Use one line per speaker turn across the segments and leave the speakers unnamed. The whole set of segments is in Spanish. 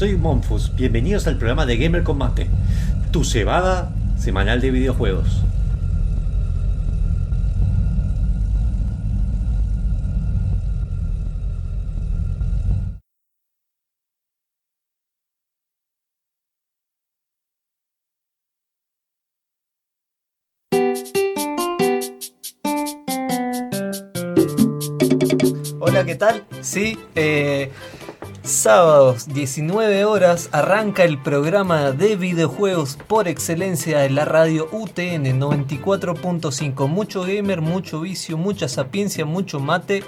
soy Monfus. Bienvenidos al programa de Gamer Combate, tu cebada semanal de videojuegos.
Hola, ¿qué tal? Sí, eh, sábados 19 horas arranca el programa de videojuegos por excelencia de la radio UTN 94.5. Mucho gamer, mucho vicio, mucha sapiencia, mucho mate.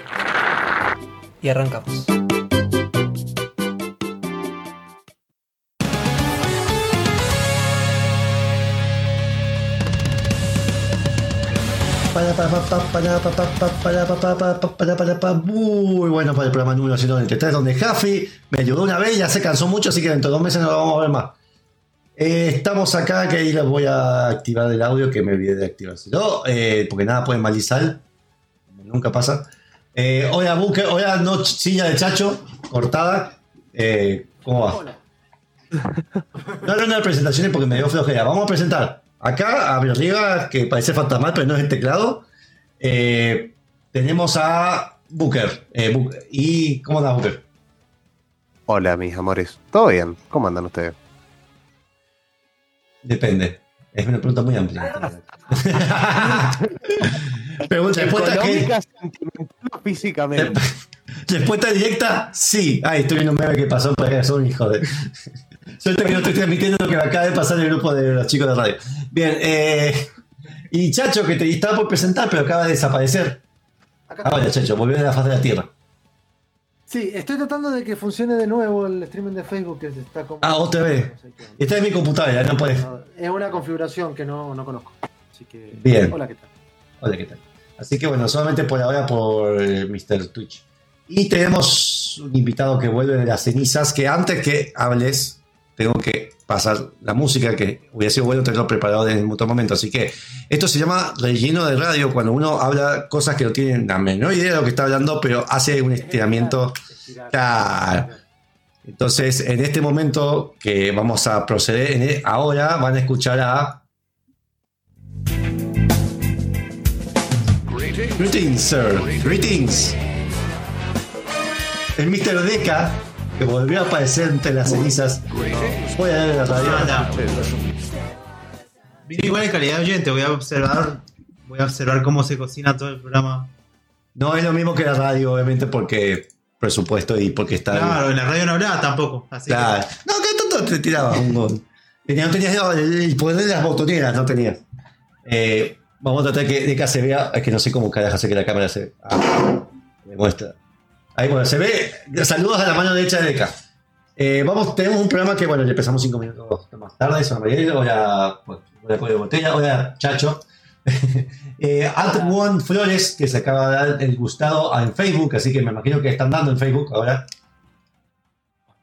Y arrancamos.
Muy bueno para el programa número 193, donde Jaffi me ayudó una vez, ya se cansó mucho, así que dentro de dos meses no lo vamos a ver más. Eh, estamos acá, que ahí les voy a activar el audio que me olvidé de no, eh, porque nada puede malizar, nunca pasa. Eh, hola, Buque, hola, no, silla de chacho, cortada. Eh, ¿Cómo va? No, no, no, presentaciones porque me dio flojera. Vamos a presentar acá a mi arriba, que parece fantasmal, pero no es el teclado. Eh, tenemos a Booker. Eh, Bu- ¿Y cómo anda Booker?
Hola, mis amores. ¿Todo bien? ¿Cómo andan ustedes?
Depende. Es una pregunta muy amplia. Pregunta, respuesta, que,
Económica, sentimental físicamente.
respuesta directa, sí. Ay, estoy viendo un meme que pasó por acá, son un hijo de. Que no estoy transmitiendo lo que me acaba de pasar en el grupo de los chicos de radio. Bien, eh, y Chacho, que te estaba por presentar, pero acaba de desaparecer.
Acá
Ahora, Chacho, volvió a la faz de la tierra.
Sí, estoy tratando de que funcione de nuevo el streaming de Facebook que está como.
Ah, otra vez.
No sé.
Esta es mi computadora, no puedes.
Es una configuración que no, no conozco. Así que.
Bien.
Hola, ¿qué tal?
Hola, ¿qué tal? Así que bueno, solamente por ahora por eh, Mr. Twitch. Y tenemos un invitado que vuelve de las cenizas, que antes que hables, tengo que pasar la música, que hubiera sido bueno tenerlo preparado en otro momento. Así que esto se llama relleno de radio, cuando uno habla cosas que no tienen la menor idea de lo que está hablando, pero hace un estiramiento. Claro. Entonces, en este momento que vamos a proceder, e- ahora van a escuchar a Greetings, sir. Greetings. El Mr. Deca, que volvió a aparecer entre las cenizas. Voy a darle la radio.
Vine igual en calidad de oyente, voy a observar, voy a observar cómo se cocina todo el programa.
No es lo mismo que la radio, obviamente, porque presupuesto y porque está.
Claro, en la radio no hablaba tampoco, así
Claro. No, que tanto te tiraba un gol. Tenía, no tenías el, el poder de las botoneras, no tenías. Eh, vamos a tratar que Deca se vea. Es que no sé cómo carajo hace que la cámara se. Ah, me muestra. Ahí, bueno, se ve. Saludos a la mano derecha de Deca. Eh, vamos, tenemos un programa que, bueno, le empezamos cinco minutos más tarde. Son Mariel, hola, hola, Pollo Botella, hola, Chacho. eh, Ant One Flores, que se acaba de dar el gustado en Facebook, así que me imagino que están dando en Facebook ahora.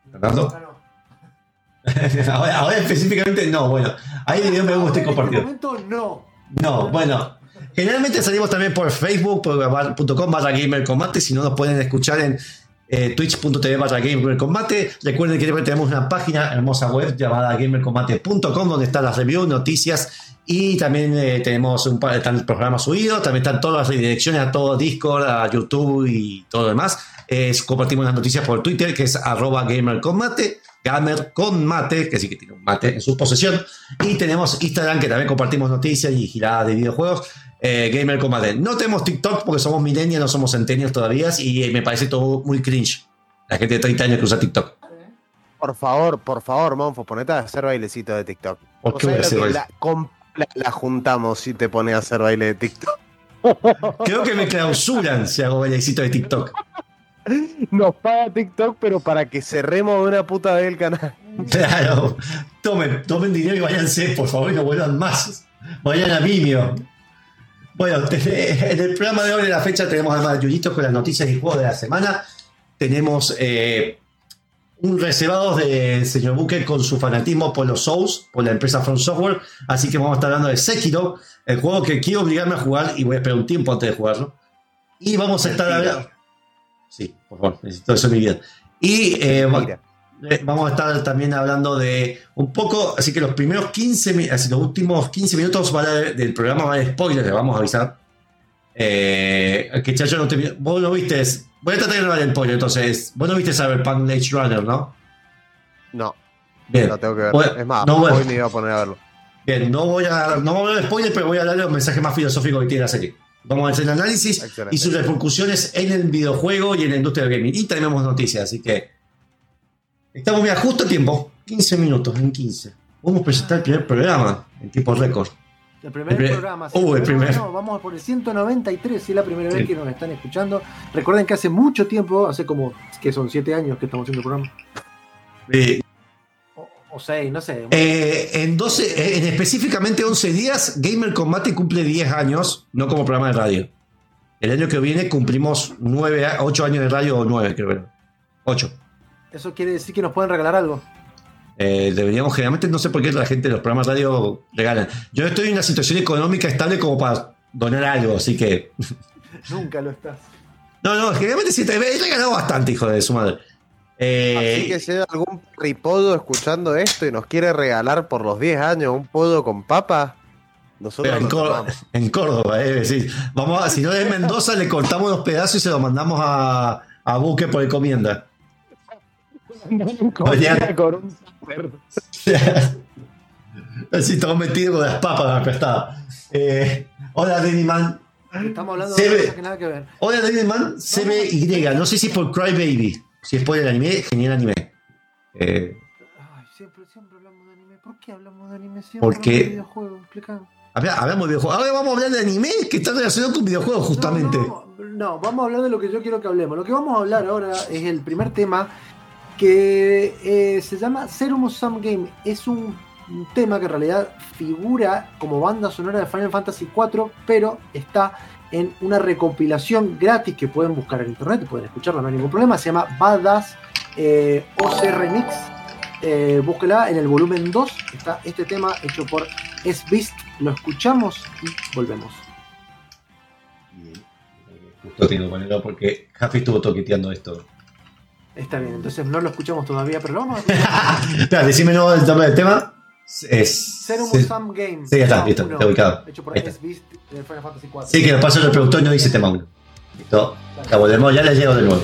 ¿Están dando? ahora, ahora específicamente no, bueno. Ahí le dio me gusta y
Ahora, En
compartido.
este momento, no.
No, bueno. Generalmente salimos también por facebook.com barra gamercombate. Si no, nos pueden escuchar en eh, twitch.tv barra gamercombate. Recuerden que tenemos una página hermosa web llamada gamercombate.com donde están las reviews, noticias y también eh, tenemos un par están programas subidos. También están todas las redirecciones a todo Discord, a YouTube y todo lo demás. Compartimos las noticias por Twitter que es arroba gamercombate. Gamer que sí que tiene un mate en su posesión. Y tenemos Instagram, que también compartimos noticias y giradas de videojuegos. Eh, Gamer con mate. No tenemos TikTok porque somos millennials, no somos centennials todavía. Y eh, me parece todo muy cringe. La gente de 30 años que usa TikTok.
Por favor, por favor, Monfo, ponete a hacer bailecito de TikTok.
¿Por
¿Vos
qué voy a hacer baile?
la, com- la- la juntamos si te pones a hacer baile de TikTok?
Creo que me clausuran si hago bailecito de TikTok.
Nos paga TikTok, pero para que cerremos de una puta vez el canal.
Claro. Tomen, tomen dinero y váyanse, por favor, y no vuelvan más. Vayan a Vimeo. Bueno, en el programa de hoy de la fecha tenemos además de Yuyito con las noticias y juegos de la semana. Tenemos eh, un reservado del señor Buque con su fanatismo por los Souls, por la empresa From Software. Así que vamos a estar hablando de Sekiro, el juego que quiero obligarme a jugar y voy a esperar un tiempo antes de jugarlo. Y vamos a estar hablando. Sí, por favor, necesito eso en mi vida. Y eh, va- eh, vamos a estar también hablando de un poco, así que los primeros 15 minutos, así los últimos 15 minutos del programa van a spoilers, le vamos a avisar. Eh, que Chacho no te, vos no viste, voy a tratar de no dar el spoiler, entonces, vos no viste Cyberpunk Edge Runner, ¿no?
No,
Bien,
lo tengo que ver.
Bueno,
es más,
no, bueno.
hoy me iba a poner a verlo.
bien, no voy a, no voy a hablar de spoiler, pero voy a darle un mensaje más filosófico que tiene la serie. Vamos a hacer el análisis
Excelente.
y sus repercusiones en el videojuego y en la industria del gaming. Y tenemos noticias, así que estamos mira, justo a tiempo, 15 minutos, en 15. Vamos a presentar el primer programa en tiempo récord.
El primer
El primer-
programa.
Uh, el primer.
No, vamos por el 193, si es la primera
Sí.
vez que nos están escuchando. Recuerden que hace mucho tiempo, hace como, que son 7 años que estamos haciendo el programa.
Eh,
O, o 6, no sé.
eh, en 12, eh, en específicamente 11 días, Gamer Combate cumple 10 años, no como programa de radio. El año que viene cumplimos 9, 8 años de radio o 9, creo que era. 8.
Eso quiere decir que nos pueden regalar algo.
Eh, deberíamos, generalmente, no sé por qué la gente de los programas radio regalan. Yo estoy en una situación económica estable como para donar algo, así que.
Nunca lo estás.
No, no, generalmente sí, te he regalado bastante, hijo de su madre. Eh,
Así que si hay algún ripodo escuchando esto y nos quiere regalar por los 10 años un podo con papa, nosotros
pero en, Córdoba, en Córdoba, eh, sí. Vamos a, si no es Mendoza, le cortamos los pedazos y se los mandamos a, a Buque por encomienda. Oye.
con un.
Así, todo metido con las papas aplastadas. Eh, hola, Dennyman.
Estamos hablando
Se
de
ve.
cosas que nada que ver.
Hola, Dennyman. CBY. No sé si es por Crybaby. Si es por el anime, genial anime. Eh,
Ay, siempre, siempre hablamos de anime. ¿Por qué hablamos de anime? Siempre
Porque-
hablamos de videojuegos.
Hablamos de videojuegos. Ahora vamos a hablar de anime que está relacionado con videojuegos, justamente.
No, no, no, vamos a hablar de lo que yo quiero que hablemos. Lo que vamos a hablar ahora es el primer tema que eh, se llama Serum Some Game. Es un, tema que en realidad figura como banda sonora de Final Fantasy IV, pero está en una recopilación gratis que pueden buscar en internet, pueden escucharla, no hay ningún problema. Se llama Badass eh, OC Remix. Eh, búsquela en el volumen 2. Está este tema hecho por S-Beast. Lo escuchamos y volvemos.
Justo tengo que ponerlo porque Jaffe estuvo toqueteando esto.
Está bien, entonces no lo escuchamos todavía, pero lo vamos a
Espera, decime nuevo el nombre del tema. Es.
Serum
sí,
Game.
Sí, ya está, listo, está ubicado.
Hecho por
Ahí está.
S-Beast de Final Fantasy 4.
sí, que nos pasa el reproductor y no dice tema 1. Listo. Ya volvemos, ya le llego de nuevo.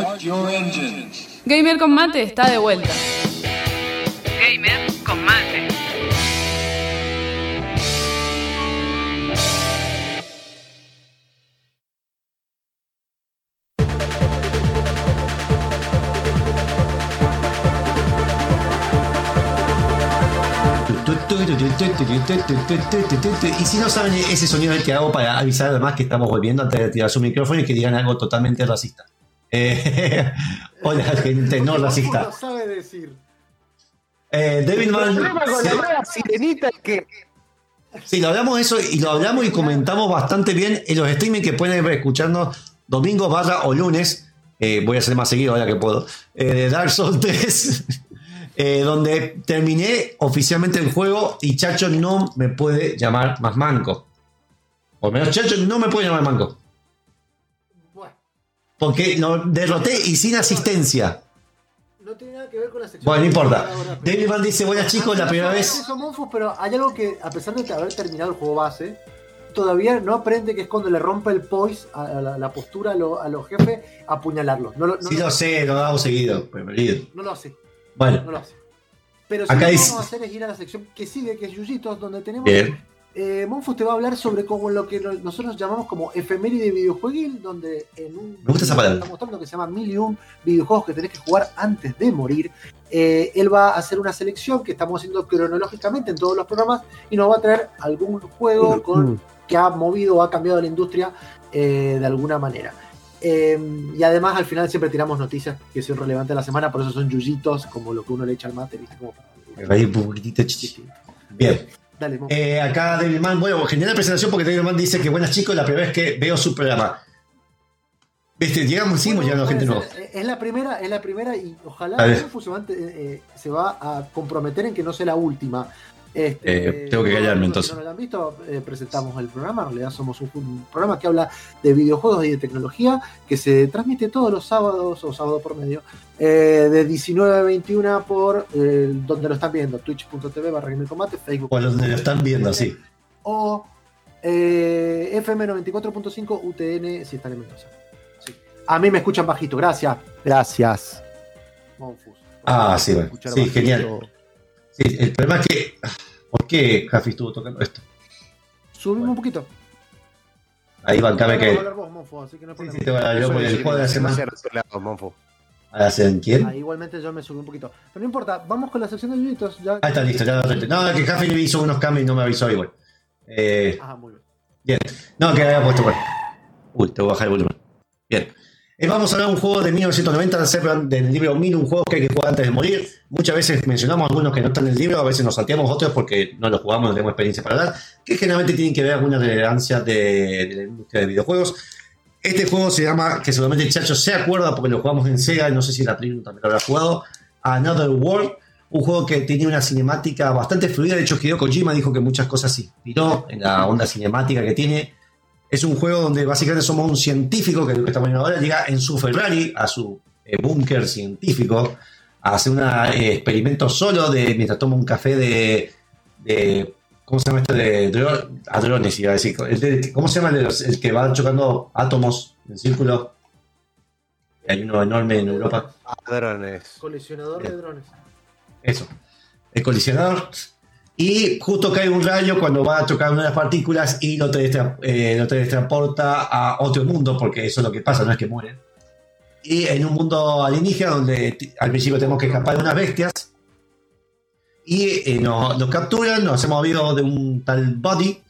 Start your engines.
Gamer con mate está de vuelta.
Gamer con mate.
Y si no saben, ese sonido es el que hago para avisar además que estamos volviendo antes de tirar su micrófono y que digan algo totalmente racista. Eh, hola, gente, no racista.
lo sabe decir?
Eh, David Mann.
problema con la nueva sirenita que
Sí, lo hablamos eso y lo hablamos y comentamos bastante bien en los streaming que pueden ver escuchando domingo barra o lunes. eh, voy a hacer más seguido ahora que puedo. eh, de Dark Souls 3. eh, donde terminé oficialmente el juego y Chacho no me puede llamar más manco. O menos Chacho no me puede llamar manco. Porque lo derroté y sin asistencia.
no tiene nada que ver con la sección.
Bueno, no importa. David Mann dice, buenas chicos, la primera vez...
Eso, Monfus, pero hay algo que, a pesar de haber terminado el juego base, todavía no aprende que es cuando le rompe el poise a, a la, la postura a, lo- a los jefes, apuñalarlos. No, no,
Sí
lo-
sé, lo hago seguido. olvido.
no lo hace.
Bueno,
No lo hace. Pero si
Acá
lo que
dice-
vamos a hacer es ir a la sección que sigue, que es Yuyitos, donde tenemos.
bien.
Eh, Monfus te va a hablar sobre como lo que no- nosotros llamamos como efeméride videojueguil, donde en un
Me gusta esa palabra.
está mostrando que se llama Mil y un videojuegos que tenés que jugar antes de morir. Eh, él va a hacer una selección que estamos haciendo cronológicamente en todos los programas y nos va a traer algún juego con, que ha movido o ha cambiado la industria eh, de alguna manera. Eh, y además al final siempre tiramos noticias que son relevantes de la semana, por eso son yuyitos, como lo que uno le echa al mate, ¿viste? Como
un poquitito. Bien.
Dale.
Eh, acá David Mann, bueno, generé la presentación porque David Mann dice que buenas chicos, la primera vez que veo su programa. Viste, llegamos, seguimos
Bueno,
llegando gente nueva.
Eh, Es la primera, es la primera y ojalá
a
ante- eh, se va a comprometer en que no sea la última. Este,
Eh, tengo que callarme, entonces.
que no lo han visto, eh, presentamos el programa. En realidad somos un, un programa que habla de videojuegos y de tecnología que se transmite todos los sábados o sábado por medio eh, de 19 a 21 por eh, donde lo están viendo, twitch.tv barra Combate, Facebook.
O donde lo están viendo, sí.
O eh, FM 94.5 UTN si están en Mendoza. Sí. A mí me escuchan bajito, gracias. Gracias. Monfus.
Ah, sí, bueno. Sí,
bajito.
genial. Sí, el problema es que. ¿Por qué Jaffi estuvo tocando esto?
Subimos un poquito.
Ahí bancame que. Sí, sí, te voy a yo por el juego de la semana.
demasiado Monfo.
Ahora hacen quién?
Ah, igualmente yo me subí un poquito. Pero no importa, vamos con la sección de yuyitos. Ya...
Ah, está listo, ya lo. No, que Jaffi hizo unos cambios y no me avisó igual. Eh,
Ah, muy bien.
Bien. No, que había puesto bueno. Uy, te voy a bajar el volumen. Bien. Eh, vamos a hablar de un juego de 1990 Sepan del libro 1000, un juego que hay que jugar antes de morir. Muchas veces mencionamos algunos que no están en el libro, a veces nos salteamos otros porque no los jugamos, no tenemos experiencia para dar, que generalmente tienen que ver alguna relevancia de, de la industria de videojuegos. Este juego se llama, que seguramente Chacho se acuerda porque lo jugamos en Sega, no sé si la Play también lo habrá jugado, Another World, un juego que tenía una cinemática bastante fluida, de hecho Hideo Kojima dijo que muchas cosas se inspiró en la onda cinemática que tiene. Es un juego donde básicamente somos un científico, que lo que estamos viendo ahora, llega en su Ferrari a su eh, búnker científico a hacer un eh, experimento solo de mientras toma un café de, de- ¿cómo se llama esto? De a drones, iba a decir. El de- ¿Cómo se llama el, de los- el que va chocando átomos en círculo? Hay uno enorme en Europa.
Drones.
Colisionador de drones.
Eso. El colisionador. Y justo cae un rayo cuando va a chocar una de las partículas y lo, telestra- eh, teletransporta a otro mundo, porque eso es lo que pasa, no es que mueren. Y en un mundo alienígena donde al principio tenemos que escapar de unas bestias. Y eh, nos, nos capturan, nos hacemos amigo de un tal Buddy.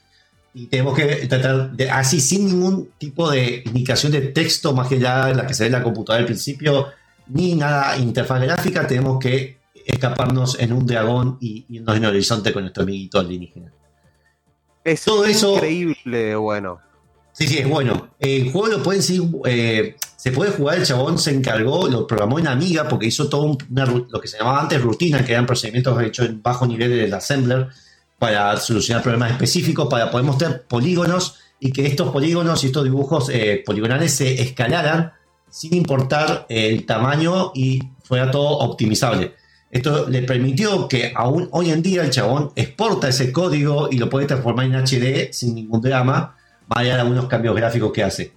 Y tenemos que tratar de, así, sin ningún tipo de indicación de texto, más que ya la que se ve en la computadora al principio, ni nada interfaz gráfica, tenemos que escaparnos en un dragón y irnos en el horizonte con nuestro amiguito alienígena.
Es
Todo eso-
increíble, bueno.
Sí, sí, es bueno. El juego lo pueden seguir, eh, se puede jugar, el chabón se encargó, lo programó en Amiga porque hizo todo un- una lo que se llamaba antes rutina, que eran procedimientos hechos en bajo nivel del assembler para solucionar problemas específicos, para poder mostrar polígonos y que estos polígonos y estos dibujos eh, poligonales se escalaran sin importar el tamaño y fuera todo optimizable. Esto le permitió que aún hoy en día el chabón exporta ese código y lo puede transformar en HD sin ningún drama, más allá de algunos cambios gráficos que hace.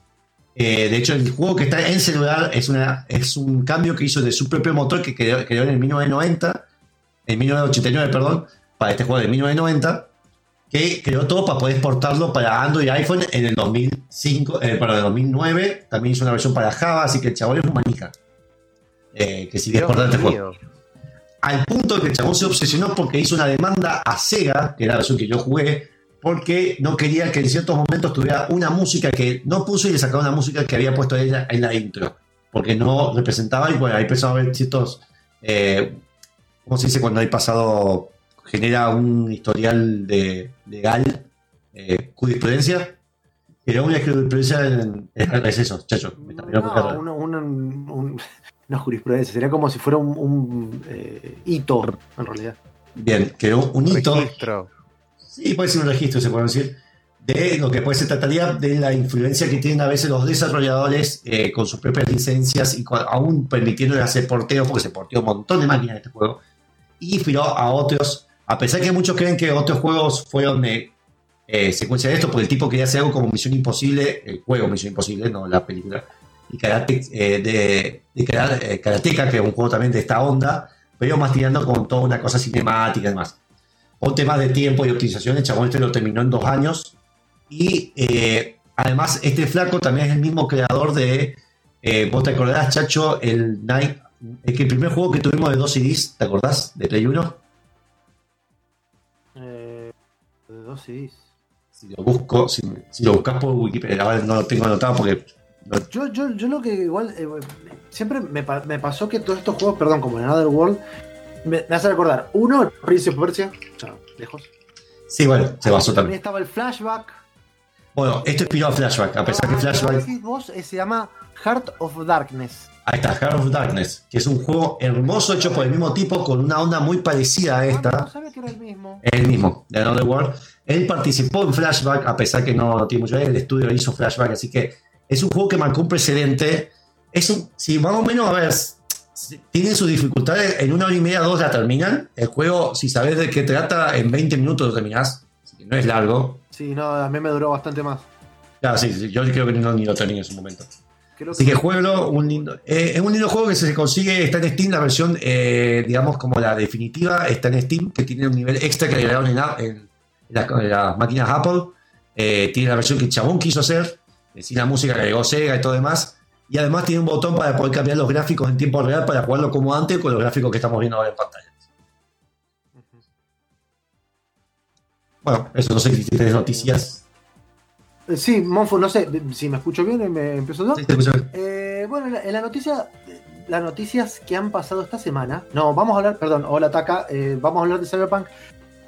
Eh, de hecho, el juego que está en celular es, una, es un cambio que hizo de su propio motor que creó, creó en el 1990, en 1989, perdón, para este juego de 1990, que creó todo para poder exportarlo para Android y iPhone en el 2005, eh, para el 2009. También hizo una versión para Java, así que el chabón es un manija. Eh, que sigue exportando este juego. Al punto de que el chabón se obsesionó porque hizo una demanda a Sega, que era la versión que yo jugué, porque no quería que en ciertos momentos tuviera una música que no puso y le sacaba una música que había puesto ella en la intro, porque no representaba y bueno, ahí empezó a haber ciertos, eh, ¿cómo se dice cuando hay pasado, genera un historial de legal, eh, jurisprudencia? Era una jurisprudencia, en- es, es eso, chacho. me
No, una, una- un- una jurisprudencia, sería como si fuera un, un, eh, hito, en realidad.
Bien, quedó un hito.
Registro.
Sí, puede ser un registro, se puede decir, de lo que puede se trataría de la influencia que tienen a veces los desarrolladores eh, con sus propias licencias y con- aún permitiéndoles hacer porteo, porque se porteó un montón de máquinas en este juego, y inspiró a otros, a pesar que muchos creen que otros juegos fueron eh, eh, secuencia de esto, porque el tipo quería hacer algo como Misión Imposible, el juego Misión Imposible, no la película, y karate, eh, de, de eh, Karateka, que es un juego también de esta onda, pero más tirando con toda una cosa cinemática y demás o temas de tiempo y optimización, el chabón este lo terminó en dos años. Y eh, además, este flaco también es el mismo creador de. eh, ¿Vos te acordás, Chacho? El Night. Es que el primer juego que tuvimos de dos CDs, ¿te acordás? De Play 1.
Eh, de dos CDs.
Si lo busco, si, si lo buscas por Wikipedia, ahora no lo tengo anotado porque.
Yo, yo, yo lo que igual eh, siempre me, me pasó que todos estos juegos, perdón, como en Another World, me, me hace recordar. Uno, Prince of Persia, o sea, lejos.
Sí, bueno, se basó
También
también.
estaba el Flashback.
Bueno, esto inspiró a Flashback, a pesar que
Ah,
Flashback.
vos, eh, se llama Heart of Darkness.
Ahí está, Heart of Darkness, que es un juego hermoso hecho por el mismo tipo con una onda muy parecida a
Ah,
esta.
no sabía que era el mismo.
El mismo, de Another World. Él participó en Flashback, a pesar que no, no tiene mucho el estudio hizo Flashback, así que es un juego que marcó un precedente. Es un, si más o menos, a ver, si- tiene sus dificultades, en una hora y media, dos la terminan. El juego, si sabes de qué trata, en 20 minutos lo terminás, así que no es largo.
Sí, no, a mí me duró bastante más.
Claro, sí, sí, yo creo que no, ni lo terminé en su momento.
Creo
Así que un lindo, eh, es un lindo juego que se consigue, está en Steam, la versión, eh, digamos, como la definitiva, está en Steam, que tiene un nivel extra que agregaron en, en las, en las máquinas Apple. Eh, tiene la versión que el chabón quiso hacer, sin la música que agregó Sega y todo demás. Y además tiene un botón para poder cambiar los gráficos en tiempo real para jugarlo como antes con los gráficos que estamos viendo ahora en pantalla. Bueno, eso no sé si tienes noticias.
Eh, Sí, Monfo, no sé si me escucho bien, me empiezo yo.
Sí, te escucho bien.
Eh, bueno, en la, en la noticia, las noticias que han pasado esta semana. No, vamos a hablar, perdón, hola Taka, eh, vamos a hablar de Cyberpunk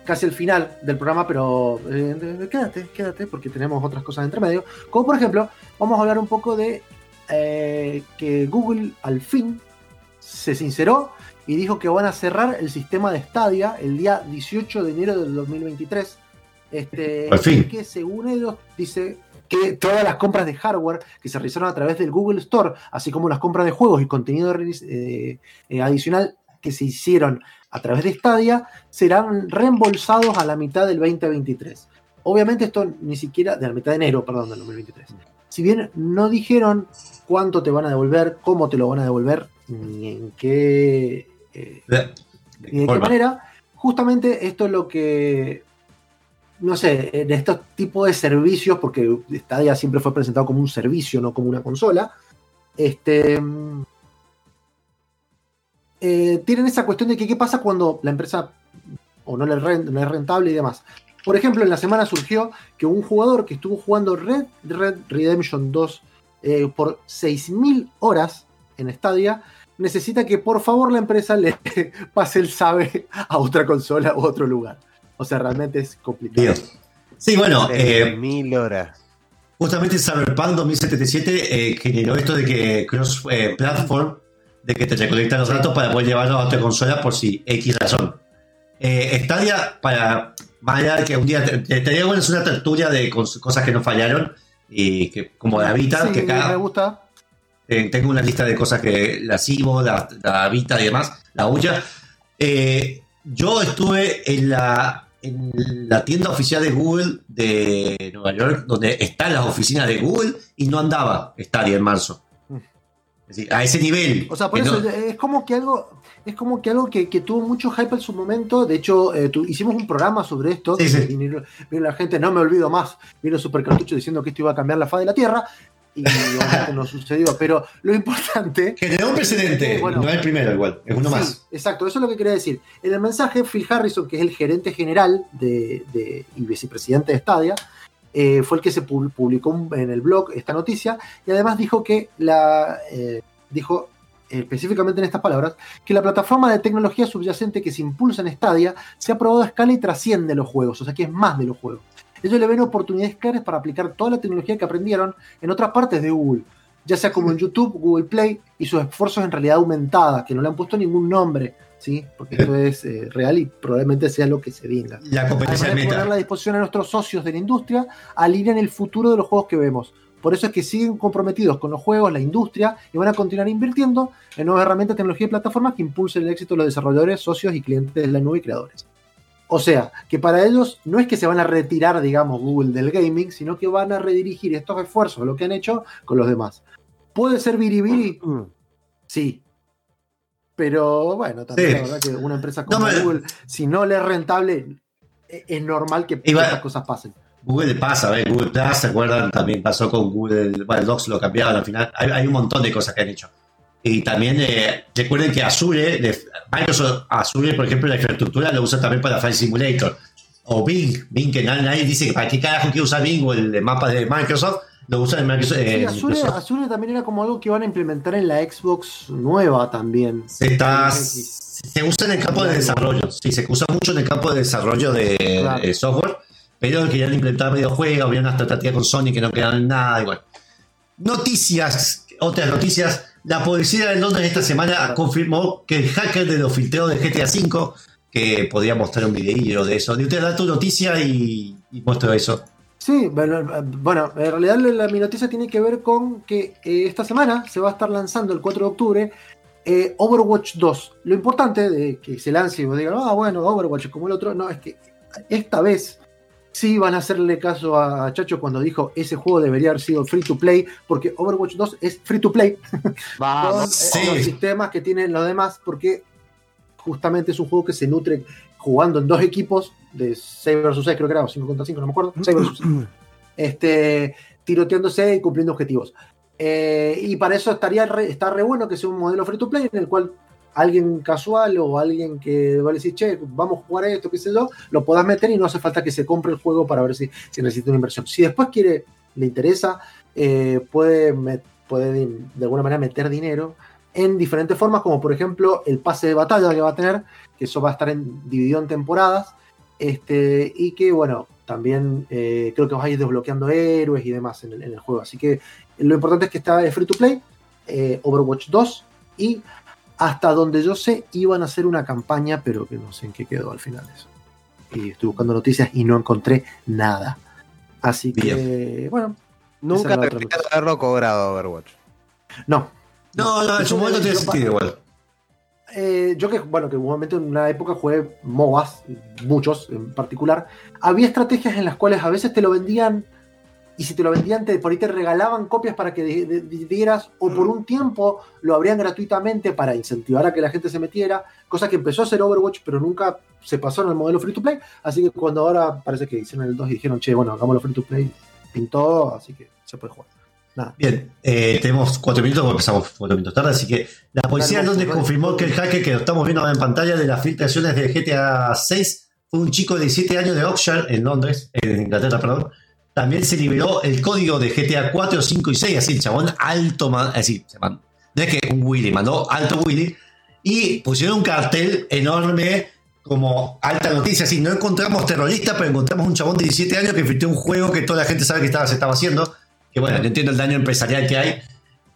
casi al final del programa, pero eh, quédate, quédate, porque tenemos otras cosas entre medio. Como por ejemplo, vamos a hablar un poco de eh, que Google al fin se sinceró y dijo que van a cerrar el sistema de Stadia el día 18 de enero del 2023. Este,
Al fin.
que según ellos dice que todas las compras de hardware que se realizaron a través del Google Store, así como las compras de juegos y contenido eh, adicional que se hicieron a través de Stadia, serán reembolsados a la mitad del 2023. Obviamente esto ni siquiera, de la mitad de enero, perdón, del 2023. Si bien no dijeron cuánto te van a devolver, cómo te lo van a devolver, ni en qué, eh, ni de qué manera, justamente esto es lo que, no sé, en estos tipos de servicios, porque Stadia siempre fue presentado como un servicio, no como una consola, este, eh, tienen esa cuestión de que qué pasa cuando la empresa o no le, no es rentable y demás. Por ejemplo, en la semana surgió que un jugador que estuvo jugando Red Red Redemption 2 eh, por 6.000 horas en Stadia, necesita que por favor la empresa le pase el SABE a otra consola u otro lugar. O sea, realmente es complicado.
Dios. Sí, bueno, eh,
mil horas.
Justamente Cyberpunk 2077 eh, generó esto de que cross eh, platform, de que te recolecta los datos para poder llevarlos a otra consola por si X razón. Eh, Stadia, para más allá de que un día te, te, te es una tertulia de cos- cosas que no fallaron y que como la Vita,
Sí,
que cada,
me gusta.
eh, tengo una lista de cosas que la Sivo, la, la Vita y demás, la Uya. Eh, yo estuve en la en la tienda oficial de Google de Nueva York, donde están las oficinas de Google, y no andaba Stadia en marzo. A ese nivel.
O sea, por eso
no-
es como que algo, es como que algo que, que tuvo mucho hype en su momento. De hecho, eh, tu- hicimos un programa sobre esto.
Sí, sí.
y la gente, no me olvido más. Vino Super Cartucho diciendo que esto iba a cambiar la faz de la Tierra. Y obviamente no sucedió. Pero lo importante.
generó un precedente.
Bueno.
no es el primero, igual, es uno
Sí,
más.
Exacto, eso es lo que quería decir. En el mensaje, Phil Harrison, que es el gerente general de, de- y vicepresidente de Stadia, eh, fue el que se pub- publicó en el blog esta noticia y además dijo que la eh, dijo específicamente en estas palabras que la plataforma de tecnología subyacente que se impulsa en Stadia se ha probado a escala y trasciende los juegos, o sea que es más de los juegos. Ellos le ven oportunidades claras para aplicar toda la tecnología que aprendieron en otras partes de Google, ya sea como en YouTube, Google Play y sus esfuerzos en realidad aumentada, que no le han puesto ningún nombre, ¿sí? Porque esto es eh, real y probablemente sea lo que se venga.
La competencia
Además
de
poner a la disposición a nuestros socios de la industria, alinean el futuro de los juegos que vemos. Por eso es que siguen comprometidos con los juegos, la industria, y van a continuar invirtiendo en nuevas herramientas, tecnología y plataformas que impulsen el éxito de los desarrolladores, socios y clientes de la nube y creadores. O sea, que para ellos no es que se van a retirar, digamos, Google del gaming, sino que van a redirigir estos esfuerzos, lo que han hecho, con los demás. ¿Puede ser biribiri?
Mm.
Sí. Pero bueno, también
Sí.
la verdad que una empresa como
No,
Google, si no le es rentable, e- es normal que
Iba-
estas cosas pasen.
Google pasa, ¿ves? Google Plus, ¿se acuerdan? También pasó con Google, bueno, Docs lo cambiaron al final. Hay, hay un montón de cosas que han hecho. Y también eh, recuerden que Azure, de- Microsoft Azure, por ejemplo, la infraestructura lo usa también para File Simulator. O Bing, Bing que nadie, dice que para qué carajo quiere usar Bing o el de mapas de Microsoft, lo usa en Microsoft.
Sí,
en
Azure,
Microsoft.
Azure también era como algo que iban a implementar en la Xbox nueva también.
Se, está, se usa en el campo de desarrollo, sí, se usa mucho en el campo de desarrollo de,
Claro.
de software, pero querían implementar videojuegos, había unas tratativas con Sony que no quedaron nada, igual. Noticias, otras noticias. La policía de Londres esta semana confirmó que el hacker de los filtreos de GTA V, que podría mostrar un videillo de eso, de usted da tu noticia y, y muestro eso.
Sí, bueno, eh, bueno, en realidad la, mi noticia tiene que ver con que eh, esta semana se va a estar lanzando el 4 de octubre eh, Overwatch 2. Lo importante de que se lance y vos digan, ah, bueno, Overwatch como el otro, no, es que esta vez sí van a hacerle caso a Chacho cuando dijo ese juego debería haber sido free to play, porque Overwatch 2 es free to play
Vamos.
sí.
los sistemas que tienen los demás, porque justamente es un juego que se nutre jugando en dos equipos de 6 vs 6, creo que era, o 5 contra 5, no me acuerdo, 6 vs 6, este, tiroteándose y cumpliendo objetivos. Eh, y para eso estaría re- está re bueno que sea un modelo free to play en el cual alguien casual o alguien que va a decir, che, vamos a jugar esto, qué sé yo, lo puedas meter y no hace falta que se compre el juego para ver si, si necesita una inversión. Si después quiere, le interesa, eh, puede, puede de, de alguna manera meter dinero en diferentes formas, como por ejemplo el pase de batalla que va a tener, que eso va a estar en- dividido en temporadas, este, y que bueno, también eh, creo que vas a ir desbloqueando héroes y demás en el, en el juego. Así que lo importante es que está free to play, eh, Overwatch 2, y hasta donde yo sé iban a hacer una campaña, pero que no sé en qué quedó al final eso. Y estoy buscando noticias y no encontré nada. Así que, bueno,
Nunca haberlo cobrado Overwatch.
no.
No, no, en su momento tiene sentido igual.
Eh, yo que, bueno, que en un momento en una época jugué MOBAs, muchos en particular, había estrategias en las cuales a veces te lo vendían y si te lo vendían te, por ahí te regalaban copias para que de- de- de- dieras o por un tiempo lo abrían gratuitamente para incentivar a que la gente se metiera, cosa que empezó a hacer Overwatch pero nunca se pasó en el modelo free to play, así que cuando ahora parece que hicieron el 2 y dijeron, che, bueno, hagámoslo free to play, pintó, así que se puede jugar.
Bien, eh, tenemos cuatro minutos, porque empezamos cuatro minutos tarde, así que la policía de Londres confirmó que el hacker que estamos viendo ahora en pantalla de las filtraciones de GTA 6 fue un chico de 17 años de Oxford, en Londres, en Inglaterra, perdón. También se liberó el código de GTA 4, 5 y 6, así el chabón alto, man- así, se man- no es que un Willy, mandó alto Willy, y pusieron un cartel enorme como alta noticia, así, no encontramos terrorista, pero encontramos un chabón de 17 años que filtró un juego que toda la gente sabe que estaba, se estaba haciendo, que bueno, no entiendo el daño empresarial que hay,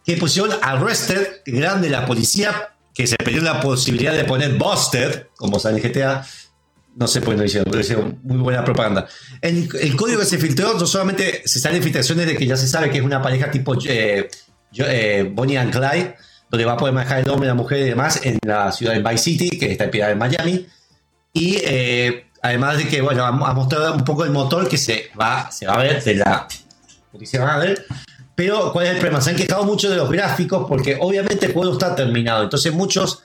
que pusieron arrested, grande la policía, que se perdió la posibilidad de poner busted, como sale GTA, no sé por qué no hicieron, pero hicieron muy buena propaganda. El, el código que se filtró, no solamente se salen filtraciones de que ya se sabe que es una pareja tipo eh, yo- eh, Bonnie and Clyde, donde va a poder manejar el hombre, la mujer y demás en la ciudad de Vice City, que está inspirada en Miami. Y eh, Además de que, bueno, ha, mostrado un poco el motor que se va, se va a ver de la madre. Pero, ¿cuál es el problema? Se han quejado mucho de los gráficos porque obviamente el juego está terminado. Entonces, muchos,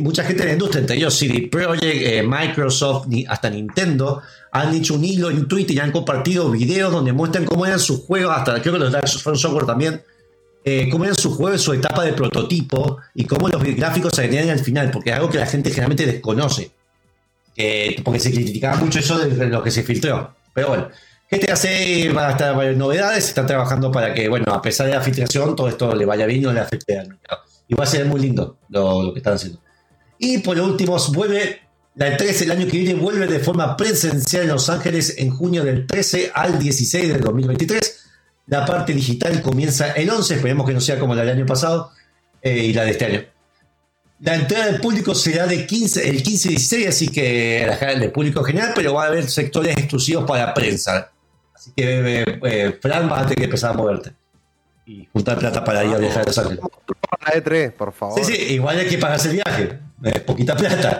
mucha gente de la industria, entre ellos CD Projekt, eh, Microsoft, hasta Nintendo, han hecho un hilo en Twitter y han compartido videos donde muestran cómo eran sus juegos, hasta creo que los Souls Software también, eh, cómo eran sus juegos, su etapa de prototipo y cómo los gráficos se venían al final, porque es algo que la gente generalmente desconoce. Porque se criticaba mucho eso de lo que se filtró. Pero bueno, GTA 6 va a estar varias novedades, están trabajando para que, bueno, a pesar de la filtración, todo esto le vaya bien y no le afecte al mercado. Y va a ser muy lindo lo, que están haciendo. Y por último, vuelve la 13 el año que viene, vuelve de forma presencial en Los Ángeles en junio del 13 al 16 del 2023. La parte digital comienza el 11, esperemos que no sea como la del año pasado eh, y la de este año. La entrada del público será de 15, el 15 y 16, así que la- el público general, pero va a haber sectores exclusivos para prensa. Así que, eh, eh, Fran, vas a tener que empezar a moverte y juntar plata para ir a viajar a Los Ángeles.
La E3, por favor.
Sí, sí, igual hay que pagarse el viaje. Es poquita plata.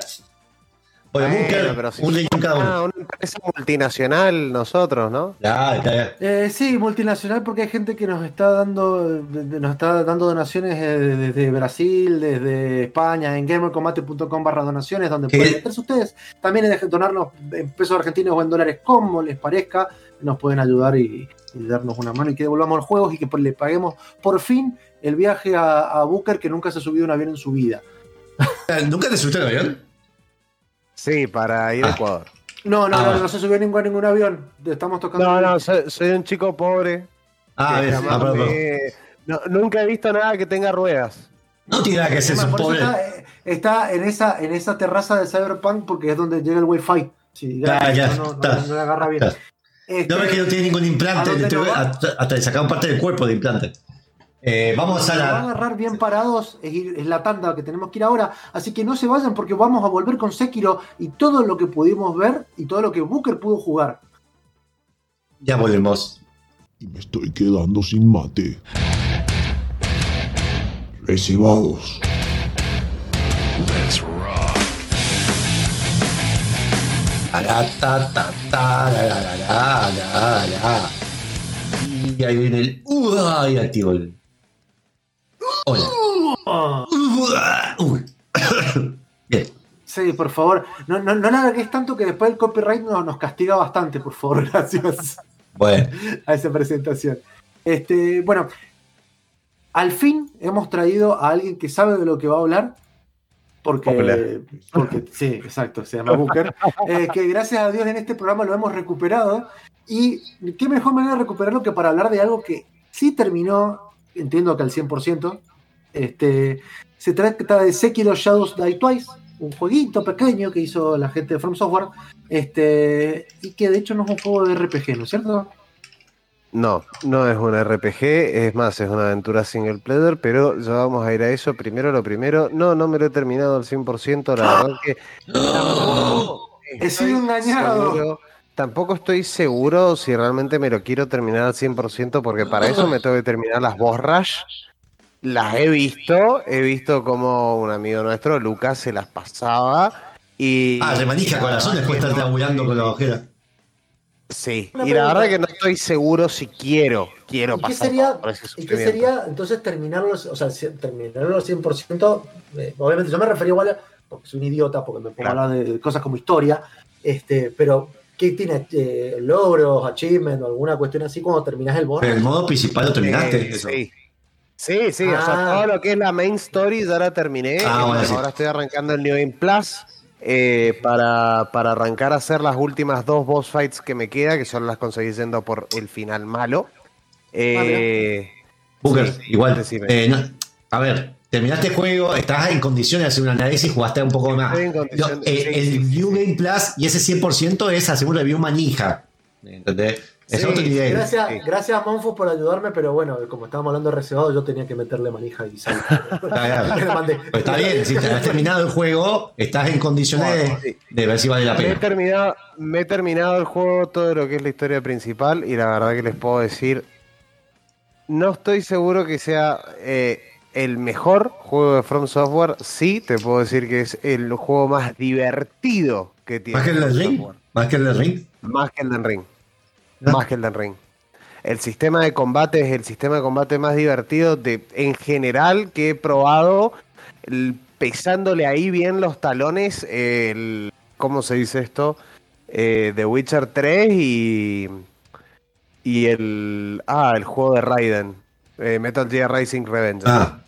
Bueno, Bunker,
pero si
un link cada uno.
Una empresa multinacional nosotros, ¿no?
Ya, ya, ya.
Eh, sí, multinacional porque hay gente que nos está dando nos está dando donaciones eh, desde Brasil, desde España, en gamercombate.com barra donaciones, donde
¿Qué?
pueden meterse ustedes. También donarnos en pesos argentinos o en dólares como les parezca. Nos pueden ayudar y, y darnos una mano y que devolvamos los juegos y que le paguemos por fin el viaje a, a Booker que nunca se ha subido un avión en su vida.
¿Nunca te subiste al avión?
Sí, para ir a
Ah.
Ecuador.
No, no,
Ah,
no, no se subió ningún, avión. Estamos tocando.
No, no, soy, soy un chico pobre.
Ah, ah, perdón,
no- nunca he visto nada que tenga ruedas.
No tiene nada que ser, pobre.
está, eh, está en esa en esa terraza de Cyberpunk porque es donde llega el Wi-Fi. Sí,
Ya, ya,
no, no,
está,
no le agarra bien.
está.
Este,
No ves que no tiene ningún implante, hasta, hasta le sacaron parte del cuerpo de implante. Eh, vamos a
nos va a
la.
agarrar bien parados es, ir- es la tanda que tenemos que ir ahora. Así que no se vayan porque vamos a volver con Sekiro y todo lo que pudimos ver y todo lo que Booker pudo jugar.
Ya volvemos.
y me estoy quedando sin mate. Recibados.
Ta, ta, Y ahí viene el. ¡Uah! Y activo el. Hola. Bien.
Sí, por favor. No, no, no la alargues tanto que después el copyright nos, nos castiga bastante, por favor. Gracias.
Bueno.
a esa presentación. Este, bueno, al fin hemos traído a alguien que sabe de lo que va a hablar. Porque,
Popular.
porque sí, exacto, se llama Booker. Eh, que gracias a Dios en este programa lo hemos recuperado. Y qué mejor manera de recuperarlo que para hablar de algo que sí terminó, entiendo que al 100%. Este, se trata de Sekiro Shadows Die Twice, un jueguito pequeño que hizo la gente de From Software. Este, y que de hecho no es un juego de RPG, ¿no es cierto?
No, no es un RPG, es más, es una aventura single player, pero ya vamos a ir a eso. Primero lo primero, no, no me lo he terminado al 100%, la verdad que tampoco
He sido
estoy
engañado.
seguro- tampoco estoy seguro si realmente me lo quiero terminar al 100%, porque para eso me tengo que terminar las boss rush. Las he visto, he visto como un amigo nuestro, Lucas, se las pasaba. Y
Ah, de manija corazón después de estar tabulando con la ojera.
Sí,
Una
y la verdad que no estoy seguro si quiero, quiero
¿Y qué
pasar
sería,
por ese
¿y qué sería entonces terminarlo, o sea, si- terminarlo al 100%? eh, obviamente yo me refería igual, a- porque soy un idiota, porque me pongo
Claro.
a hablar de cosas como historia, este, pero ¿qué tiene? Eh, ¿Logros, achievement o alguna cuestión así cuando terminas el boss?
Pero el modo principal lo terminaste.
Eh,
eso.
sí. Sí, sí, o
Ah.
sea, todo lo que es la main story ya la terminé.
Ah, bueno, sí.
Ahora estoy arrancando el New Game Plus eh, para, para arrancar a hacer las últimas dos boss fights que me queda, que solo las conseguí yendo por el final malo. Eh,
Booker,
sí,
igual. eh, no- a ver, terminaste el juego, estás en condiciones de hacer un análisis, jugaste un poco más. Eh,
sí,
el
sí, sí,
New
sí.
Game Plus y ese 100% es hacer un review manija. ¿Entendés? Es
Sí,
otro nivel.
Gracias,
Sí.
gracias Monfo por ayudarme, pero bueno, como estábamos hablando de reservado, yo tenía que meterle manija y sal.
Está bien.
Le mandé.
Pues está bien, si te has terminado el juego, estás en condiciones de, de ver si vale la
Me he,
pena.
terminado, me he terminado el juego, todo lo que es la historia principal, y la verdad que les puedo decir, no estoy seguro que sea eh, el mejor juego de From Software. Sí, te puedo decir que es el juego más divertido que tiene.
¿Más que el
From
ring? ¿Más que el ring?
Más que Elden Ring. Más que Elden Ring. El sistema de combate es el sistema de combate más divertido de, en general que he probado. el- pesándole ahí bien los talones. El, ¿Cómo se dice esto? Eh, The Witcher 3 y. Y el. Ah, el juego de Raiden. eh, Metal Gear Rising Revenge.
Ah,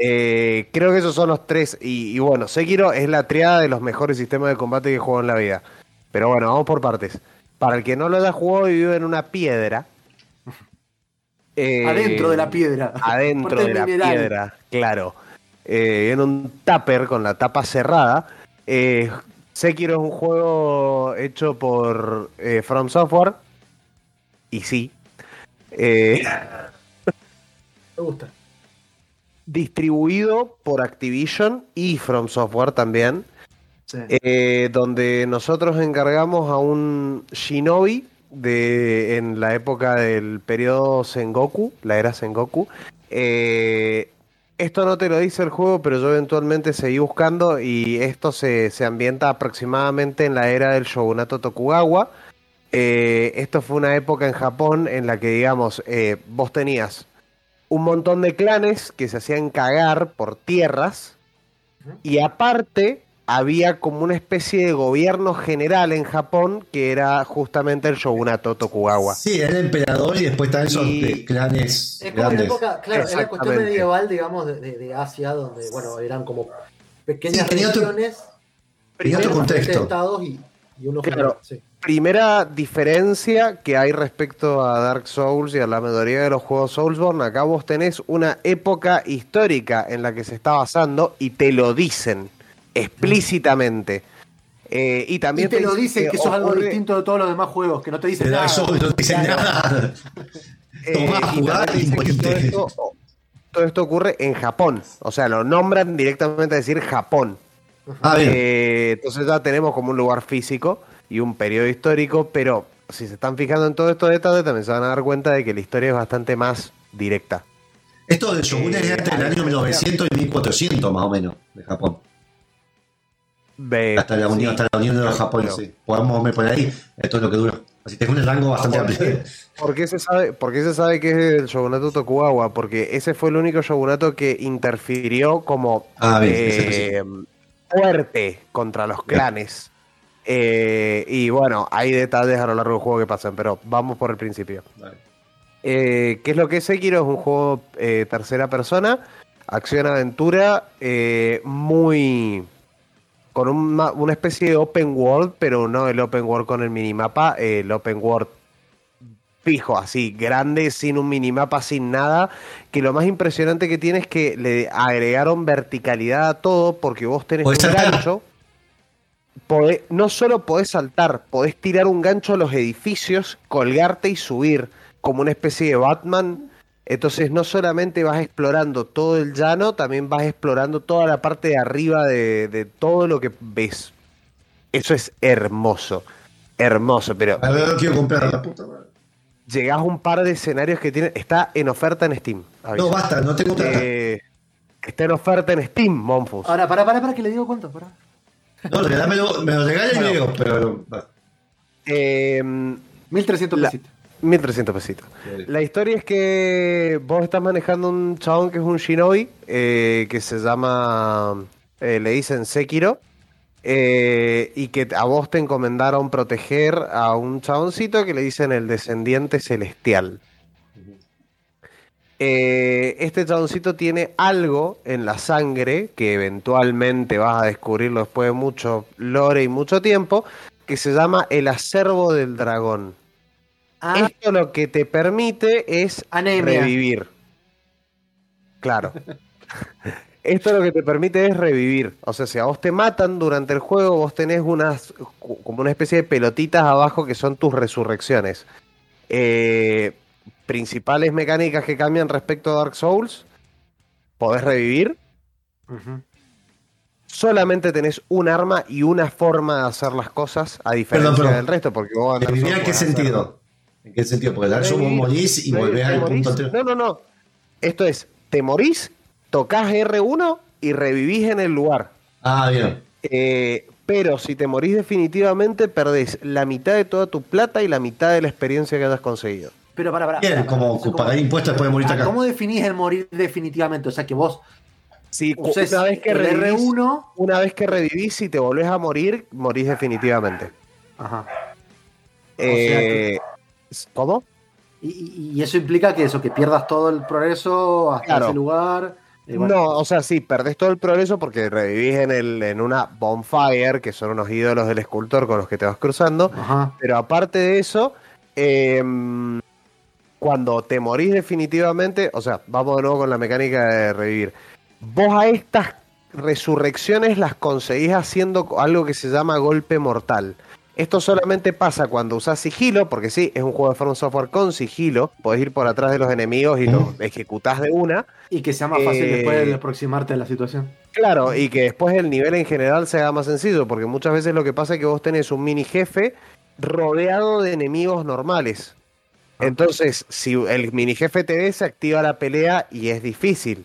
Eh, creo que esos son los tres. Y, y bueno, Sekiro es la triada de los mejores sistemas de combate que he jugado en la vida. Pero bueno, vamos por partes. Para el que no lo haya jugado y vive en una piedra. eh,
Adentro de la piedra.
Adentro de la
mineral.
piedra, claro. Eh, en un tupper con la tapa cerrada. Eh, Sekiro es un juego hecho por eh, From Software. Y sí.
Me gusta.
distribuido por Activision y From Software también,
Sí.
eh, donde nosotros encargamos a un Shinobi de, en la época del periodo Sengoku, la era Sengoku. Eh, esto no te lo dice el juego, pero yo eventualmente seguí buscando y esto se, se ambienta aproximadamente en la era del shogunato Tokugawa. Eh, esto fue una época en Japón en la que, digamos, eh, vos tenías un montón de clanes que se hacían cagar por tierras y aparte había como una especie de gobierno general en Japón que era justamente el shogunato Tokugawa.
sí, era el emperador y después están esos
Y-
de clanes
Es como
grandes.
época, claro, en la cuestión medieval, digamos, de, de- de Asia, donde, bueno, eran como pequeñas
Sí,
regiones,
Tenía otro contexto.
estados y, y uno
Claro.
sí.
Primera diferencia que hay respecto a Dark Souls y a la mayoría de los juegos Soulsborne, acá vos tenés una época histórica en la que se está basando y te lo dicen explícitamente. Eh, y
Y
también
te lo dicen que eso es algo distinto de todos los demás juegos, que no te dicen nada.
Souls no te dicen
Claro.
nada.
Eh, y
y
todo esto, todo esto ocurre en Japón. O sea, lo nombran directamente a decir Japón.
Ah.
Eh, entonces ya tenemos como un lugar físico y un periodo histórico, pero si se están fijando en todos estos detalles, también se van a dar cuenta de que la historia es bastante más directa.
Esto de Shogun
eh,
es entre el año 1900 y 1400 más o menos de Japón. Hasta la unión,
sí.
hasta la unión de los
Bueno,
japoneses. Podemos ver por ahí. Esto es lo que dura. Así que es un rango bastante
¿Por
amplio.
por qué se sabe, por qué se sabe que es el shogunato Tokugawa? Porque ese fue el único shogunato que interfirió como
Ah, bien,
eh, fuerte contra los clanes. Eh, y bueno, hay detalles a lo largo del juego que pasan, pero vamos por el principio. Eh, ¿Qué es lo que es Sekiro? Es un juego tercera persona, acción-aventura, muy... con un una especie de open world, pero no el open world con el minimapa, el open world fijo, así, grande, sin un minimapa, sin nada, que lo más impresionante que tiene es que le agregaron verticalidad a todo, porque vos tenés un
saltar.
gancho, podés- no solo podés saltar, podés tirar un gancho a los edificios, colgarte y subir, como una especie de Batman. Entonces no solamente vas explorando todo el llano, también vas explorando toda la parte de arriba de, de todo lo que ves. Eso es hermoso, hermoso, pero
A ver, quiero comprar la puta madre.
llegás a un par de escenarios que tienen, está en oferta en Steam. aviso.
No, basta, no tengo plata.
Eh, está en oferta en Steam, Monfus.
Ahora, para, para, para, que le digo cuánto, para.
No, regálamelo, me lo regala y
Bueno.
luego, pero. basta.
Eh,
1300
La-
pesitos.
1300 pesitos. La historia es que vos estás manejando un chabón que es un shinobi, eh, que se llama, eh, le dicen Sekiro, eh, y que a vos te encomendaron proteger a un chaboncito que le dicen el descendiente celestial. Este chaboncito tiene algo en la sangre, que eventualmente vas a descubrirlo después de mucho lore y mucho tiempo, que se llama el acervo del dragón.
Ah,
Esto lo que te permite es
Anemia.
revivir. Claro. Esto lo que te permite es revivir. O sea, si a vos te matan durante el juego, vos tenés unas como una especie de pelotitas abajo que son tus resurrecciones. Eh, principales mecánicas que cambian respecto a Dark Souls. Podés revivir. Solamente tenés un arma y una forma de hacer las cosas, a diferencia del resto, porque vos en Dark
¿Revivir
Souls
en qué sentido? ¿En qué sentido? Porque Dark Souls vos
Revivir,
morís y volvés al punto anterior.
No, no, no. Esto es, te morís, tocas R1 y revivís en el lugar.
Ah, bien.
Eh, Pero si te morís definitivamente, perdés la mitad de toda tu plata y la mitad de la experiencia que hayas conseguido.
Pero para, para.
Bien,
para,
como
para,
pagar impuestos después de morirte acá.
¿Cómo definís el morir definitivamente? O sea, que vos
Si
uses
una vez que
el
revivís,
R1.
una vez que revivís y te volvés a morir, morís definitivamente.
Ajá.
Eh, ¿Cómo?
Y, y- y eso implica que eso, que pierdas todo el progreso hasta
Claro.
ese lugar. eh, bueno.
No, o sea, sí, perdés todo el progreso porque revivís en, el, en una bonfire, que son unos ídolos del escultor con los que te vas cruzando.
Ajá.
Pero aparte de eso, eh, cuando te morís definitivamente, o sea, vamos de nuevo con la mecánica de revivir. Vos a estas resurrecciones las conseguís haciendo algo que se llama golpe mortal. Esto solamente pasa cuando usás sigilo, porque sí, es un juego de From Software con sigilo. Podés ir por atrás de los enemigos y los ejecutás de una.
Y que sea más fácil
Eh,
después de aproximarte a la situación.
Claro, y que después el nivel en general se haga más sencillo, porque muchas veces lo que pasa es que vos tenés un mini jefe rodeado de enemigos normales. Entonces, si el mini jefe te ve, se activa la pelea y es difícil.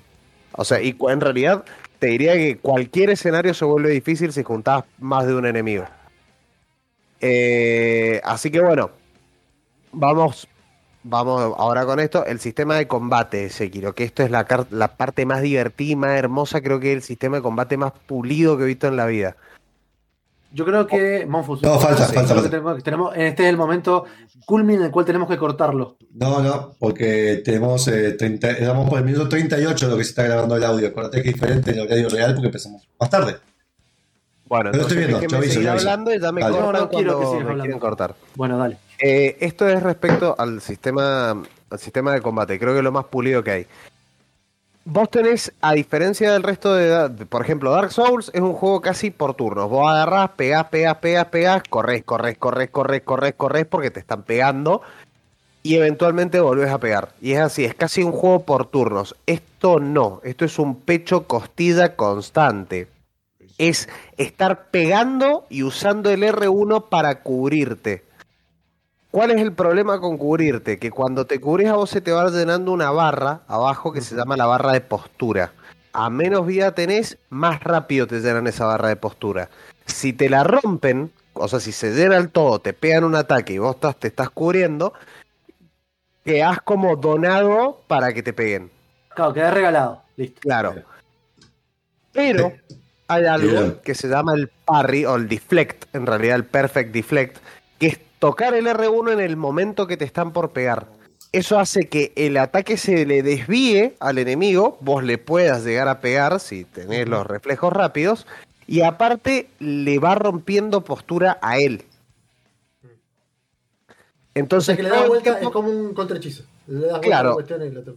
O sea, y en realidad te diría que cualquier escenario se vuelve difícil si juntás más de un enemigo. Eh, así que bueno, vamos, vamos ahora con esto. El sistema de combate, Sekiro, que esto es la, la parte más divertida y más hermosa, creo que es el sistema de combate más pulido que he visto en la vida.
Yo creo que. Monfus.
No, falta,
sí,
falta,
tenemos- tenemos- este es el momento culmin en el cual tenemos que cortarlo.
No, no, porque tenemos eh, 30, estamos por el minuto 38 de lo que se está grabando el audio. Acuérdate que es diferente en el horario real porque empezamos más tarde.
Bueno,
Pero estoy
entonces
viendo, yo aviso,
seguir
yo aviso.
hablando y ya me
Dale.
cortan
No, no quiero que sigas
me
hablando.
quieren cortar.
Bueno, dale.
Eh, esto es respecto al sistema, al sistema de combate. Creo que es lo más pulido que hay. Vos tenés, a diferencia del resto de, de- por ejemplo, Dark Souls es un juego casi por turnos. Vos agarrás, pegás, pegás, pegás, pegás, corres, corres, corres, corres, corres, corres porque te están pegando y eventualmente volvés a pegar. Y es así, es casi un juego por turnos. Esto no, esto es un pecho costilla constante. Es estar pegando y usando el R1 para cubrirte. ¿Cuál es el problema con cubrirte? Que cuando te cubrís a vos se te va llenando una barra abajo que se llama la barra de postura. A menos vida tenés, más rápido te llenan esa barra de postura. Si te la rompen, o sea, si se llena el todo, te pegan un ataque y vos estás- te estás cubriendo, quedás como donado para que te peguen.
Claro, queda regalado. Listo.
Claro. Pero hay algo
Bien.
que se llama el parry o el deflect, en realidad el perfect deflect, que es tocar el R1 en el momento que te están por pegar. Eso hace que el ataque se le desvíe al enemigo, vos le puedas llegar a pegar si tenés los reflejos rápidos, y aparte le va rompiendo postura a él.
O
Entonces,
sea que le da
todo el
vuelta,
tiempo-
es como un contrahechizo. Le das vuelta
Claro.
a la cuestión y lo to-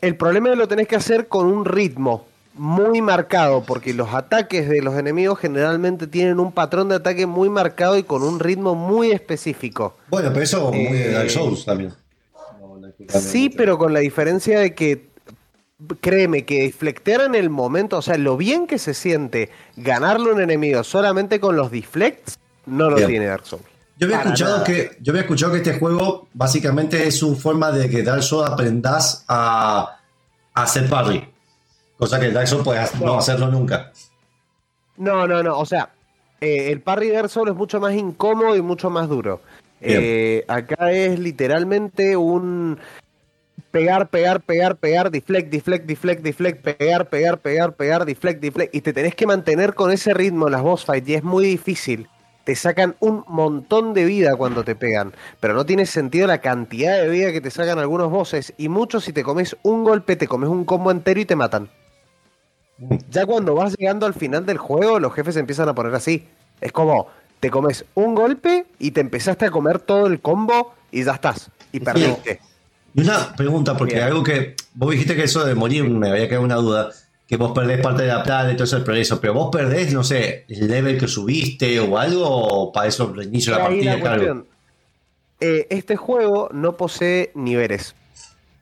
El problema es que lo tenés que hacer con un ritmo muy marcado, porque los ataques de los enemigos generalmente tienen un patrón de ataque muy marcado y con un ritmo muy específico.
Bueno, pero eso muy de Dark
Eh,
Souls también.
Sí, pero con la diferencia de que, créeme, que deflectear en el momento, o sea, lo bien que se siente ganarle un enemigo solamente con los deflects, no lo
Bien.
tiene Dark Souls.
Yo había
Para
escuchado
nada.
que yo había escuchado que este juego básicamente es una forma de que Dark Souls aprendas a, a hacer parry. Cosa que Dark Souls puedes no hacerlo nunca.
No, no, no. O sea, eh, el parry de Souls es mucho más incómodo y mucho más duro. Eh, acá es literalmente un pegar, pegar, pegar, pegar, deflect, deflect, deflect, deflect, pegar, pegar, pegar, pegar, deflect, deflect. Y te tenés que mantener con ese ritmo en las boss fights y es muy difícil. Te sacan un montón de vida cuando te pegan, pero no tiene sentido la cantidad de vida que te sacan algunos bosses. Y muchos, si te comes un golpe, te comes un combo entero y te matan. Ya cuando vas llegando al final del juego, los jefes empiezan a poner así. Es como, te comes un golpe y te empezaste a comer todo el combo y ya estás. Y perdiste.
Y una pregunta, porque
Bien.
algo que vos dijiste que eso de morir me había quedado una duda, que vos perdés parte de la plata y todo eso el progreso, pero vos perdés, no sé, el level que subiste o algo, o para eso el inicio de la partida,
la. Eh, este juego no posee niveles.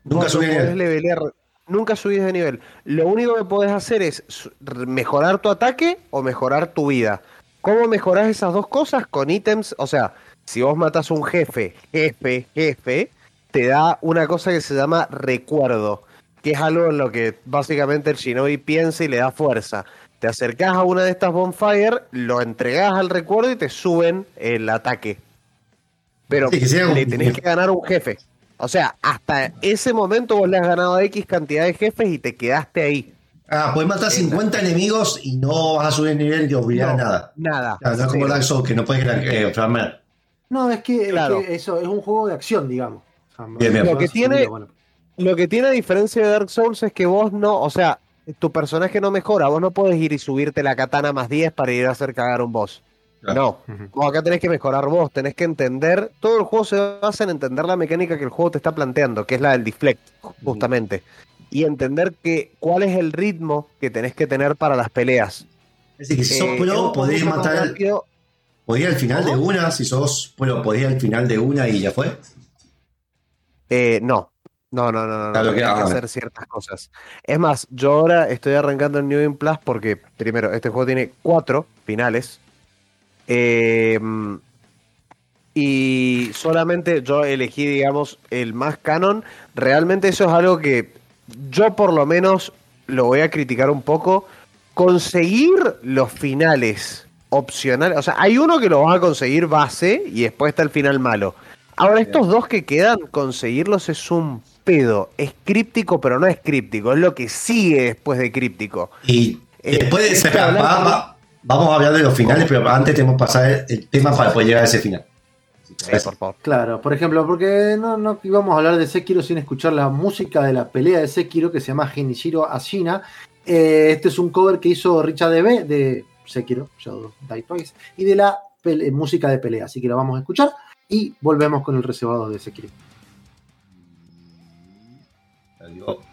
Nunca subí
no podés
nivel.
Nunca subís de nivel. Lo único que podés hacer es mejorar tu ataque o mejorar tu vida. ¿Cómo mejorás esas dos cosas? Con ítems, o sea, si vos matas un jefe, jefe, jefe, te da una cosa que se llama recuerdo, que es algo en lo que básicamente el shinobi piensa y le da fuerza. te acercás a una de estas bonfire, lo entregás al recuerdo y te suben el ataque. Pero
Sí, que
le tenés que ganar un jefe. O sea, hasta ese momento vos le has ganado a X cantidad de jefes y te quedaste ahí.
Ah, puedes matar 50 enemigos y no vas a subir el nivel ni olvidar
No,
nada.
Nada.
Claro, no es como. Dark Souls, que no puedes eh, farmear.
No, es que, es
Claro.
que eso es un juego de acción, digamos. O sea,
Bien, bien.
Lo que tiene-
bueno.
Lo que tiene a diferencia de Dark Souls es que vos no, o sea, tu personaje no mejora, vos no podés ir y subirte la katana más 10 para ir a hacer cagar un boss.
Claro.
No, vos acá tenés que mejorar vos, tenés que entender, todo el juego se basa en entender la mecánica que el juego te está planteando, que es la del deflect, justamente. Y entender que cuál es el ritmo que tenés que tener para las peleas.
Es decir, que si sos
Eh,
pro, podés matar.
rápido.
Podés ir al final de una, si sos pro, podés al final de una y ya fue.
Eh, no. No, no, no, no, no,
Claro que-
tenés que
ah,
hacer ciertas cosas. Es más, yo ahora estoy arrancando el New Game Plus porque, primero, este juego tiene cuatro finales. Eh, y solamente yo elegí, digamos, el más canon. Realmente eso es algo que yo por lo menos lo voy a criticar un poco. Conseguir los finales opcionales. O sea, hay uno que lo vas a conseguir base y después está el final malo. Ahora, estos dos que quedan, conseguirlos es un pedo. Es críptico, pero no es críptico. Es lo que sigue después de críptico.
Y
Eh,
después de
es
vamos a hablar de los finales, pero antes tenemos que pasar el, tema para poder llegar a ese final.
Sí, por favor.
Claro, por ejemplo, porque no, no íbamos a hablar de Sekiro sin escuchar la música de la pelea de Sekiro que se llama Genichiro Ashina. Eh, este es un cover que hizo Richard DB de Sekiro, Shadow Die Twice, y de la pele- música de pelea. Así que lo vamos a escuchar y volvemos con el reservado de Sekiro.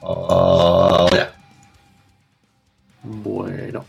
Ahora.
Bueno.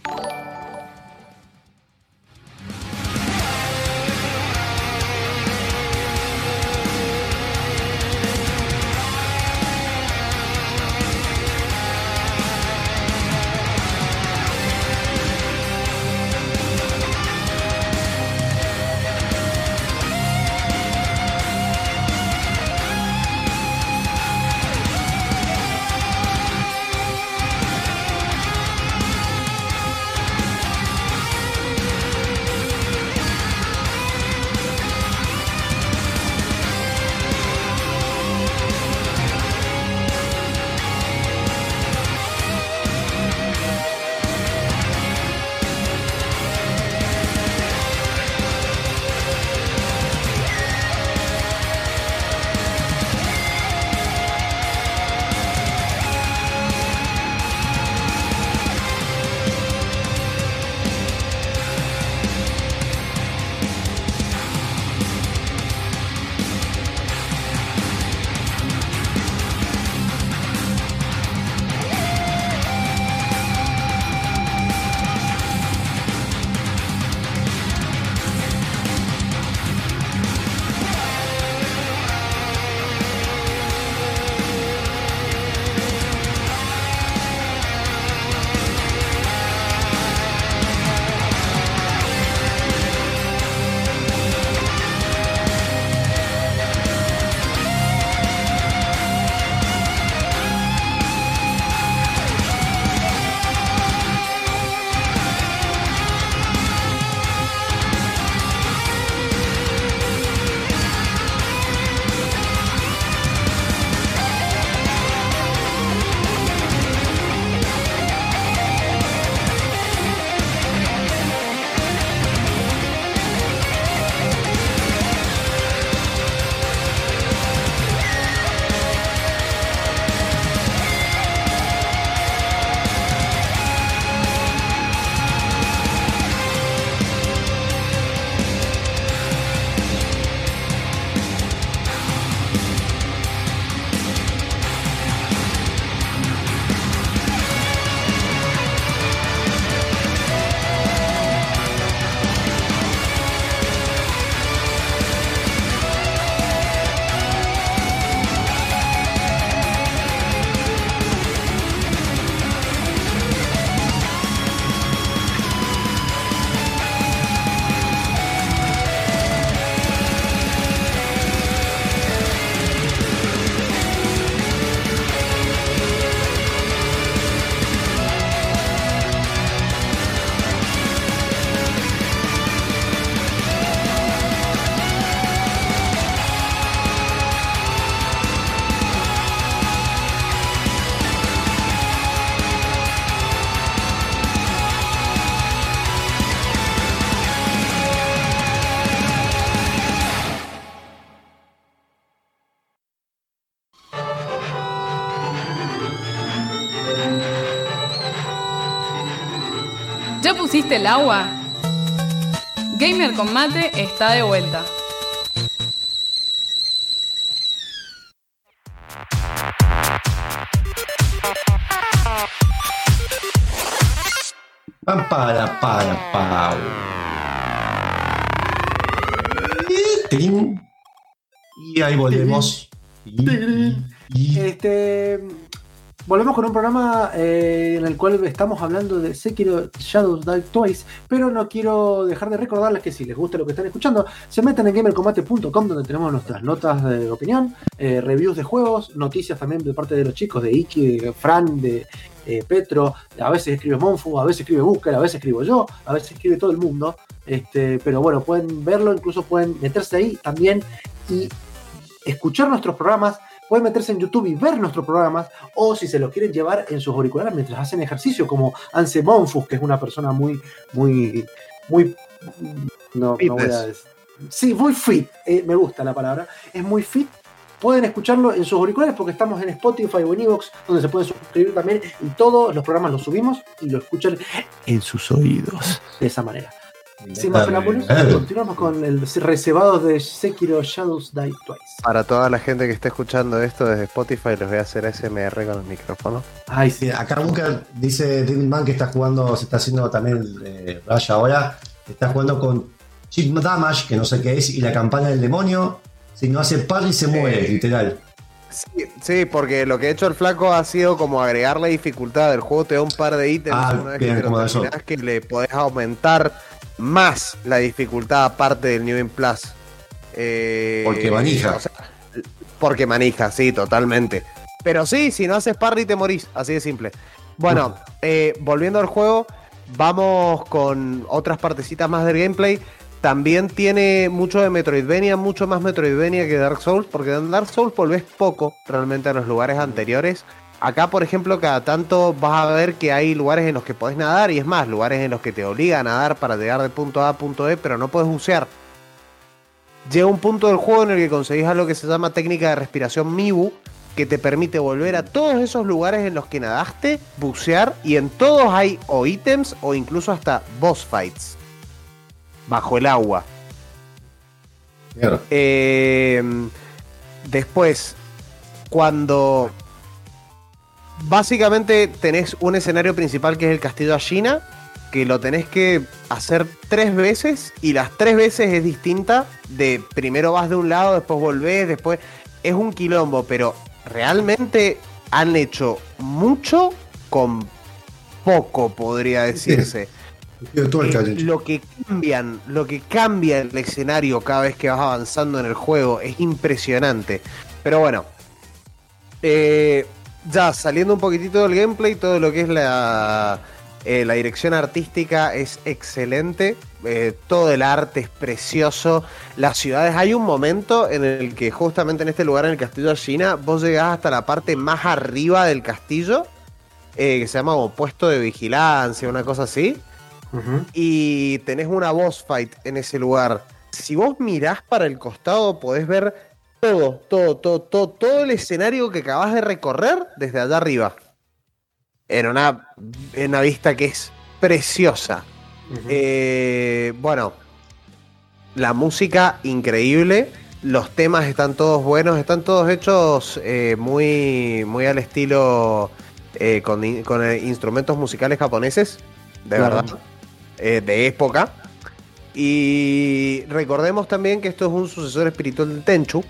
¿Conociste el agua? Gamer con mate está de vuelta.
Pam, para, para, pau. Y, ahí volvemos. Y- y-
Este, volvemos con un programa eh, en el cual estamos hablando de Sekiro Shadows Die Twice, pero no quiero dejar de recordarles que si les gusta lo que están escuchando, se meten en gamercombate.com donde tenemos nuestras notas de opinión, eh, reviews de juegos, noticias también de parte de los chicos, de Iki, de Fran, de eh, Petro, a veces escribe Monfu, a veces escribe Booker, a veces escribo yo, a veces escribe todo el mundo, este, pero bueno, pueden verlo, incluso pueden meterse ahí también y escuchar nuestros programas pueden meterse en YouTube y ver nuestros programas, o si se los quieren llevar en sus auriculares mientras hacen ejercicio, como Anse Monfus, que es una persona muy, muy, muy. No, no voy a decir. Sí, muy fit, eh, me gusta la palabra. Es muy fit. Pueden escucharlo en sus auriculares porque estamos en Spotify o en Evox, donde se pueden suscribir también. Y todos los programas los subimos y lo escuchan en sus oídos. De esa manera. Sin más continuamos con el reservado de Sekiro Shadows Die Twice.
Para toda la gente que esté escuchando esto desde Spotify, les voy a hacer SMR con el micrófono.
Ay, sí.
Sí, acá Booker dice Man que está jugando, se está haciendo también eh, Rush ahora, está jugando con Chip Damage, que no sé qué es, y la campana del demonio. Si no hace parry se muere, literal.
Sí, sí, porque lo que ha hecho el flaco ha sido como agregar la dificultad del juego, te da un par de ítems
Ah,
una vez
bien,
que te lo
como eso.
terminás, que le podés aumentar más la dificultad aparte del New Game Plus. Eh,
Porque manija.
o sea, porque manija, sí, totalmente. Pero sí, si no haces parry te morís, así de simple. Bueno, eh, volviendo al juego, vamos con otras partecitas más del gameplay. También tiene mucho de Metroidvania, mucho más Metroidvania que Dark Souls, porque en Dark Souls volvés poco realmente a los lugares anteriores. Acá, por ejemplo, cada tanto vas a ver que hay lugares en los que podés nadar, y es más, lugares en los que te obligan a nadar para llegar de punto A a punto B, pero no puedes bucear. Llega un punto del juego en el que conseguís algo que se llama técnica de respiración Mibu, que te permite volver a todos esos lugares en los que nadaste, bucear, y en todos hay o ítems o incluso hasta boss fights. Bajo el agua.
Mierda.
Eh, después, cuando básicamente tenés un escenario principal que es el castillo Ashina, que lo tenés que hacer tres veces y las tres veces es distinta. De primero vas de un lado, después volvés, después es un quilombo, pero realmente han hecho mucho con poco, podría decirse.
Tío, todo el
Eh, lo que cambian, lo que cambia el escenario cada vez que vas avanzando en el juego es impresionante. Pero bueno, eh, ya saliendo un poquitito del gameplay, todo lo que es la, eh, la dirección artística es excelente. eh, todo el arte es precioso. Las ciudades, hay un momento en el que justamente en este lugar, en el castillo de China, vos llegás hasta la parte más arriba del castillo, eh, que se llama como puesto de vigilancia, una cosa así y tenés una boss fight en ese lugar. Si vos mirás para el costado, podés ver todo, todo, todo, todo, todo el escenario que acabas de recorrer desde allá arriba. En una, en una vista que es preciosa. Eh, bueno, la música increíble. Los temas están todos buenos, están todos hechos eh, muy, muy al estilo eh, con, con, eh, instrumentos musicales japoneses, de
Claro.
verdad, eh, de época. Y recordemos también que esto es un sucesor espiritual del Tenchu.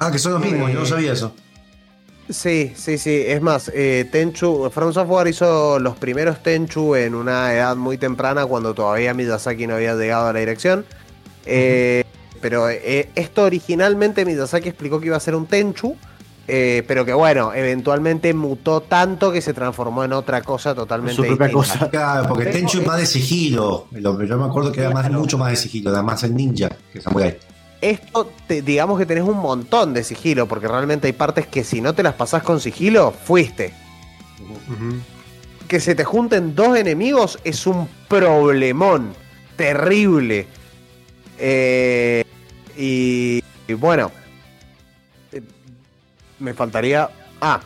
Ah, que son los mismos,
Eh,
yo no sabía eso.
Sí, sí, sí. Es más, eh, Tenchu, From Software hizo los primeros Tenchu en una edad muy temprana cuando todavía Miyazaki no había llegado a la dirección. Eh, Pero eh, esto originalmente Miyazaki explicó que iba a ser un Tenchu. eh, pero que bueno, eventualmente mutó tanto que se transformó en otra cosa totalmente
Su propia
distinta.
cosa.
Claro, porque Tenchu es más de sigilo. Lo- Yo me acuerdo que era más, mucho más de sigilo, era más el ninja que Samurai.
Esto, te- digamos que tenés un montón de sigilo, porque realmente hay partes que si no te las pasás con sigilo, fuiste. Que se te junten dos enemigos es un problemón terrible. Eh, y, y bueno, eh, me faltaría... Ah,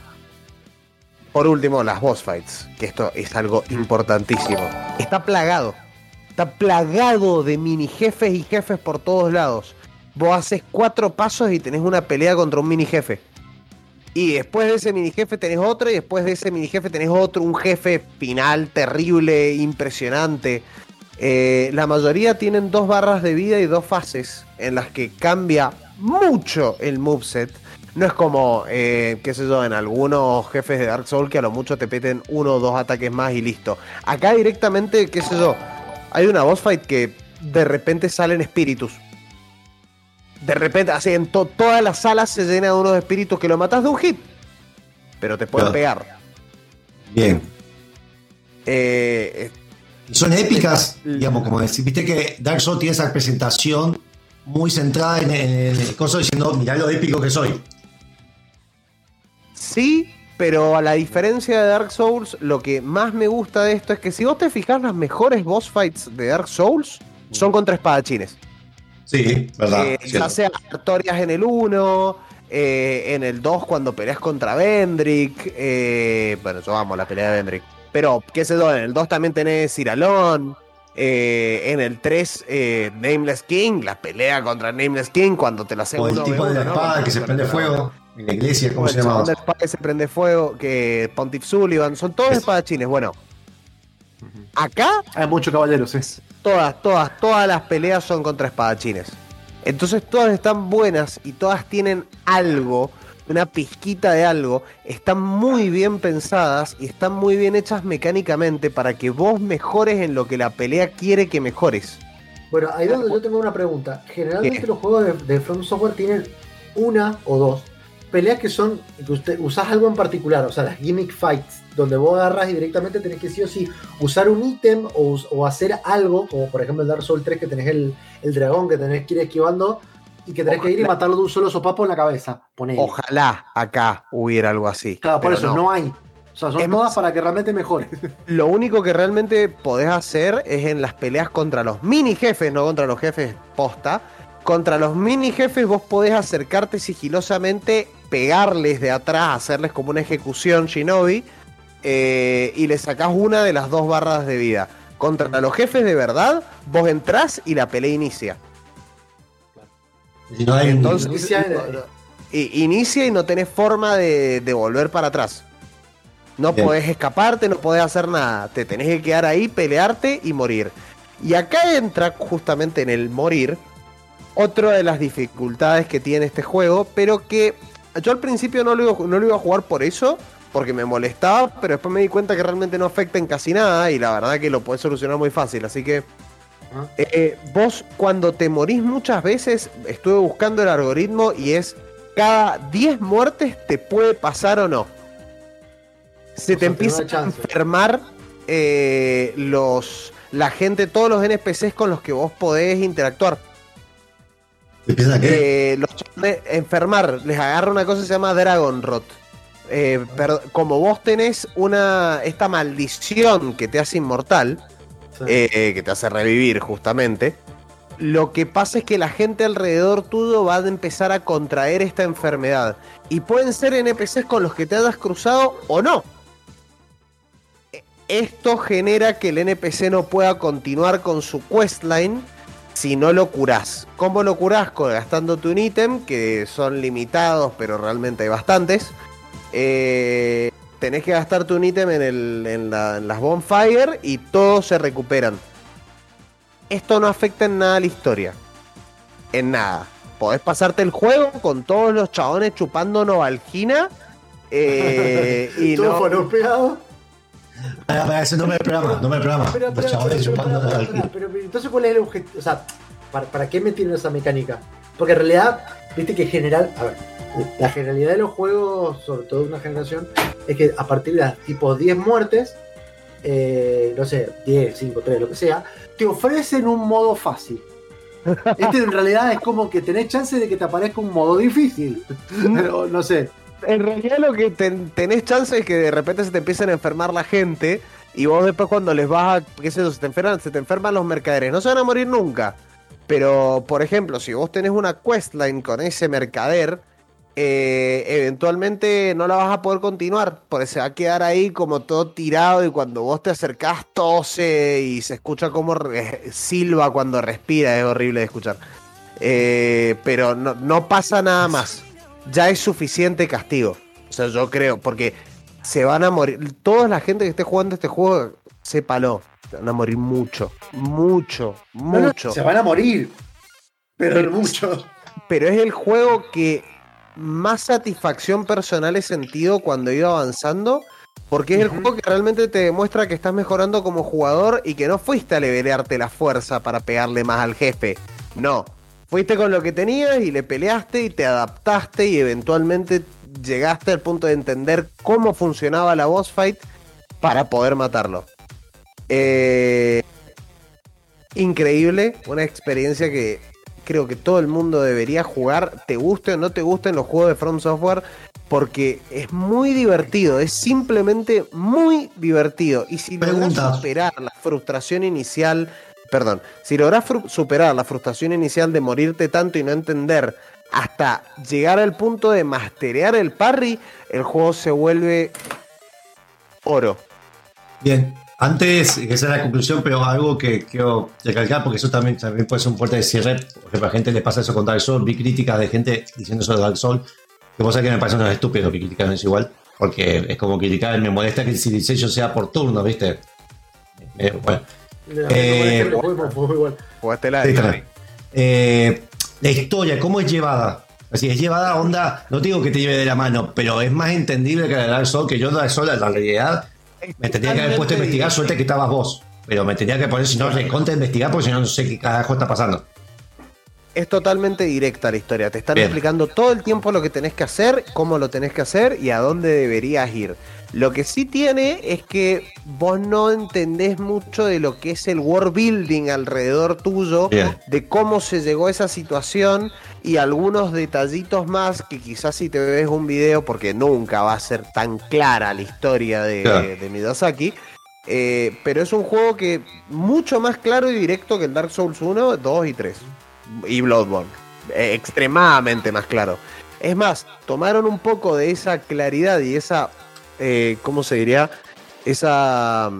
Por último, las boss fights, que esto es algo importantísimo. Está plagado. Está plagado de mini jefes y jefes por todos lados. Vos haces cuatro pasos y tenés una pelea contra un mini jefe. Y después de ese mini jefe tenés otro, y después de ese mini jefe tenés otro, un jefe final terrible, impresionante. Eh, la mayoría tienen dos barras de vida y dos fases en las que cambia mucho el moveset. No es como, eh, qué sé yo, en algunos jefes de Dark Souls que a lo mucho te peten uno o dos ataques más y listo. Acá directamente, qué sé yo, hay una boss fight que de repente salen espíritus. De repente, así en to- todas las salas se llena de unos espíritus que lo matas de un hit. Pero te pueden
Claro.
pegar.
Bien.
Eh,
Y son épicas, digamos, como decir, viste que Dark Souls tiene esa presentación muy centrada en, en el coso diciendo, mirá lo épico que soy.
Sí, pero a la diferencia de Dark Souls, lo que más me gusta de esto es que si vos te fijas, las mejores boss fights de Dark Souls son contra espadachines.
Sí, verdad.
Eh, ya sea Artorias en el 1, eh, en el 2 cuando peleas contra Vendrick. eh, bueno, yo amo la pelea de Vendrick. Pero, qué sé yo, en el 2 también tenés Ciralón. eh, en el 3, eh, Nameless King, la pelea contra Nameless King cuando te la hace
O el
uno
tipo de la espada que se prende fuego en la iglesia, ¿cómo se
el la espada que se prende fuego, que Pontiff Sullivan, son todos
Es-
espadachines. Bueno, acá
Hay muchos caballeros, sí.
Todas, todas, todas las peleas son contra espadachines. Entonces todas están buenas y todas tienen algo, una pizquita de algo, están muy bien pensadas y están muy bien hechas mecánicamente para que vos mejores en lo que la pelea quiere que mejores.
Bueno, ahí donde yo tengo una pregunta. Generalmente
¿Qué?
los juegos de, de From Software tienen una o dos peleas que son que usted usás algo en particular, o sea, las gimmick fights, donde vos agarras y directamente tenés que sí o sí usar un ítem o, hacer algo, como por ejemplo el Dark Souls 3 que tenés el, el dragón que tenés que ir esquivando y que tenés que ir y matarlo de un solo sopapo en la cabeza. Ponele.
Ojalá acá hubiera algo así.
Claro, por eso no. hay. O sea, son
Es
todas
más-
para que realmente mejore.
Lo único que realmente podés hacer es en las peleas contra los mini jefes, no contra los jefes posta. Contra los mini jefes vos podés acercarte sigilosamente, pegarles de atrás, hacerles como una ejecución shinobi eh, y le sacás una de las dos barras de vida. Contra los jefes de verdad, vos entrás y la pelea inicia.
Y no hay
Entonces,
Inicia-
no, no. I- inicia y no tenés forma de, de volver para atrás. No
Bien.
podés escaparte, no podés hacer nada. Te tenés que quedar ahí, pelearte y morir. Y acá entra justamente en el morir otra de las dificultades que tiene este juego, pero que yo al principio no lo iba, no lo iba a jugar por eso, porque me molestaba, pero después me di cuenta que realmente no afecta en casi nada y la verdad que lo podés solucionar muy fácil. Así que eh, vos cuando te morís muchas veces, estuve buscando el algoritmo y es cada 10 muertes te puede pasar o no. Se
O
te empieza a enfermar eh, los la gente, todos los NPCs con los que vos podés interactuar. Eh, los enfermar, les agarra una cosa que se llama Dragon Rot. Eh, pero como vos tenés una esta maldición que te hace inmortal,
Sí.
eh, que te hace revivir justamente, lo que pasa es que la gente alrededor tuyo va a empezar a contraer esta enfermedad. Y pueden ser NPCs con los que te hayas cruzado o no. E- Esto genera que el NPC no pueda continuar con su questline si no lo curás. ¿Cómo lo curás? Gastándote un ítem, que son limitados, pero realmente hay bastantes. Eh, tenés que gastarte un ítem en, el- en la- en las bonfire y todos se recuperan. Esto no afecta en nada a la historia. En nada. Podés pasarte el juego con todos los chabones chupando Novalgina. eh, y no.
Para, para ese nombre del programa, nombre del programa.
Pero,
Los chavales chupando
entonces, ¿cuál es el objetivo? O sea, ¿para, ¿para qué metieron esa mecánica? Porque en realidad, viste que en general, a ver, la generalidad de los juegos, sobre todo de una generación, es que a partir de las tipo 10 muertes, eh, no sé, 10, 5, 3, lo que sea, te ofrecen un modo fácil. Este en realidad es como que tenés chance de que te aparezca un modo difícil. Pero, no sé.
En realidad lo que ten- tenés chance es que de repente se te empiecen a enfermar la gente y vos después cuando les vas a, qué sé yo, se te enferman, se te enferman los mercaderes, no se van a morir nunca. Pero, por ejemplo, si vos tenés una questline con ese mercader, eh, eventualmente no la vas a poder continuar, porque se va a quedar ahí como todo tirado y cuando vos te acercás tose y se escucha como silba cuando respira, es horrible de escuchar. Eh, pero no pasa nada más, ya es suficiente castigo, o sea, yo creo, porque se van a morir, toda la gente que esté jugando este juego, sépalo, se van a morir mucho, mucho,
no,
mucho
se van a morir. Pero mucho.
pero es el juego que más satisfacción personal he sentido cuando he ido avanzando. Porque es el juego que realmente te demuestra que estás mejorando como jugador y que no fuiste a levelearte la fuerza para pegarle más al jefe. No. Fuiste con lo que tenías y le peleaste y te adaptaste y eventualmente llegaste al punto de entender cómo funcionaba la boss fight para poder matarlo. Eh, increíble, una experiencia que creo que todo el mundo debería jugar, te guste o no te gusten los juegos de From Software, porque es muy divertido, es simplemente muy divertido. Y si logras superar la frustración inicial, perdón, si logras superar la frustración inicial de morirte tanto y no entender hasta llegar al punto de masterear el parry, el juego se vuelve oro.
Bien, antes que sea la conclusión, pero algo que quiero recalcar, porque eso también, también puede ser un puerta de cierre, porque a la gente le pasa eso con Dark Souls, vi críticas de gente diciendo eso de Dark Souls, que sabés que me parece unos estúpidos que critican eso igual, porque es como criticar, me molesta que el Civilization sea por turno, ¿viste? Eh, bueno, Eh,
Jugaste la.
Eh, la historia, ¿cómo es llevada? Así es llevada onda, no te digo que te lleve de la mano, pero es más entendible que la de Dark Souls, que yo Dark Souls, la realidad, me tendría que haber puesto a investigar, suerte que estabas vos. Pero me tendría que poner, si no, recontra investigar, porque si no, no sé qué carajo está pasando.
es totalmente directa la historia. Te están
Bien.
explicando todo el tiempo lo que tenés que hacer, cómo lo tenés que hacer y a dónde deberías ir. Lo que sí tiene es que vos no entendés mucho de lo que es el world building alrededor tuyo,
Bien.
de cómo se llegó a esa situación y algunos detallitos más que quizás si te ves un video, porque nunca va a ser tan clara la historia de,
Claro.
de Midosaki. eh, pero es un juego que mucho más claro y directo que el Dark Souls 1, 2 y 3 y Bloodborne. Eh, extremadamente más claro. Es más, tomaron un poco de esa claridad y esa, eh, ¿cómo se diría? Esa,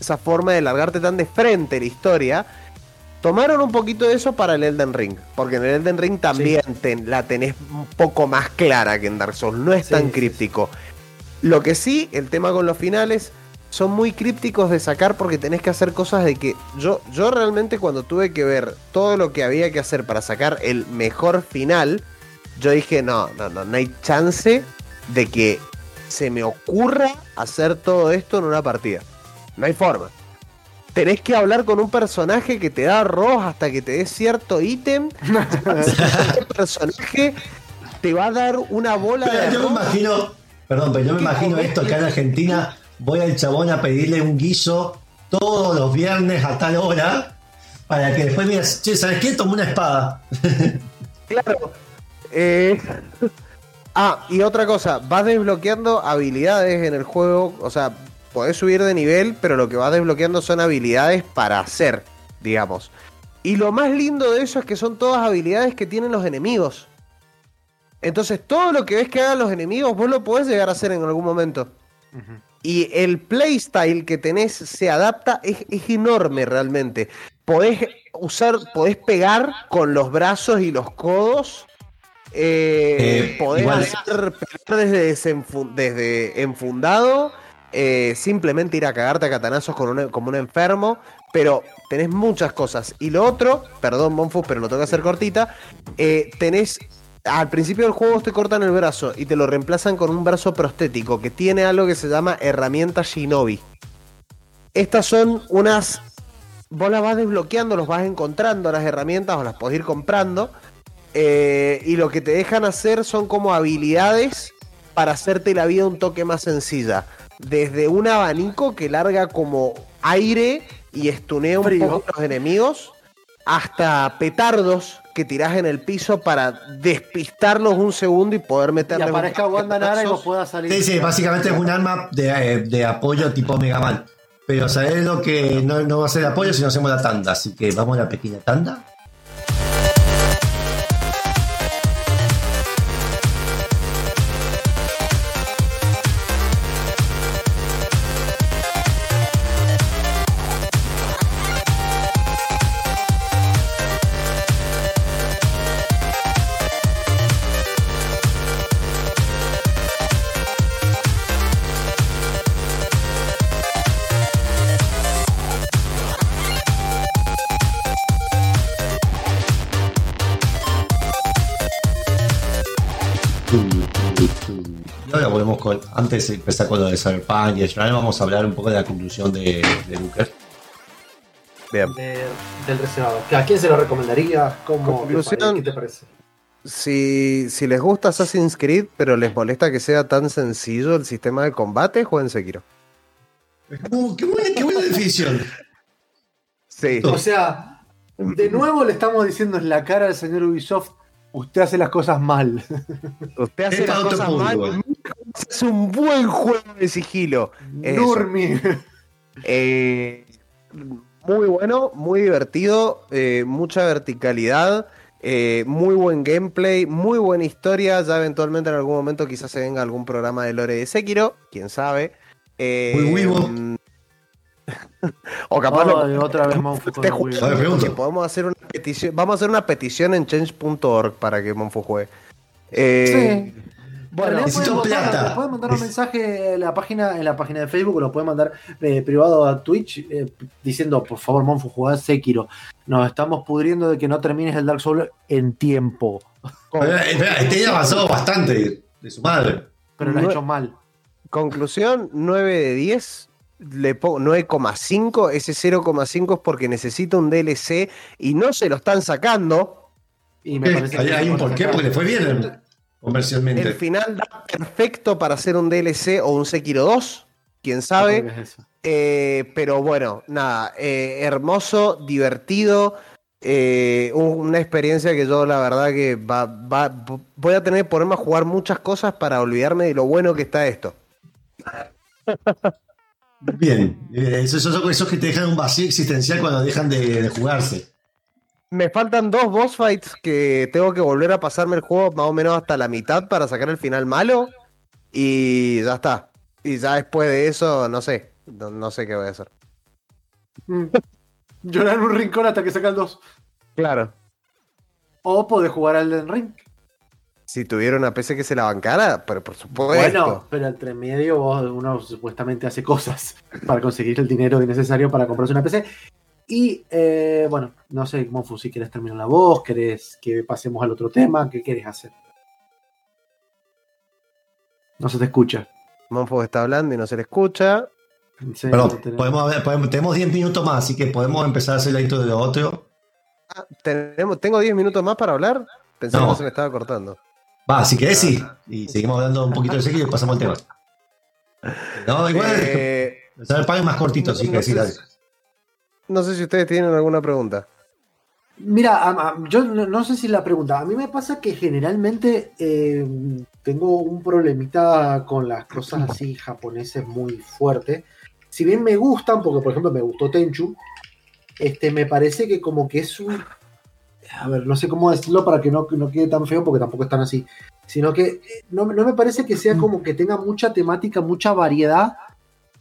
esa forma de largarte tan de frente la historia. Tomaron un poquito de eso para el Elden Ring. Porque en el Elden Ring también ten- la tenés un poco más clara que en Dark Souls. No es
Sí,
tan
sí,
críptico. Lo que sí, el tema con los finales son muy crípticos de sacar porque tenés que hacer cosas de que yo, yo realmente cuando tuve que ver todo lo que había que hacer para sacar el mejor final, yo dije, no, no, no, no hay chance de que se me ocurra hacer todo esto en una partida. No hay forma. Tenés que hablar con un personaje que te da arroz hasta que te dé cierto ítem. Ese personaje te va a dar una bola de
Pero yo me
arroz.
imagino, perdón, pero yo me
¿Qué
imagino esto acá en Argentina, voy al chabón a pedirle un guiso todos los viernes a tal hora, para que después miras, che, ¿sabes qué? Tomé una espada.
Claro. Eh, Ah, y otra cosa, vas desbloqueando habilidades en el juego, o sea, podés subir de nivel, pero lo que vas desbloqueando son habilidades para hacer, digamos. Y lo más lindo de eso es que son todas habilidades que tienen los enemigos. Entonces, todo lo que ves que hagan los enemigos, vos lo podés llegar a hacer en algún momento. Y el playstyle que tenés se adapta, es, es enorme realmente. Podés usar, podés pegar con los brazos y los codos. Eh,
Eh,
podés
igual-
hacer pelear desde, enfundado. eh, simplemente ir a cagarte a catanazos con un- como un enfermo. Pero tenés muchas cosas. Y lo otro, perdón, Monfus, pero lo tengo que hacer cortita. eh, tenés al principio del juego te cortan el brazo y te lo reemplazan con un brazo prostético que tiene algo que se llama herramienta Shinobi. Estas son unas. Vos las vas desbloqueando, los vas encontrando las herramientas o las podés ir comprando. Eh, y lo que te dejan hacer son como habilidades para hacerte la vida un toque más sencilla. Desde un abanico que larga como aire y estunea un
Frío.
poco a los enemigos, hasta petardos que tirás en el piso para despistarlos un segundo y poder
Y
meterles un
aparezca Wanda Nara y
pedazos.
puedas salir.
Sí, sí, básicamente es un arma de, eh, de apoyo tipo Mega Man. Pero ¿sabés lo que no, no va a ser apoyo si no hacemos la tanda? Así que vamos a la pequeña tanda. Antes de empezar con lo de Cyberpunk y Israel, vamos a hablar un poco de la conclusión de, de Lucas.
Bien.
de- del reservado. ¿A quién se lo recomendaría? ¿Cómo,
Conclusión.
¿Qué te parece?
Si, si les gusta Assassin's Creed, pero les molesta que sea tan sencillo el sistema de combate, jueguen Sekiro.
Uh, qué, buena, qué buena definición.
Sí.
O sea, de nuevo le estamos diciendo en la cara al señor Ubisoft, usted hace las cosas mal.
Usted
Es
hace las cosas mal. Es un buen juego de sigilo.
Nurmi.
Eh, muy bueno, muy divertido, eh, mucha verticalidad, eh, muy buen gameplay, muy buena historia. Ya eventualmente en algún momento quizás se venga algún programa de Lore de Sekiro, quién sabe. Eh,
Muy vivo.
o capaz lo-
Ay, otra vez
pregunto.
que podemos hacer una petición, vamos a hacer una petición en change.org para que Monfu juegue. Eh,
Sí.
Bueno,
necesito
pueden
plata.
pueden mandar un mensaje en la página, en la página de Facebook, o lo pueden mandar eh, privado a Twitch eh, diciendo, por favor, Monfu, jugá Sekiro. Nos estamos pudriendo de que no termines el Dark Souls en tiempo.
Este ya ha avanzado bastante de su madre.
Pero lo
No-
hecho mal.
Conclusión, 9 de 10. Le pongo 9,5. Ese 0,5 es porque necesita un DLC y no se lo están sacando.
Y me parece
Hay,
que
hay un porqué, porque le fue bien comercialmente.
El final da perfecto para hacer un DLC o un Sekiro 2. Quién sabe.
Es.
Eh, pero bueno, nada. eh, hermoso, divertido. eh, un- una experiencia que yo, la verdad, que va, va- voy a tener que ponerme a jugar muchas cosas para olvidarme de lo bueno que está esto.
Bien, eh, esos, esos, esos que te dejan un vacío existencial cuando dejan de, de jugarse.
Me faltan dos boss fights que tengo que volver a pasarme el juego más o menos hasta la mitad para sacar el final malo. Y ya está. Y ya después de eso, no sé. No, no sé qué voy a hacer.
Mm. Llorar en un rincón hasta que saca el 2.
Claro.
O podés jugar al Den Ring.
Si tuviera una PC que se la bancara, pero por supuesto.
Bueno, pero entre medio vos, uno supuestamente hace cosas para conseguir el dinero necesario para comprarse una PC. Y eh, bueno, no sé, Monfu, si querés terminar la voz, querés que pasemos al otro tema, ¿qué querés hacer? No se te escucha.
Monfo está hablando y no se le escucha.
Sí,
Pero
tenemos-
podemos, ver- podemos- tenemos 10 minutos más, así que podemos empezar a hacer la intro de lo otro.
Ah, ¿tenemos, ¿Tengo 10 minutos más para hablar? Pensé
No.
que se me estaba cortando.
Va, si querés, sí. Y seguimos hablando un poquito de Sekiro y pasamos al tema. No, igual.
Eh,
el Cyberpunk es más cortito, sí que
no
sí,
sé
dale.
si- no sé si ustedes tienen alguna pregunta.
Mira, yo no, sé si la pregunta. A mí me pasa que generalmente eh, tengo un problemita con las cosas así japoneses muy fuerte. Si bien me gustan, porque por ejemplo me gustó Tenchu, este, me parece que como que es un... A ver, no sé cómo decirlo para que no, no quede tan feo, porque tampoco es tan así. Sino que eh, no, no me parece que sea como que tenga mucha temática, mucha variedad,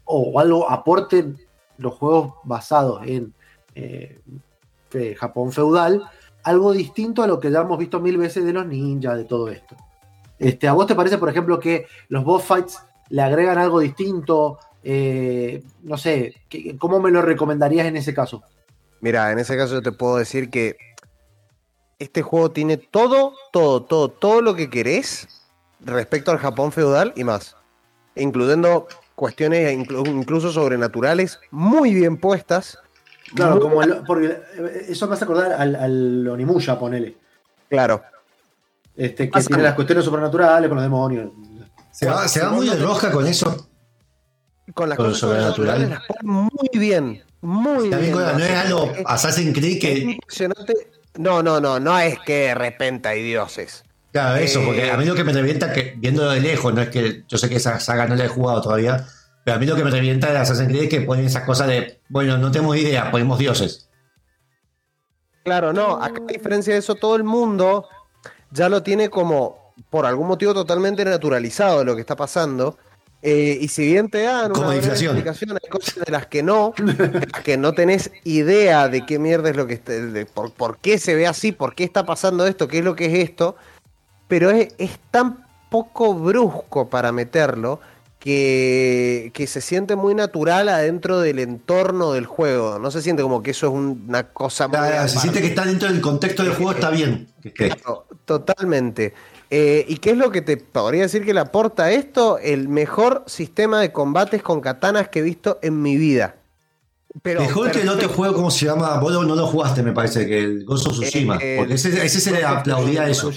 o algo aporten los juegos basados en eh, Japón feudal, algo distinto a lo que ya hemos visto mil veces de los ninjas, de todo esto. Este, ¿A vos te parece, por ejemplo, que los boss fights le agregan algo distinto? Eh, no sé, ¿qué- ¿cómo me lo recomendarías en ese caso?
Mira, en ese caso yo te puedo decir que este juego tiene todo, todo, todo, todo lo que querés respecto al Japón feudal y más. Incluyendo cuestiones inclu- incluso sobrenaturales muy bien puestas.
Claro,
Muy-
como el- porque eh, eso me hace acordar al, al Onimusha, ponele.
Claro.
Este, que tiene las cuestiones sobrenaturales con los demonios.
Se va, se va muy de roja con eso.
Con las
Con
cosas sobrenaturales
sobrenatural.
las ponen muy bien. Muy
También
bien.
con la no es algo Assassin's Creed que.
No, no, no, no es que de repente hay dioses.
Claro, eso,
Eh,
porque a mí lo que me revienta, que viéndolo de lejos, no es que yo sé que esa saga no la he jugado todavía, pero a mí lo que me revienta de Assassin's Creed es que ponen esas cosas de, bueno, no tenemos idea, ponemos dioses.
Claro, no, acá a diferencia de eso, todo el mundo ya lo tiene como, por algún motivo, totalmente naturalizado lo que está pasando. Eh, y si bien te dan
Como
una explicación, hay cosas de las que no, de las que no tenés idea de qué mierda es lo que está, de por, por qué se ve así, por qué está pasando esto, qué es lo que es esto, pero es, es tan poco brusco para meterlo que, que se siente muy natural adentro del entorno del juego. No se siente como que eso es un- una cosa muy
se siente que está dentro del contexto del juego, está bien.
Claro, totalmente. Eh, ¿Y qué es lo que te podría decir que le aporta esto? El mejor sistema de combates con katanas que he visto en mi vida. Pero,
Mejor que el otro juego, ¿cómo se llama? Vos no no lo jugaste, me parece, que el Ghost of Tsushima.
Eh,
porque ese, ese se le aplaudía eso.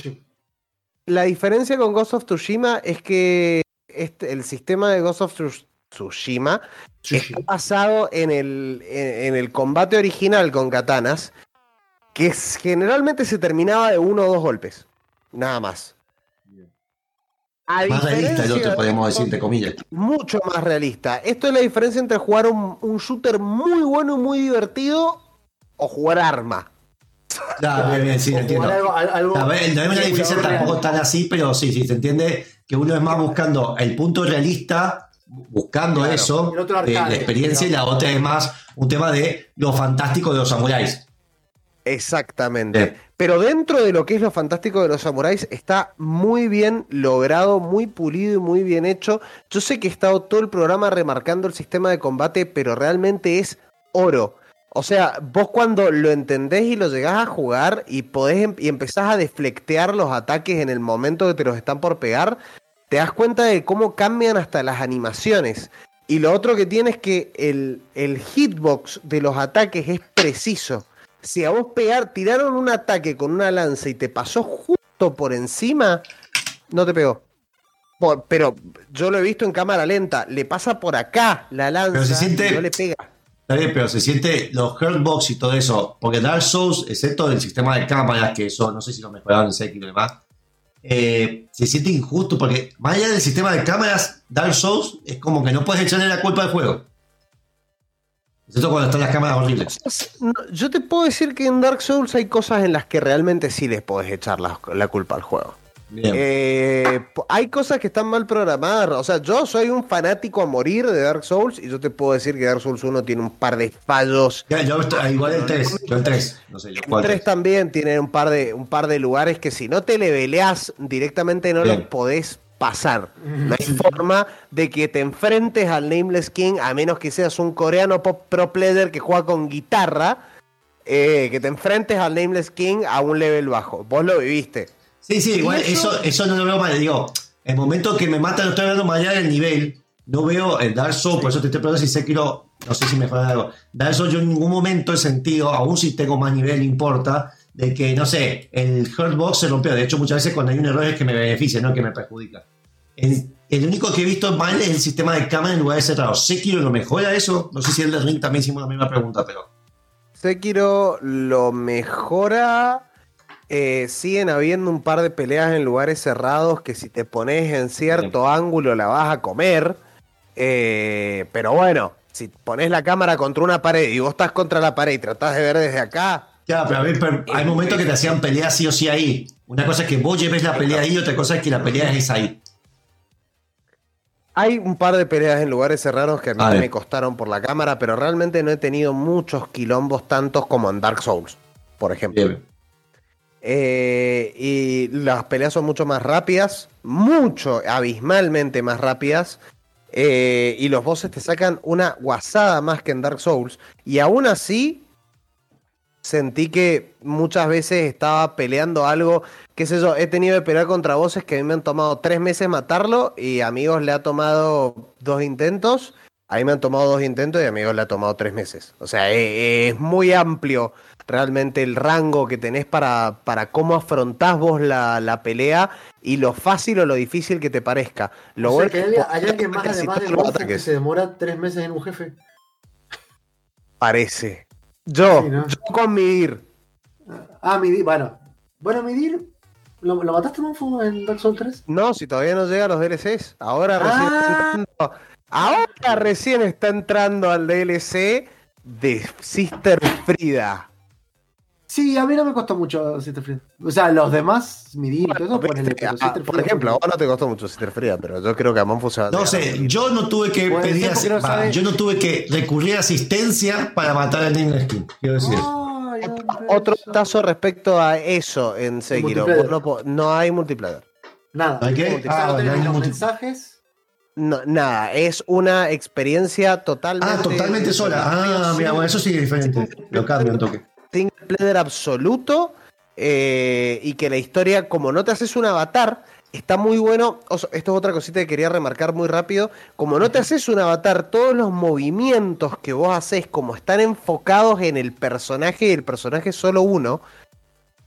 La diferencia con Ghost of Tsushima es que este, el sistema de Ghost of Tsu- Tsushima está basado en el, en, en el combate original con katanas, que es- generalmente se terminaba de uno o dos golpes, nada más. A
Más realista otro,
de-
podríamos decir, entre comillas.
mucho más realista. Esto es la diferencia entre jugar un, un shooter muy bueno y muy divertido o jugar arma.
Claro, bien, bien, sí,
O
entiendo.
jugar algo- al- algo-
A ver, no hay una
Sí,
diferencia
algo
tampoco
real.
tan así, pero sí, sí, se entiende que uno es más buscando el punto realista, buscando
Claro.
eso, de la experiencia, y la otra es más un tema de lo fantástico de los samuráis.
Exactamente. Pero dentro de lo que es lo fantástico de los samuráis está muy bien logrado, muy pulido y muy bien hecho. Yo sé que he estado todo el programa remarcando el sistema de combate, pero realmente es oro. O sea, vos cuando lo entendés y lo llegás a jugar y podés em- y empezás a deflectear los ataques en el momento que te los están por pegar, te das cuenta de cómo cambian hasta las animaciones. Y lo otro que tiene es que el, el hitbox de los ataques es preciso. Si a vos pegar, tiraron un ataque con una lanza y te pasó justo por encima, no te pegó. Por- pero yo lo he visto en cámara lenta, le pasa por acá la lanza
Pero se siente-
y no le pega.
Pero se siente los hurtbox y todo eso. Porque Dark Souls, excepto el sistema de cámaras, que eso no sé si lo mejoraron en Sekiro y demás, eh, se siente injusto porque más allá del sistema de cámaras, Dark Souls es como que no puedes echarle la culpa al juego. Excepto cuando están las cámaras horribles.
Yo te puedo decir que en Dark Souls hay cosas en las que realmente sí les podés echar la, la culpa al juego. Eh, hay cosas que están mal programadas. O sea, yo soy un fanático a morir de Dark Souls y yo te puedo decir que Dark Souls 1 tiene un par de fallos
Ya, yo estoy- igual el 3, yo el 3, no sé, yo
El
cuál
3
3.
también tiene un par de un par de lugares que si no te leveleas directamente no
Bien.
los podés pasar. No hay forma de que te enfrentes al Nameless King a menos que seas un coreano pop pro player que juega con guitarra. eh, que te enfrentes al Nameless King a un level bajo. Vos lo viviste.
Sí, sí, igual
eso-
eso, no lo veo mal. Digo, el momento que me matan, no estoy hablando más allá del nivel. No veo el Dark Souls, por eso te estoy preguntando si Sekiro, no sé si mejora algo. Dark Souls yo en ningún momento he sentido, aún si tengo más nivel, importa, de que, no sé, el Hurtbox se rompió. De hecho, muchas veces cuando hay un error es que me beneficia, no que me perjudica. El, el único que he visto mal es el sistema de cámara en lugares cerrados. Sekiro lo mejora eso. No sé si el de Ring también hicimos la misma pregunta, pero.
Sekiro lo mejora. Eh, siguen habiendo un par de peleas en lugares cerrados que si te pones en cierto ángulo la vas a comer. eh, pero bueno, si pones la cámara contra una pared y vos estás contra la pared y tratás de ver desde acá.
Claro, pero a ver, pero hay momentos que te hacían pelear sí o sí ahí. Una cosa es que vos lleves la pelea ahí, otra cosa es que la pelea es ahí.
Hay un par de peleas en lugares cerrados que a mí
A
me costaron por la cámara, pero realmente no he tenido muchos quilombos tantos como en Dark Souls, por ejemplo.
Bien.
Eh, y las peleas son mucho más rápidas, mucho, abismalmente más rápidas. eh, y los bosses te sacan una guasada más que en Dark Souls. Y aún así, sentí que muchas veces estaba peleando algo, qué sé yo, he tenido que pelear contra bosses que a mí me han tomado tres meses matarlo y amigos le ha tomado dos intentos. A mí me han tomado dos intentos y amigos le ha tomado tres meses. O sea, e- es, muy amplio realmente el rango que tenés para, para cómo afrontás vos la, la pelea y lo fácil o lo difícil que te parezca. Lo
O sea,
bueno
que hay, alguien más además
los
que se demora tres meses en un jefe.
Parece. Yo,
Sí, ¿no?
yo con mi ir.
Ah, Midir, bueno. Bueno, Midir, ¿lo, lo mataste Monfo en Dark Souls 3?
No, si todavía no llega a los DLCs. Ahora recién,
Ah.
está entrando, ahora recién está entrando al DLC de Sister Frida.
Sí, a mí no me costó mucho Sister Frida. O sea, los demás, Midir y todo pero
Ah,
Sister
por ejemplo, a vos no te costó mucho Sister Frida, pero yo creo que a Monfo se va a
No
a
sé, yo no tuve que pedir
no
yo no tuve que recurrir a asistencia para matar al Nameless King. Quiero decir.
Hombre,
Otro tazo respecto a eso en Sekiro. No, hay multiplayer.
Nada.
¿Hay qué? Ah,
no
bueno, hay
los mensajes.
No, nada, es una experiencia totalmente.
Ah, totalmente sola. Ah, mira, bueno, eso sí es diferente. Lo cambio un toque.
Player absoluto eh, y que la historia, como no te haces un avatar, está muy bueno. O sea, esto es otra cosita que quería remarcar muy rápido. Como no te haces un avatar, todos los movimientos que vos haces, como están enfocados en el personaje y el personaje es solo uno,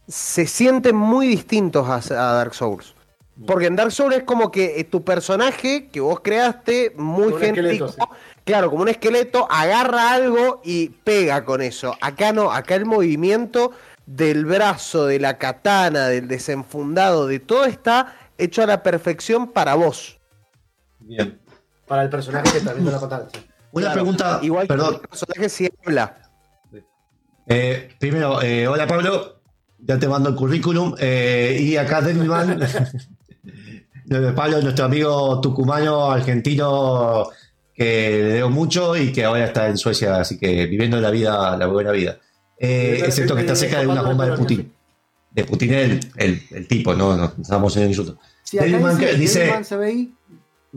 se sienten muy distintos a, a Dark Souls. Porque en Dark Souls es como que eh, tu personaje que vos creaste, muy
Como
genérico, claro, como un esqueleto, agarra algo y pega con eso. Acá no, acá el movimiento del brazo, de la katana, del desenfundado, de todo está hecho a la perfección para vos.
Bien.
Para el personaje que está viendo la sí.
Una
Claro,
pregunta,
Igual que
perdón.
el personaje sí habla.
Eh, primero, eh, hola Pablo, ya te mando el currículum. Eh, y acá Devilman, Pablo, nuestro amigo tucumano, argentino, que le debo mucho y que ahora está en Suecia, así que viviendo la vida, la buena vida. Eh, excepto que está cerca de una bomba
de.
Putin. De Putin el, el, el tipo, no, no estamos en el insulto.
Sí, dice,
que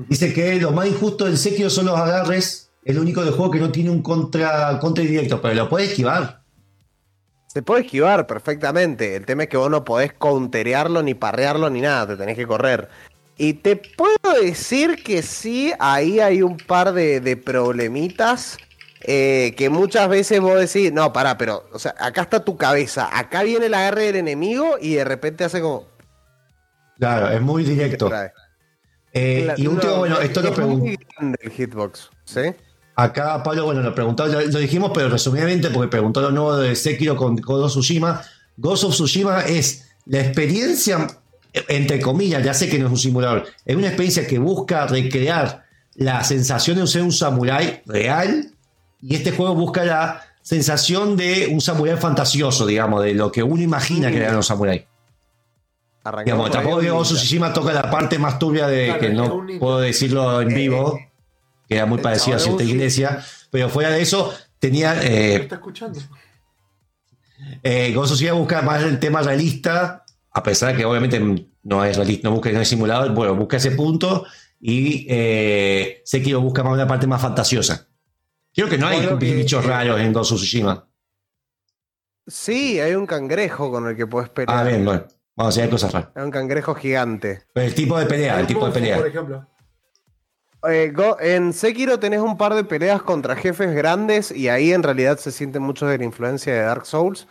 dice- que lo más injusto en Sekiro son los agarres. Es el único de juego que no tiene un contra, contra directo, pero lo puede esquivar.
Se puede esquivar perfectamente. El tema es que vos no podés counterearlo, ni parrearlo, ni nada. Te tenés que correr. Y te puedo decir que sí, ahí hay un par de, de problemitas. eh, que muchas veces vos decís, no, pará, pero, o sea, acá está tu cabeza, acá viene el agarre del enemigo y de repente hace como.
Claro, es muy
¿qué
directo. Eh,
La-
y último,
no,
bueno, esto lo
es grande el hitbox, ¿sí?
Acá Pablo, bueno, lo preguntó, lo, lo dijimos, pero resumidamente, porque preguntó lo nuevo de Sekiro con God of Tsushima. Ghost of Tsushima es la experiencia, entre comillas, ya sé que no es un simulador, es una experiencia que busca recrear la sensación de ser un samurái real, y este juego busca la sensación de un samurái fantasioso, digamos, de lo que uno imagina que eran los samuráis. Digamos, tampoco que Tsushima toca la parte más turbia de
Claro,
que no puedo decirlo en vivo, que era muy parecido a cierta iglesia, pero fuera de eso, tenía.
¿Me
Eh,
está escuchando?
eh, busca más el tema realista, a pesar de que obviamente no es realista, no busca no es simulador, bueno, busca ese punto y eh, Sekiro busca más una parte más fantasiosa. Creo que no hay
que-
bichos raros en of Tsushima.
Sí, hay un cangrejo con el que puedes pelear.
Ah, bien, bueno, vamos a ver cosas raras.
Hay un cangrejo gigante.
El tipo de pelea, el tipo de pelea.
Por ejemplo.
Eh, Go- en Sekiro tenés un par de peleas contra jefes grandes y ahí en realidad se siente mucho de la influencia de Dark Souls.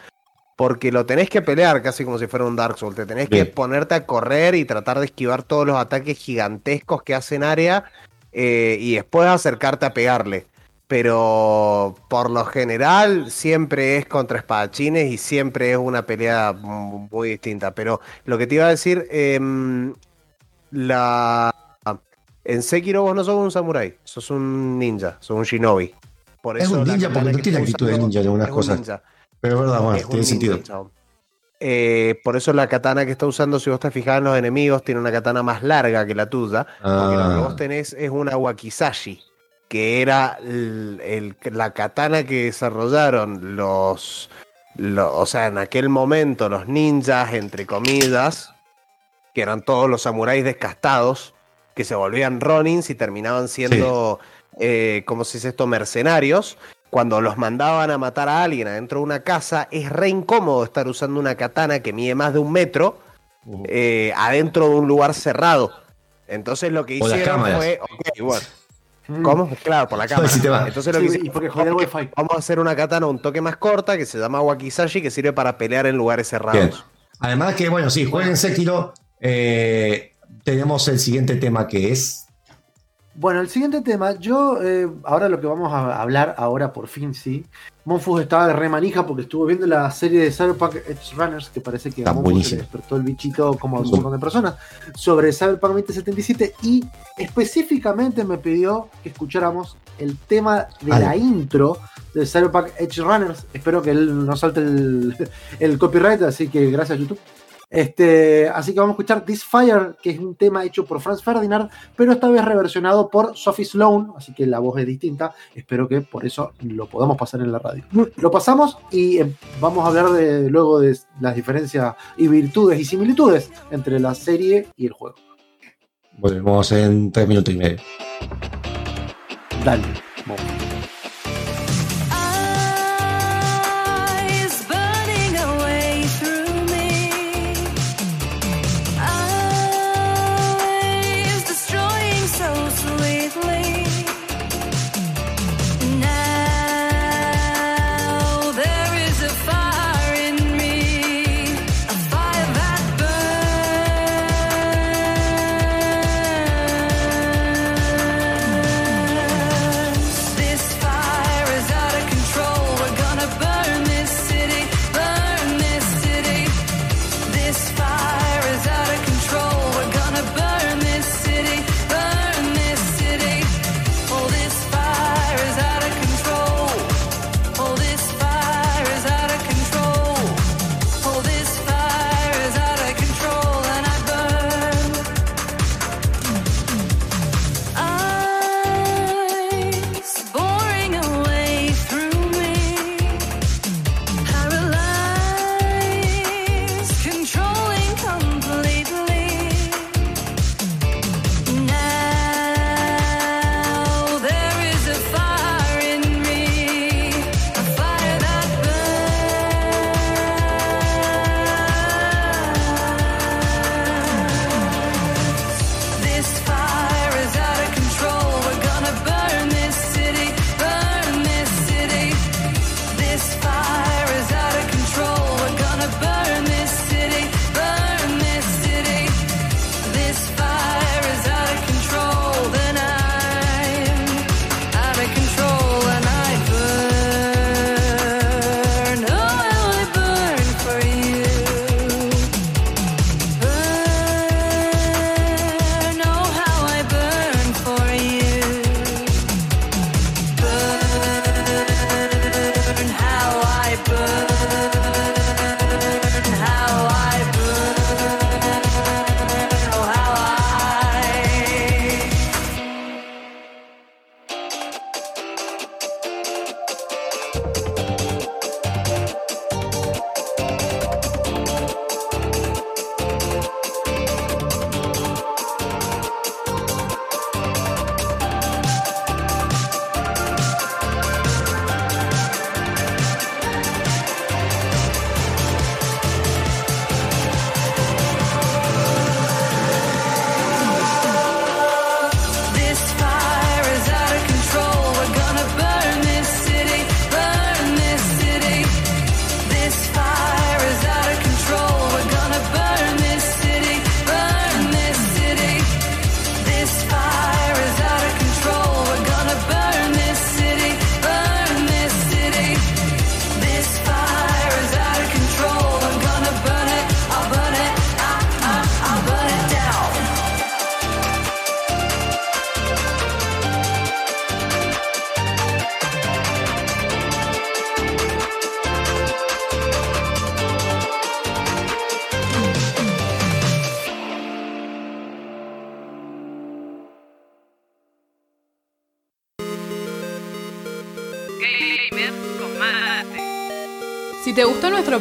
Porque lo tenés que pelear casi como si fuera un Dark Souls. Te tenés que ponerte a correr y tratar de esquivar todos los ataques gigantescos que hacen área eh, y después acercarte a pegarle. Pero por lo general siempre es contra espadachines y siempre es una pelea muy distinta. Pero lo que te iba a decir, em, la en Sekiro vos no sos un samurái, sos un ninja, sos un shinobi. Por
Es un ninja porque no tiene actitud de ninja en algunas
es un
cosas.
ninja.
Pero es verdad, bueno,
Es
tiene sentido.
Eh, por eso la katana que está usando, si vos te fijás en los enemigos, tiene una katana más larga que la tuya. Porque lo que
Ah.
vos tenés es una wakizashi, que era el- el- la katana que desarrollaron los, lo- o sea, en aquel momento los ninjas, entre comillas, que eran todos los samuráis descastados, que se volvían ronins y terminaban siendo, eh, ¿cómo se dice esto?, mercenarios. Cuando los mandaban a matar a alguien adentro de una casa, es re incómodo estar usando una katana que mide más de un metro eh, adentro de un lugar cerrado. Entonces lo que hicieron fue, ok, bueno. ¿Cómo? Claro, por la cámara. Entonces lo
Sí,
que
y
hicieron
porque
fue,
wifi.
vamos a hacer una katana un toque más corta que se llama wakizashi que sirve para pelear en lugares cerrados.
Bien. Además que, bueno, sí, jueguen Sekiro. eh, tenemos el siguiente tema que es...
Bueno, el siguiente tema, yo, eh, ahora lo que vamos a hablar, ahora por fin sí. Monfus estaba de remanija porque estuvo viendo la serie de Cyberpunk Edge Runners, que parece que a Monfus se despertó el bichito como a un montón de personas, sobre Cyberpunk 2077 y específicamente me pidió que escucháramos el tema de la intro de Cyberpunk Edge Runners. Espero que él no salte el, el copyright, así que gracias YouTube. Este, así que vamos a escuchar This Fire, que es un tema hecho por Franz Ferdinand, pero esta vez reversionado por Sophie Sloan, así que la voz es distinta. Espero que por eso lo podamos pasar en la radio. Lo pasamos y eh, vamos a hablar de, luego de las diferencias y virtudes y similitudes entre la serie y el juego.
Volvemos en tres minutos y medio.
Dale. vamos.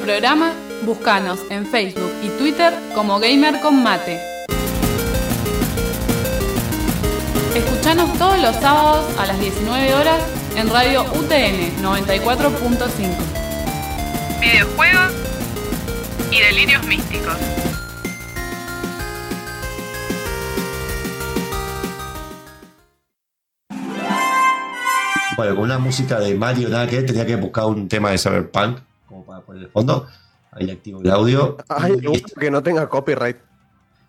Programa, búscanos en Facebook y Twitter como Gamer con Mate. Escuchanos todos los sábados a las 19 horas en Radio UTN 94.5.
Videojuegos y delirios místicos.
Bueno, con una música de Mario, nada que ver, tenía que buscar un tema de Cyberpunk fondo. Ahí activo el audio.
Ay, que no tenga copyright.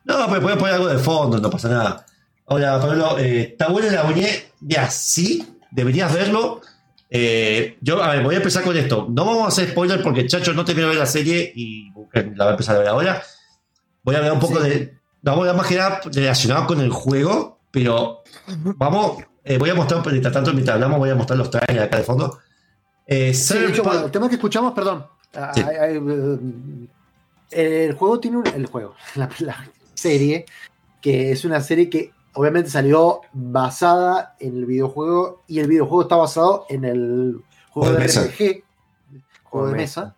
No, pero puedes poner algo de fondo, no pasa nada. Hola, Pablo, eh, está buena la muñe. Ya, sí, deberías verlo. Eh, yo, a ver, voy a empezar con esto. No vamos a hacer spoiler porque Chacho no terminó de ver la serie y la va a empezar a ver ahora. Voy a hablar un poco de. La voy a hablar más que nada relacionado con el juego, pero vamos. eh, voy a mostrar, mientras tanto, mientras hablamos, voy a mostrar los trailers acá de fondo. Eh,
Sí, de bueno, el tema que escuchamos, perdón.
Sí.
eh, el juego tiene un. El juego, la, la serie, que es una serie que obviamente salió basada en el videojuego y el videojuego está basado en el juego
de.
RPG, juego de mesa,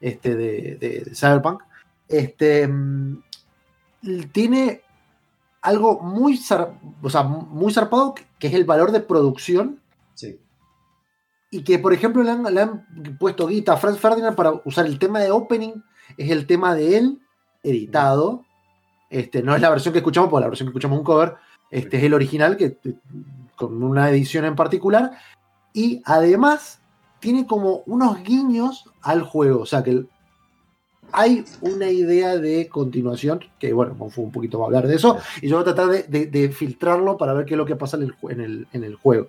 este de, de- de Cyberpunk. Este mm, tiene
algo muy, zar- o sea, muy zarpado, que es el valor de producción. Y que, por ejemplo, le han, le han puesto guita a Franz Ferdinand para usar el tema de opening, es el tema de él, editado. Este, no es la versión que escuchamos, porque la versión que escuchamos es un cover. Este es el original, que, con una edición en particular. Y además, tiene como unos guiños al juego. O sea, que hay una idea de continuación, que bueno, fue un poquito va a hablar de eso, y yo voy a tratar de, de- de filtrarlo para ver qué es lo que pasa en el, en el, en el juego.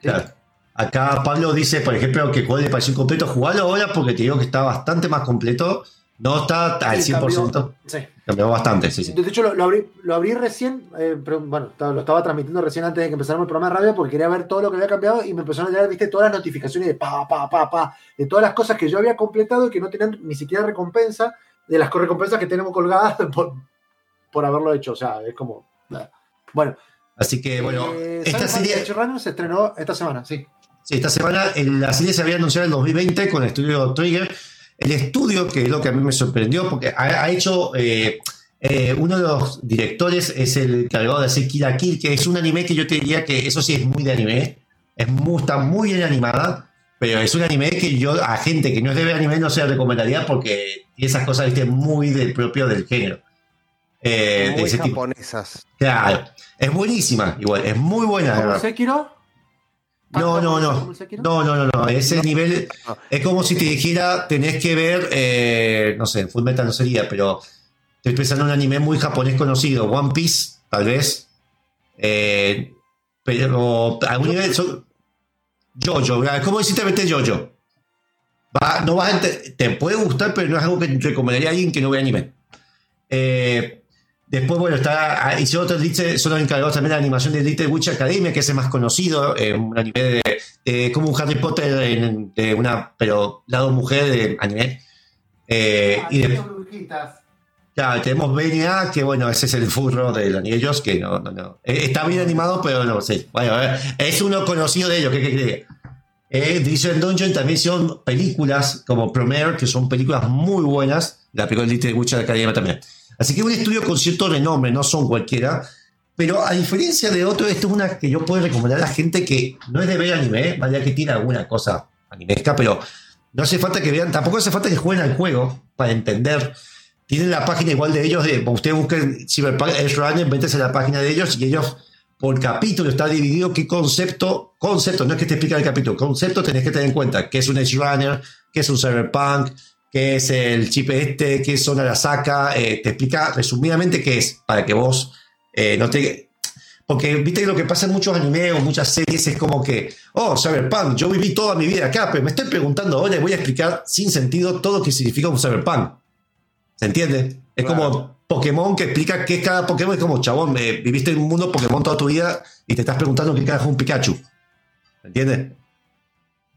Claro. Acá Pablo dice, por ejemplo, que cuál le pareció incompleto. Jugarlo ahora porque te digo que está bastante más completo. No está al
Sí,
100%.
cambió- sí.
Cambió bastante, sí, sí.
De hecho, lo, lo abrí, lo abrí recién, eh, pero bueno, lo estaba transmitiendo recién antes de que empezáramos el programa de radio porque quería ver todo lo que había cambiado y me empezaron a llegar, viste, todas las notificaciones de pa, pa, pa, pa, de todas las cosas que yo había completado y que no tenían ni siquiera recompensa, de las recompensas que tenemos colgadas por, por haberlo hecho. O sea, es como. Bueno,
Así que, bueno,
eh,
esta serie,
se estrenó esta semana, sí.
Sí, esta semana en la serie se había anunciado en el 2020 con el estudio Trigger. El estudio, que es lo que a mí me sorprendió, porque ha, ha hecho. eh, eh, uno de los directores es el cargado de hacer Kill la Kill, que es un anime que yo te diría que eso sí es muy de anime. Es muy, está muy bien animada, pero es un anime que yo a gente que no es de ver anime no se la recomendaría porque tiene esas cosas ¿viste? muy del propio del género. Eh, de
Muy
ese tipo.
japonesas.
Claro, es buenísima, igual, es muy buena. de
¿Como
verdad.
Sekiro?
No, no, no. No, no, no, no. Ese nivel
No.
es como si te dijera, tenés que ver, eh, no sé, Full Metal no sería, pero estoy pensando en un anime muy japonés conocido, One Piece, tal vez. Eh, pero a un nivel. son- Jojo, ¿cómo decirte vete Jojo? Va, no vas a te puede gustar, pero no es algo que recomendaría a alguien que no ve anime. Eh, después, bueno, está. ah, Hicieron otros dice, son los encargados también de la animación de Little Witch Academia, que es el más conocido, eh, un anime de, de- como un Harry Potter en- de una, pero lado mujer de anime. Eh, y de- Claro, tenemos BNA, que bueno, ese es el furro de los ellos, que no, no, no. Eh, Está bien animado, pero no sé. Bueno, es uno conocido de ellos, ¿qué, qué cree? Eh, Division Dungeon también son películas como Premiere, que son películas muy buenas. La película de Little Witch Academia también. Así que un estudio con cierto renombre, no son cualquiera. Pero a diferencia de otro, esto es una que yo puedo recomendar a la gente que no es de ver anime, vaya que tiene alguna cosa animesca, pero no hace falta que vean, tampoco hace falta que jueguen al juego para entender. Tienen la página igual de ellos, de, ustedes busquen Cyberpunk Runner, métanse a la página de ellos y ellos por capítulo está dividido qué concepto, concepto, no es que te explique el capítulo, concepto tenés que tener en cuenta, qué es un Edge Runner, qué es un Cyberpunk, qué es el chip este, qué Zona Arasaka, eh, te explica resumidamente qué es, para que vos eh, no te... Porque viste que lo que pasa en muchos animes o muchas series es como que, oh, Cyberpunk, yo viví toda mi vida acá, pero me estoy preguntando ahora y voy a explicar sin sentido todo lo que significa un Cyberpunk. ¿Se entiende? Es
Claro.
como Pokémon que explica qué es cada Pokémon. Es como, chabón, eh, viviste en un mundo Pokémon toda tu vida y te estás preguntando qué carajo es un Pikachu. ¿Se entiende?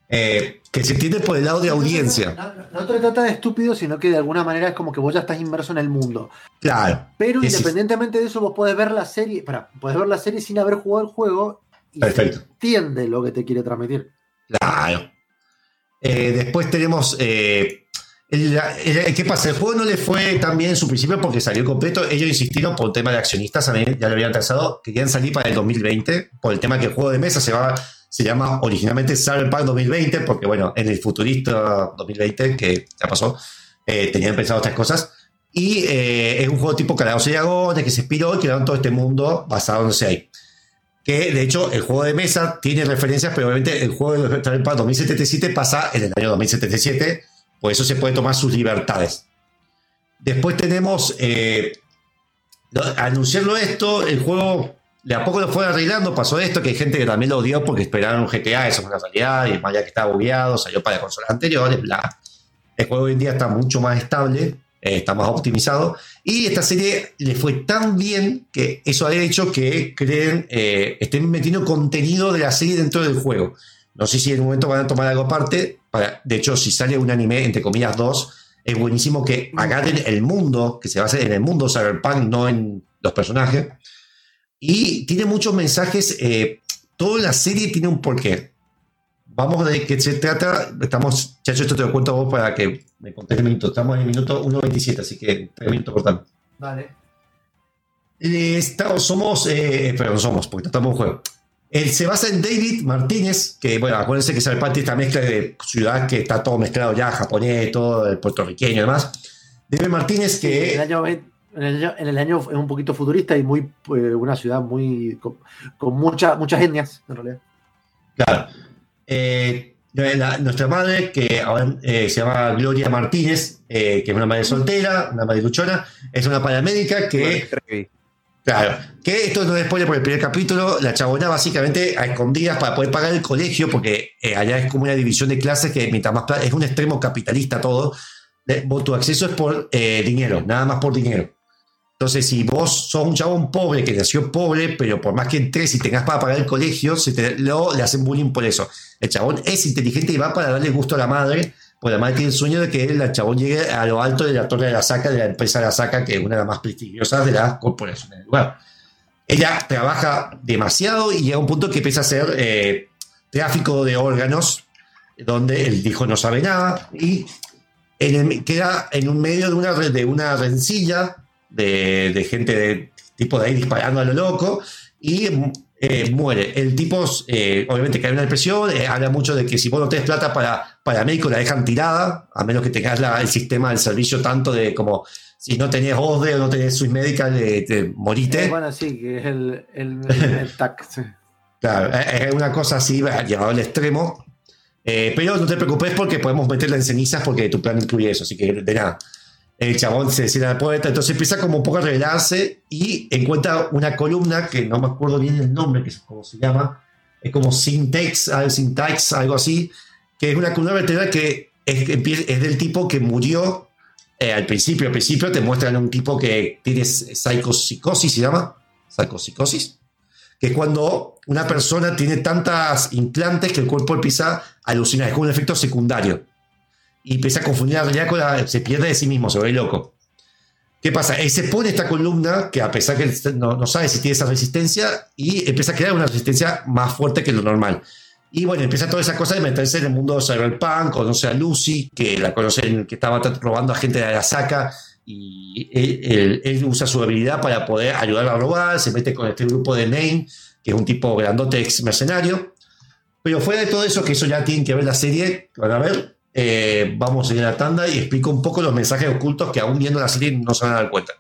Eh, que se entiende por el lado de audiencia.
No, no te trata de estúpido, sino que de alguna manera es como que vos ya estás inmerso en el mundo.
Claro.
Pero independientemente de eso, vos podés ver la serie, para, podés ver la serie sin haber jugado el juego y
Perfecto.
se entiende lo que te quiere transmitir.
Claro. Eh, después tenemos. eh, el- el- ¿Qué pasa? El juego no le fue tan bien en su principio porque salió completo. Ellos insistieron por el tema de accionistas, ya lo habían trazado. Querían salir para el 2020 por el tema que el juego de mesa se, va, se llama originalmente Cyberpunk 2020, porque bueno, en el futurista 2020, que ya pasó, eh, tenían pensado otras cosas. Y eh, es un juego tipo Calabozos y Dragones que se inspiró y crearon todo este mundo basado en ahí que de hecho el juego de mesa tiene referencias, pero obviamente el juego de Cyberpunk 2077 pasa en el año 2077, por eso se puede tomar sus libertades. Después tenemos, eh, lo- anunciarlo esto, el juego de a poco lo fue arreglando, pasó esto, que hay gente que también lo odió porque esperaron un GTA, eso es una realidad, y más ya que estaba bugueado, salió para consolas anteriores, bla. El juego hoy en día está mucho más estable, eh, está más optimizado, y esta serie le fue tan bien que eso ha hecho que creen, eh, estén metiendo contenido de la serie dentro del juego. No sé si en un momento van a tomar algo aparte. Para, de hecho, si sale un anime, entre comillas, dos, es buenísimo que agarren el mundo, que se base en el mundo Cyberpunk, no en los personajes. Y tiene muchos mensajes. eh, toda la serie tiene un porqué. Vamos de qué se trata. Estamos, chacho, esto te lo cuento a vos para que me contés el minuto. Estamos en el minuto 1.27, así que tres minutos cortando.
Vale.
Eh, estamos- somos, eh, pero no somos, porque tratamos un juego. Él se basa en David Martínez, que bueno, acuérdense que Cyberpunk tiene esta mezcla de ciudad que está todo mezclado ya, japonés, todo, el puertorriqueño y demás. David Martínez,
En el
que
año, en el año, en el año es un poquito futurista y muy eh, una ciudad muy con, con mucha- muchas etnias, en realidad.
Claro. Eh, la- nuestra madre, que ahora eh, se llama Gloria Martínez, eh, que es una madre soltera, una madre luchona, es una paramédica que. Claro, que esto no es spoiler por el primer capítulo, la chabona básicamente a escondidas para poder pagar el colegio, porque eh, allá es como una división de clases que mientras más es un extremo capitalista todo, tu acceso es por eh, dinero, nada más por dinero. Entonces, si vos sos un chabón pobre que nació pobre, pero por más que entres y tengas para pagar el colegio, se te, lo, le hacen bullying por eso. El chabón es inteligente y va para darle gusto a la madre, porque la madre tiene el sueño de que el chabón llegue a lo alto de la torre de la saca, de la empresa de la saca, que es una de las más prestigiosas de las corporaciones del lugar. Ella trabaja demasiado y llega a un punto que empieza a hacer eh, tráfico de órganos, donde el hijo no sabe nada y en el- queda en un medio de una, de una rencilla de, de gente de tipo de ahí disparando a lo loco y eh, muere. El tipo, eh, obviamente, cae en una depresión, eh, habla mucho de que si vos no tenés plata para, para médico, la dejan tirada, a menos que tengas la- el sistema del servicio tanto de como si no tenés OSDE o no tenés Swiss Medical, eh, te morite.
Eh, bueno, sí, que es el, el, el, el TAC. sí.
Claro, es es una cosa así, va, llevado al extremo. Eh, pero no te preocupes porque podemos meterla en cenizas porque tu plan incluye eso, así que de nada. El chabón se cierra la puerta, entonces empieza como un poco a revelarse y encuentra una columna que no me acuerdo bien el nombre, que es como se llama, es como Syntax, Syntax, algo así, que es una columna vertebral que es, es del tipo que murió eh, al principio. Al principio te muestran un tipo que tiene psicopsicosis, se llama, psicopsicosis que es cuando una persona tiene tantas implantes que el cuerpo empieza a alucinar, es como un efecto secundario. Y empieza a confundir la realidad con la. se pierde de sí mismo, se ve loco. ¿Qué pasa? Él se pone esta columna, que a pesar que no, no sabe si tiene esa resistencia, y empieza a crear una resistencia más fuerte que lo normal. Y bueno, empieza toda esa cosa de meterse en el mundo cyberpunk, conoce a Lucy, que la conocen, que estaba robando a gente de Arasaka, y él, usa su habilidad para poder ayudar a robar, se mete con este grupo de Name, que es un tipo grandote ex mercenario. Pero fuera de todo eso, que eso ya tienen que ver la serie, van a ver, eh, vamos a ir a la tanda y explico un poco los mensajes ocultos que aún viendo la serie no se van a dar cuenta.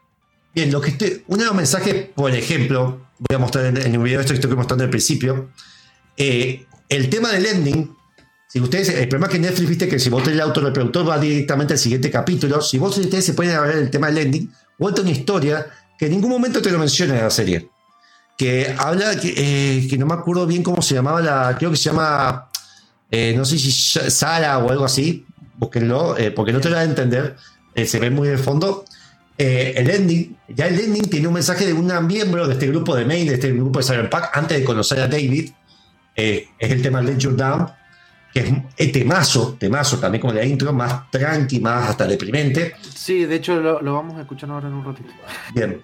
Bien, lo que estoy, uno de los mensajes, por ejemplo, voy a mostrar en, el video esto que estoy mostrando al principio, eh, el tema del ending, si ustedes, el problema es que Netflix viste que si vos tenés el autorreproductor va directamente al siguiente capítulo, si vos ustedes se pueden ver el tema del ending, cuenta una historia que en ningún momento te lo menciona en la serie, que habla, que, eh, que no me acuerdo bien cómo se llamaba la, creo que se llama, eh, no sé si Sara o algo así, búsquenlo, eh, porque no te lo van a entender, eh, se ve muy de fondo. Eh, el ending, ya el ending tiene un mensaje de una miembro de este grupo de mail, de este grupo de Cyberpunk, antes de conocer a David, eh, es el tema Let You Down, que es un temazo, temazo también como la intro, más tranqui, más hasta deprimente.
Sí, de hecho lo, lo vamos a escuchar ahora en un ratito.
Bien.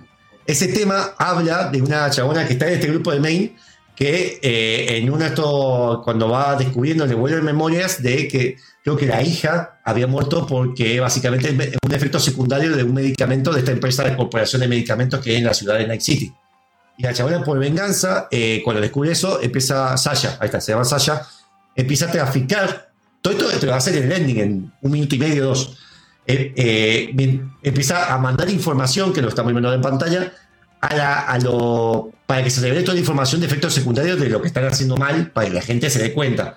Ese tema habla de una chabona que está en este grupo de main que eh, en uno de estos, cuando va descubriendo, le vuelven memorias de que creo que la hija había muerto porque básicamente es un efecto secundario de un medicamento de esta empresa de corporación de medicamentos que hay en la ciudad de Night City. Y la chabona por venganza, eh, cuando descubre eso, empieza Sasha, ahí está, se llama Sasha, empieza a traficar. Todo esto te lo va a hacer en el ending, en un minuto y medio, dos. Eh, eh, empieza a mandar información, que lo estamos viendo en pantalla, a la- a lo, para que se revele toda la información de efectos secundarios de lo que están haciendo mal, para que la gente se dé cuenta.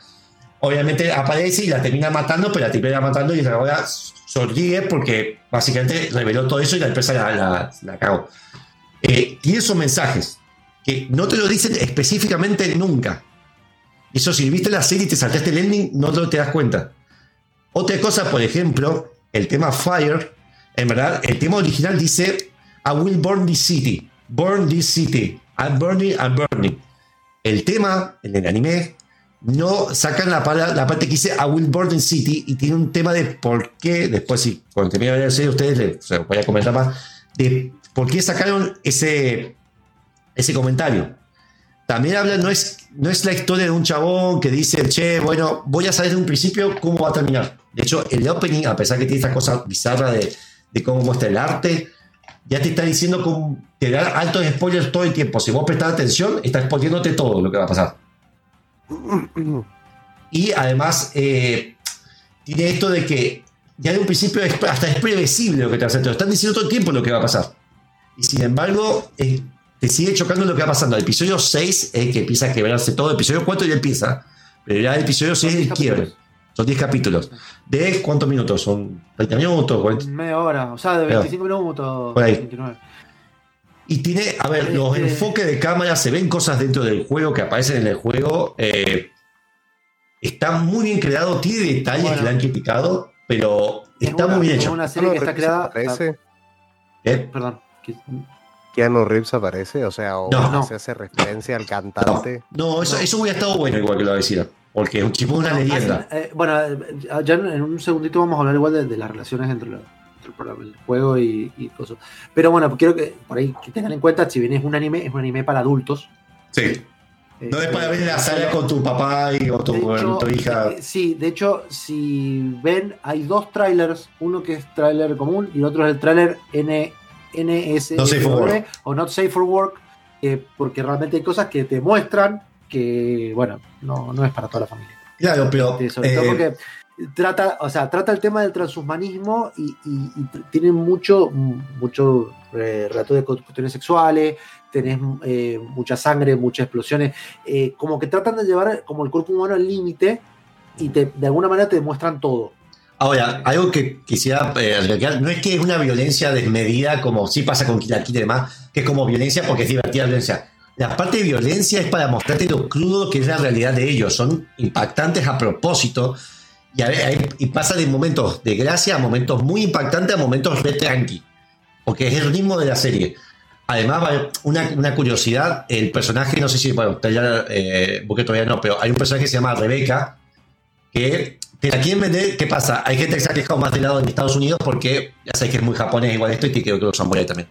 Obviamente aparece y la termina matando, pero la termina matando y ahora sonríe porque básicamente reveló todo eso y la empresa la, la, la cagó. Eh, tiene esos mensajes que no te lo dicen específicamente nunca. Eso si viste la serie y te saltaste el ending, no te das cuenta. Otra cosa, por ejemplo, el tema Fire, en verdad, el tema original dice I will burn this city, burn this city, I'm burning, I'm burning. El tema, en el anime, no sacan la, la parte que dice I will burn the city y tiene un tema de por qué, después si cuando termine de ver la serie ustedes les los voy a comentar más, de por qué sacaron ese, ese comentario. También habla, no es, no es la historia de un chabón que dice, che, bueno, voy a saber de un principio cómo va a terminar. De hecho, el opening, a pesar que tiene esta cosa bizarra de, de cómo muestra el arte, ya te está diciendo con, te da altos spoilers todo el tiempo. Si vos prestás atención, está spoileándote todo lo que va a pasar. Y además, eh, tiene esto de que ya de un principio hasta es previsible lo que te va a hacer. Te lo están diciendo todo el tiempo lo que va a pasar. Y sin embargo, eh, te sigue chocando lo que va pasando. El episodio 6 es que empieza a quebrarse todo. El episodio 4 ya empieza. Pero ya el episodio 6 es el quiebre. Son 10 capítulos. ¿De cuántos minutos? ¿Son 30 minutos? 40?
Media hora, o sea, de
Claro.
25 minutos.
Por ahí.
29.
Y tiene, a ver, los
Este-
enfoques de cámara, se ven cosas dentro del juego que aparecen en el juego. eh, está muy bien creado, tiene detalles
Bueno.
que le han criticado, pero
Es
está
una-
muy bien
es
hecho.
una serie que está creada.
aparece?
¿Eh?
Perdón. que-
Keanu Reeves aparece, o sea, o
No.
se hace referencia al cantante.
No, eso, eso hubiera estado bueno, igual que lo decía. Porque es un tipo de una leyenda.
Eh, bueno, eh, ya en un segundito vamos a hablar igual de, de las relaciones entre, lo- entre el, juego y, y cosas. Pero bueno, quiero que por ahí que tengan en cuenta, si bien es un anime, es un anime para adultos.
Sí. No es para ver en la sala con tu papá y o tu,
De hecho,
tu hija.
eh, sí, de hecho, si ven, hay dos trailers, uno que es trailer común y el otro es el trailer N,
for Work.
o Not Safe for Work, eh, porque realmente hay cosas que te muestran que, bueno, no, no es para toda la familia.
Claro, pero.
Este, sobre todo
eh,
porque trata, o sea, trata el tema del transhumanismo y, y- tiene mucho, mucho eh, relato de cuestiones sexuales, tenés eh, mucha sangre, muchas explosiones, eh, como que tratan de llevar como el cuerpo humano al límite y te, de alguna manera te demuestran todo.
Ahora, algo que quisiera recalcar, no es que es una violencia desmedida como sí pasa con Kill y demás, que es como violencia porque es divertida violencia. La parte de violencia es para mostrarte lo crudo que es la realidad de ellos. Son impactantes a propósito y, a y pasa de momentos de gracia a momentos muy impactantes a momentos re tranqui. Porque es el ritmo de la serie. Además, una, una curiosidad, el personaje, no sé si, bueno, ya, eh, porque todavía no, pero hay un personaje que se llama Rebeca, que te la quieren vender, ¿qué pasa? Hay gente que se ha quejado más del lado de Estados Unidos porque ya sabes que es muy japonés igual esto y que creo que los samurai también.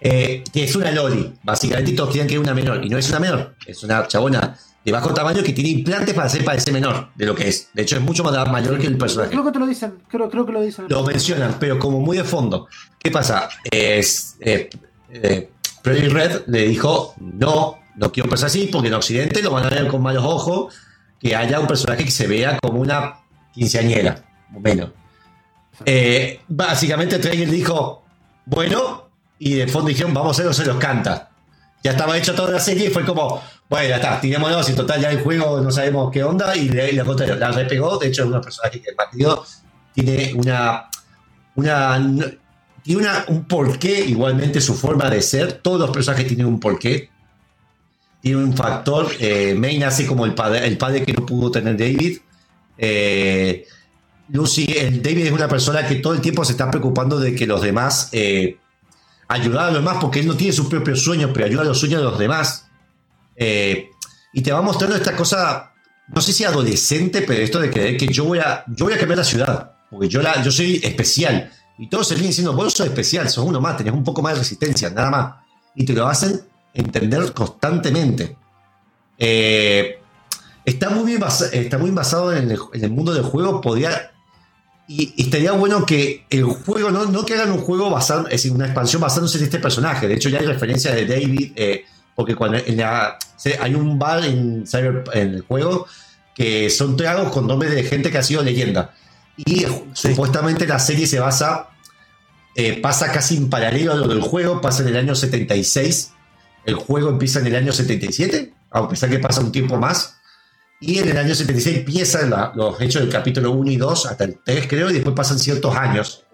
Eh, que es una loli, básicamente todos quieren que es una menor, y no es una menor, es una chabona de bajo tamaño que tiene implantes para hacer parecer menor de lo que es. De hecho, es mucho más mayor que el personaje.
Creo que te lo dicen, creo, creo que lo dicen.
Lo mencionan, pero como muy de fondo. ¿Qué pasa? Es, eh, eh, Pretty Red le dijo, no, no quiero pensar así, porque en Occidente lo van a ver con malos ojos, que haya un personaje que se vea como una quinceañera, o menos. Eh, básicamente Traeger dijo, bueno, y de fondo dijeron, vamos a hacerlo, se los canta. Ya estaba hecho toda la serie y fue como, bueno, ya está, tirémonos, y total ya el juego no sabemos qué onda, y le contrario, la repegó, de hecho es una personaje que el partido tiene una, una, tiene una, un porqué, igualmente su forma de ser, todos los personajes tienen un porqué, tiene un factor, eh, Main hace como el padre, el padre que no pudo tener David, eh, Lucy, el David es una persona que todo el tiempo se está preocupando de que los demás eh, ayudar a los demás porque él no tiene sus propios sueños, pero ayuda a los sueños de los demás. Eh, y te va mostrando esta cosa, no sé si adolescente, pero esto de creer que yo voy a, yo voy a cambiar la ciudad, porque yo, la, yo soy especial. Y todos se vienen diciendo, vos sos especial, sos uno más, tenés un poco más de resistencia, nada más. Y te lo hacen entender constantemente. Eh, está, muy bien está muy basado en el, en el mundo del juego, podría y, estaría bueno que el juego, no, no que hagan un juego basado, es decir, una expansión basándose en este personaje. De hecho, ya hay referencias de David, eh, porque cuando en la- hay un bar en, Cyber, en el juego que son tragos con nombres de gente que ha sido leyenda. Y supuestamente la serie se basa, eh, pasa casi en paralelo a lo del juego, pasa en el año 76. El juego empieza en el año 77, a pesar que pasa un tiempo más. Y en el año 76 empiezan la- los hechos del capítulo 1 y 2, hasta el 3 creo, y después pasan ciertos años.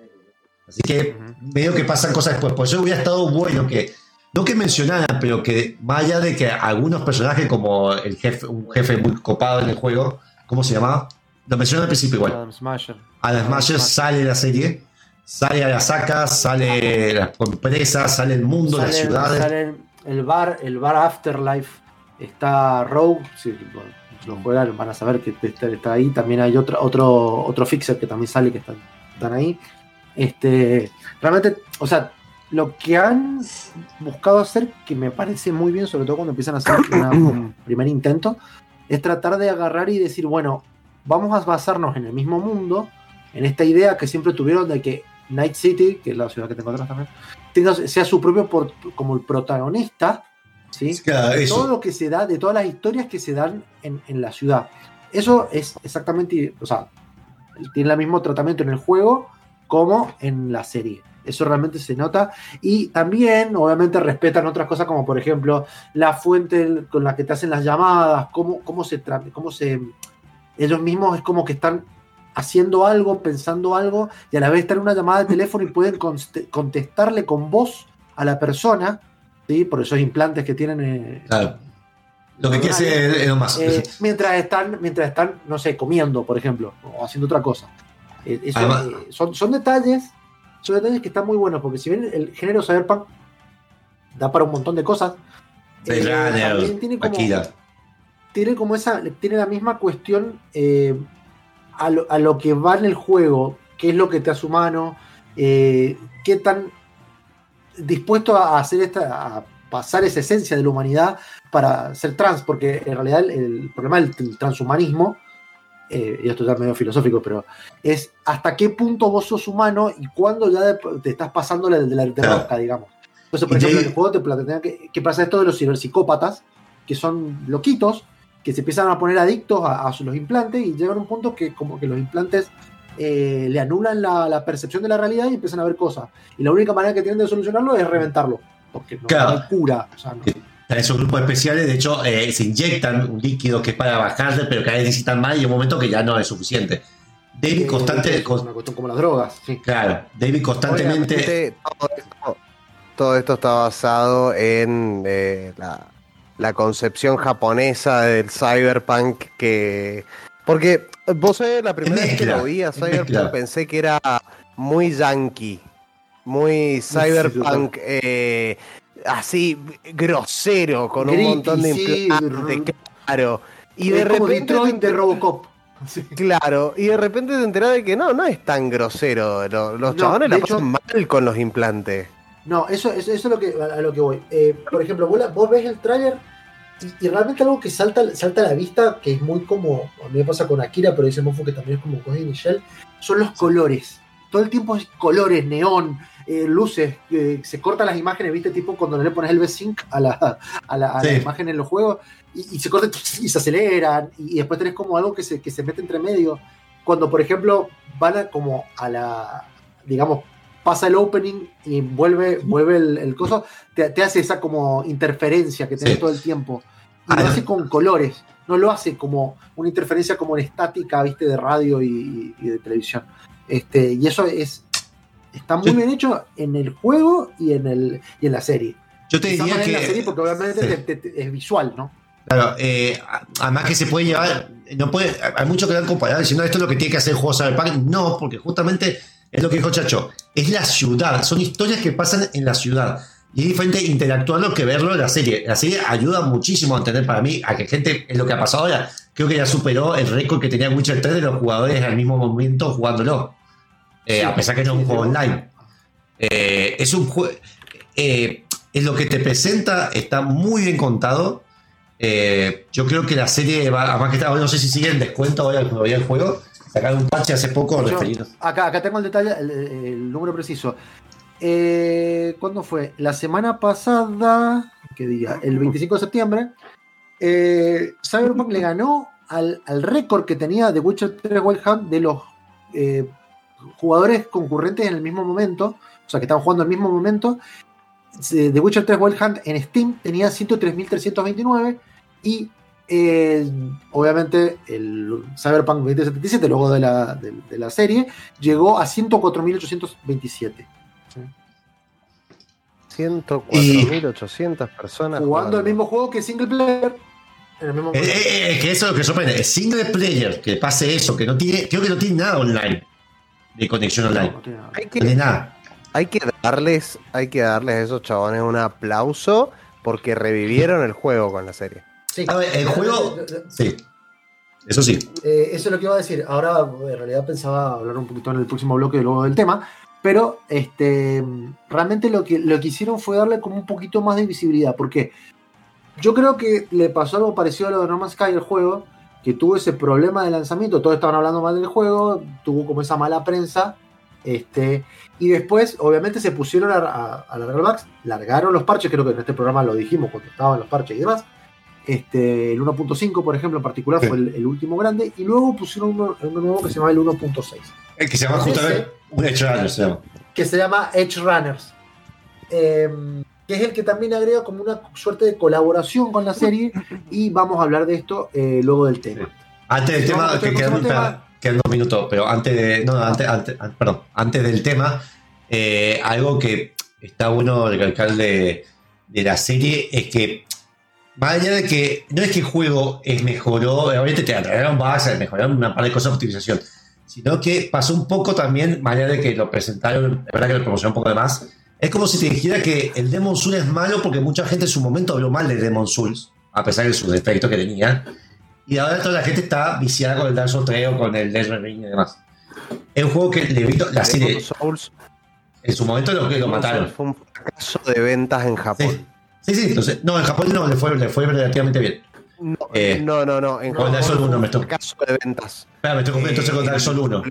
Así que veo que pasan cosas después. Por eso hubiera estado bueno que, no que mencionaran, pero que allá de que algunos personajes como el jefe, un jefe muy copado en el juego, ¿cómo se llamaba? Lo mencionan al principio igual.
Adam Smasher.
Adam Smasher sale de la serie, sale a la saca, sale la empresa, sale el mundo, las
Salen-
ciudades.
salen el bar, el bar Afterlife. Está Rogue, si lo, lo juegan van a saber que está, ahí. También hay otro, otro, otro fixer que también sale que están, están ahí. Este, realmente, o sea, lo que han buscado hacer, que me parece muy bien, sobre todo cuando empiezan a hacer una- un primer intento, es tratar de agarrar y decir, bueno, vamos a basarnos en el mismo mundo, en esta idea que siempre tuvieron de que Night City, que es la ciudad que tengo atrás también, tenga, sea su propio por- como el protagonista, ¿sí?
Claro,
de todo lo que se da, de todas las historias que se dan en, en la ciudad. Eso es exactamente, o sea, tiene el mismo tratamiento en el juego como en la serie. Eso realmente se nota. Y también, obviamente, respetan otras cosas como, por ejemplo, la fuente con la que te hacen las llamadas, cómo, cómo se... Cómo se ellos mismos es como que están haciendo algo, pensando algo, y a la vez están en una llamada de teléfono y pueden contestarle con voz a la persona, ¿sí? por esos implantes que tienen. eh,
Claro. Lo que quiere hacer es lo más.
eh, mientras están, mientras están, no sé, comiendo, por ejemplo, o haciendo otra cosa. Eh, eso,
Además-
eh, son, son detalles, son detalles que están muy buenos, porque si bien el género cyberpunk da para un montón de cosas,
Runner,
tiene como,
Akira.
tiene como esa, tiene la misma cuestión a, lo, a lo que va en el juego, qué es lo que te hace humano, qué tan dispuesto a hacer esta, a pasar esa esencia de la humanidad para ser trans, porque en realidad el, el problema del tr- transhumanismo, eh, y esto ya es medio filosófico, pero es hasta qué punto vos sos humano y cuándo ya de- te estás pasando la, de la de
Claro.
digamos. Entonces, por
Y
ejemplo, en el juego te plantean que, que pasa esto de los ciberpsicópatas, que son loquitos, que se empiezan a poner adictos a, a los implantes y llegan a un punto que como que los implantes eh, le anulan la, la percepción de la realidad y empiezan a ver cosas. Y la única manera que tienen de solucionarlo es reventarlo, porque no,
Claro.
hay cura. o sea, no-
Están esos grupos especiales, de hecho, eh, se inyectan un líquido que es para bajarle, pero cada vez necesitan más y hay un momento que ya no es suficiente. David
eh,
constante,
es una cuestión como las drogas. sí.
claro, David constantemente.
Obviamente, todo, esto, todo esto está basado en eh, la, la concepción japonesa del cyberpunk que... Porque vos sabés, la primera vez que lo vi a cyberpunk pensé que era muy yankee, muy cyberpunk, eh, así grosero, con un montón de
sí,
implantes, claro. Y de
como
repente...
Detroit de Robocop.
Claro, y de repente te enterás de que no, no es tan grosero. Lo- Los
No,
chabones la
hecho-
pasan mal con los implantes.
No, eso, eso, eso es lo que, a lo que voy. Eh, por ejemplo, vos, vos ves el tráiler y, y realmente algo que salta, salta a la vista, que es muy como, a mí me pasa con Akira, pero dice Mofo que también es como con Michelle, son los colores. Todo el tiempo es colores, neón, eh, luces, eh, se cortan las imágenes, viste, tipo cuando le pones el V-Sync a la, a la, a la imagen en los juegos y, y se cortan y se aceleran y, y después tenés como algo que se, que se mete entre medio. Cuando, por ejemplo, van a como a la, digamos, pasa el opening y vuelve, vuelve el, el coso, te, te hace esa como interferencia que tenés
Sí.
todo el tiempo. Y
Ah,
lo hace con colores, no lo hace como una interferencia como en estática, viste, de radio y, y de televisión. Este, y eso es está muy
Yo-
bien hecho en el juego y en el y en la serie.
Yo te diría
más en
que.
la serie porque obviamente
Sí.
te- te- es visual, ¿no?
Claro, eh, además que se puede llevar, no puede, hay mucho que dan comparado diciendo esto es lo que tiene que hacer el juego Cyberpunk. No, porque justamente es lo que dijo Chacho, es la ciudad, son historias que pasan en la ciudad. Y es diferente interactuarlo que verlo en la serie. La serie ayuda muchísimo a entender para mí a que gente, es lo que ha pasado ahora, creo que ya superó el récord que tenía Witcher 3 de los jugadores al mismo momento jugándolo. Eh,
Sí,
a pesar que
sí,
un juego online. Eh, es un juego. Eh, es lo que te presenta, está muy bien contado. Eh, yo creo que la serie va, además que está, no sé si sigue en descuento ahora veía el juego. Sacaron un parche hace poco
Yo- acá, acá tengo el detalle, el, el número preciso. Eh, ¿Cuándo fue? La semana pasada, ¿qué día? El 25 de septiembre. eh, Cyberpunk le ganó al, al récord que tenía The Witcher 3 Wild Hunt de los eh, jugadores concurrentes en el mismo momento, o sea, que estaban jugando al mismo momento. Eh, The Witcher 3 Wild Hunt en Steam tenía 103.329 y eh, obviamente el Cyberpunk 2077, luego de la, de, de la serie, llegó a 104.827.
104.800 personas
Jugando el mismo juego que single player. En el mismo
Eh, eh, eh, es que eso es lo que sorprende. Single player que pase eso, que no tiene, creo que no tiene nada online. De conexión online.
No, no tiene nada.
Hay
No tiene
que,
nada.
hay que darles, hay que darles a esos chabones un aplauso porque revivieron el juego con la serie.
Sí.
A ver, el juego. Sí. Eso sí.
Eh, eso es lo que iba a decir. Ahora, en realidad, pensaba hablar un poquito en el próximo bloque luego del tema. Pero este, realmente lo que, lo que hicieron fue darle como un poquito más de visibilidad. Porque yo creo que le pasó algo parecido a lo de No Man's Sky, el juego, que tuvo ese problema de lanzamiento. Todos estaban hablando mal del juego, tuvo como esa mala prensa. Este, y después, obviamente, se pusieron a, a, a largar bugs, largaron los parches, creo que en este programa lo dijimos cuando estaban los parches y demás. Este, el 1.5, por ejemplo, en particular,
Sí.
fue el, el último grande, y luego pusieron uno, uno nuevo que se llama el 1.6,
El que se llama justamente se llama.
que se llama Edge Runners. Em, que es el que también agrega como una suerte de colaboración con la serie, y vamos a hablar de esto eh, luego del tema.
Antes del tema, que quedan, quedan dos minutos, pero antes de. No, antes, antes, an- perdón, antes del tema, eh, algo que está bueno recalcar de, de la serie es que, más allá de que no es que el juego es mejoró, obviamente te agregaron bases, mejoraron una par de cosas de optimización, sino que pasó un poco también, más allá de que lo presentaron, es verdad que lo promocionaron un poco de más. Es como si te dijera que el Demon Souls es malo porque mucha gente en su momento habló mal de Demon Souls, a pesar de sus defectos que tenía. Y ahora toda la gente está viciada con el Dark Souls 3 o con el Death Ring y demás. Es un juego que le vi la serie.
Souls
En su momento lo que lo mataron.
Fue un fracaso de ventas en Japón.
Sí, sí, entonces. No, en Japón no, le fue, le fue relativamente bien.
No,
Eh,
no, no, no. En
con Dark Souls 1 me estoy.
fracaso de ventas.
Espera, me estoy confundiendo entonces con
Eh,
Dark Souls 1.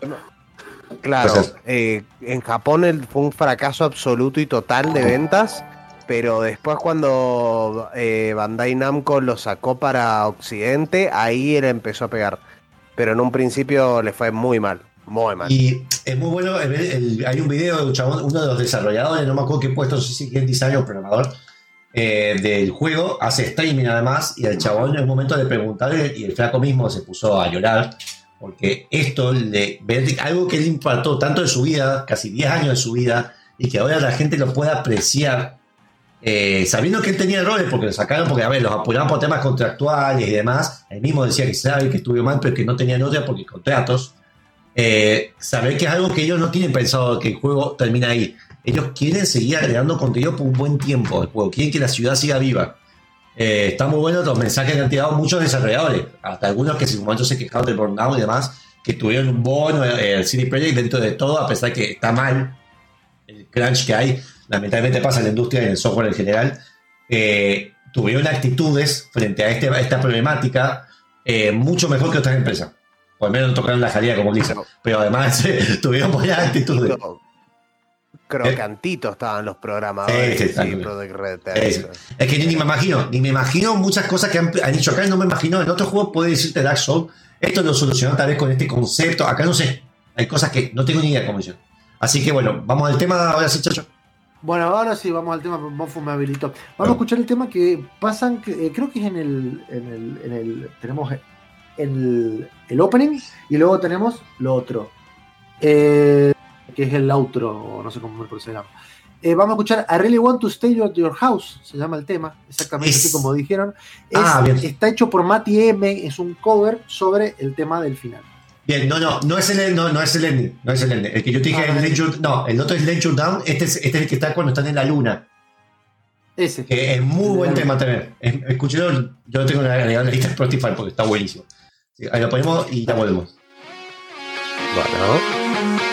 Claro,
Pues
eh, en Japón el- fue un fracaso absoluto y total de ventas, pero después cuando eh, Bandai Namco lo sacó para Occidente, ahí él empezó a pegar. Pero en un principio le fue muy mal, muy mal.
Y es muy bueno el- hay un video de un chabón, uno de los desarrolladores, no me acuerdo qué puesto, no sé si es designer o programador, eh, del juego, hace streaming además, y el chabón en un momento de preguntarle, y el flaco mismo se puso a llorar, porque esto, le, algo que le impactó tanto de su vida, casi 10 años de su vida, y que ahora la gente lo pueda apreciar, eh, sabiendo que él tenía errores, porque lo sacaron, porque a ver, los apuraban por temas contractuales y demás, él mismo decía que sabe que estuvo mal, pero que no tenían otra porque contratos, eh, saber que es algo que ellos no tienen pensado que el juego termina ahí. Ellos quieren seguir agregando contenido por un buen tiempo juego, quieren que la ciudad siga viva. Eh, está muy bueno los mensajes que han tirado muchos desarrolladores, hasta algunos que en su momento se quejaron del burnout y demás, que tuvieron un bono, eh, el CD Projekt dentro de todo, a pesar que está mal el crunch que hay, lamentablemente pasa en la industria y en el software en general, eh, tuvieron actitudes frente a, este, a esta problemática eh, mucho mejor que otras empresas. Por lo menos no tocaron la jalía como Blizzard, pero además eh, tuvieron buenas actitudes.
Crocantitos estaban los programadores
Sí, sí, sí. Es, es que ni me imagino, ni me imagino muchas cosas que han, han dicho acá, no me imagino en otro juego puede decirte Dark Souls, esto lo solucionó tal vez con este concepto, acá no sé, hay cosas que no tengo ni idea cómo hicieron. Así que bueno, vamos al tema ahora sí, Chacho.
Bueno, ahora sí, vamos al tema, Monfu me habilitó. Vamos a escuchar el tema que pasan, que, eh, creo que es en el, en el, en el tenemos el, el opening y luego tenemos lo otro, eh, que es el outro, o no sé cómo se llama. Eh, vamos a escuchar I Really Want to Stay at Your House, se llama el tema, exactamente
Es-
así como dijeron. Es-
Ah, bien.
Está hecho por Matty M, es un cover sobre el tema del final.
Bien, no, no, no es el, no, no es el ending, no es el ending. El que yo te dije
Ah,
es. Let You- no, el otro es Let You Down, este es, este es el que está cuando están en la luna,
Ese.
que es muy
El
buen
la
tema también. Es- Escúchelo, yo lo tengo agregado en la lista de Spotify porque está buenísimo. Ahí lo ponemos y ya volvemos.
Bueno.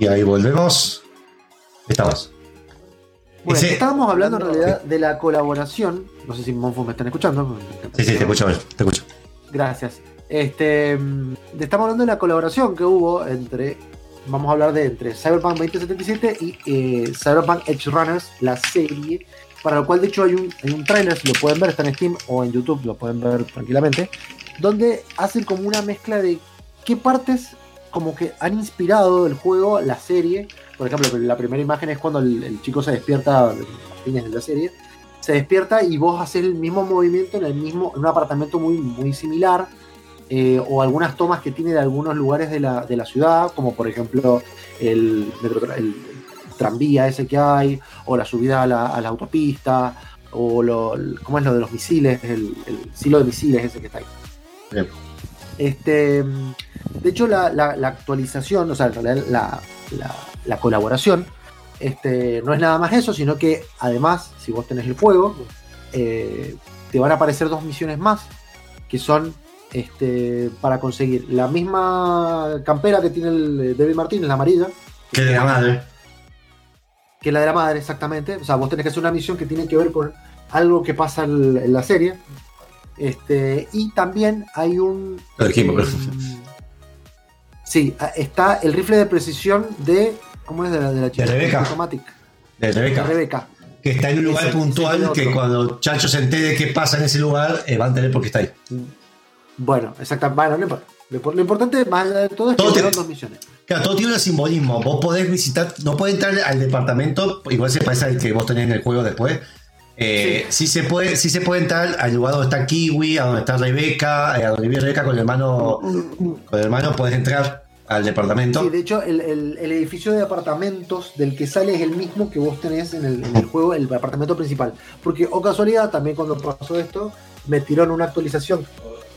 Y ahí volvemos. Estamos.
Bueno,
Ese-
estábamos hablando en realidad de la colaboración. No sé si Monfo me están escuchando.
Sí, sí, te escucho, te escucho.
Gracias. Este, mm, estamos hablando de la colaboración que hubo entre, vamos a hablar de entre Cyberpunk 2077 y eh, Cyberpunk Edge Runners, la serie, para lo cual de hecho hay un, hay un tráiler, si lo pueden ver, está en Steam o en YouTube, lo pueden ver tranquilamente, donde hacen como una mezcla de qué partes como que han inspirado el juego, la serie. Por ejemplo, la primera imagen es cuando el, chico se despierta, a fines de la serie, se despierta y vos haces el mismo movimiento en el mismo, en un apartamento muy, muy similar. eh, o algunas tomas que tiene de algunos lugares de la, de la ciudad, como por ejemplo el, metro- el tranvía ese que hay, o la subida a la, autopista, o lo, el- ¿cómo es lo de los misiles? El, silo de misiles ese que está ahí. Este, de hecho, la, la- la actualización, o sea, en realidad la, la- la colaboración, este, no es nada más eso, sino que además, si vos tenés el juego, eh, te van a aparecer dos misiones más, que son este, para conseguir la misma campera que tiene el eh, David Martínez, la amarilla,
Que de la madre.
que la de la madre, exactamente. O sea, vos tenés que hacer una misión que tiene que ver con algo que pasa en la serie. Este, y también hay un.
Lo dijimos, pero-
eh, sí, a- está el rifle de precisión de. ¿Cómo es de la, de la chica?
Rebeca.
Automatic.
De
De
Rebeca.
Rebeca.
Que está en un lugar
Ese-
puntual
ese
que cuando Chacho se entere qué pasa en ese lugar, eh, va a entender por qué está ahí.
Bueno, exactamente. Bueno, no importa. Lo, lo importante, más allá de todo, es que
Todo tiene-
dos misiones.
Claro, todo tiene un simbolismo. Vos podés visitar, no podés entrar al departamento, igual se parece al que vos tenés en el juego después. Eh, sí. se puede, sí se puede entrar al lugar donde está Kiwi, a donde está Rebeca, eh, a donde vive Rebeca con el hermano, con el hermano podés entrar al departamento.
Sí, de hecho, el, el- el edificio de apartamentos del que sale es el mismo que vos tenés en el, en el juego, el apartamento principal. Porque, o casualidad, también cuando pasó esto, metieron una actualización,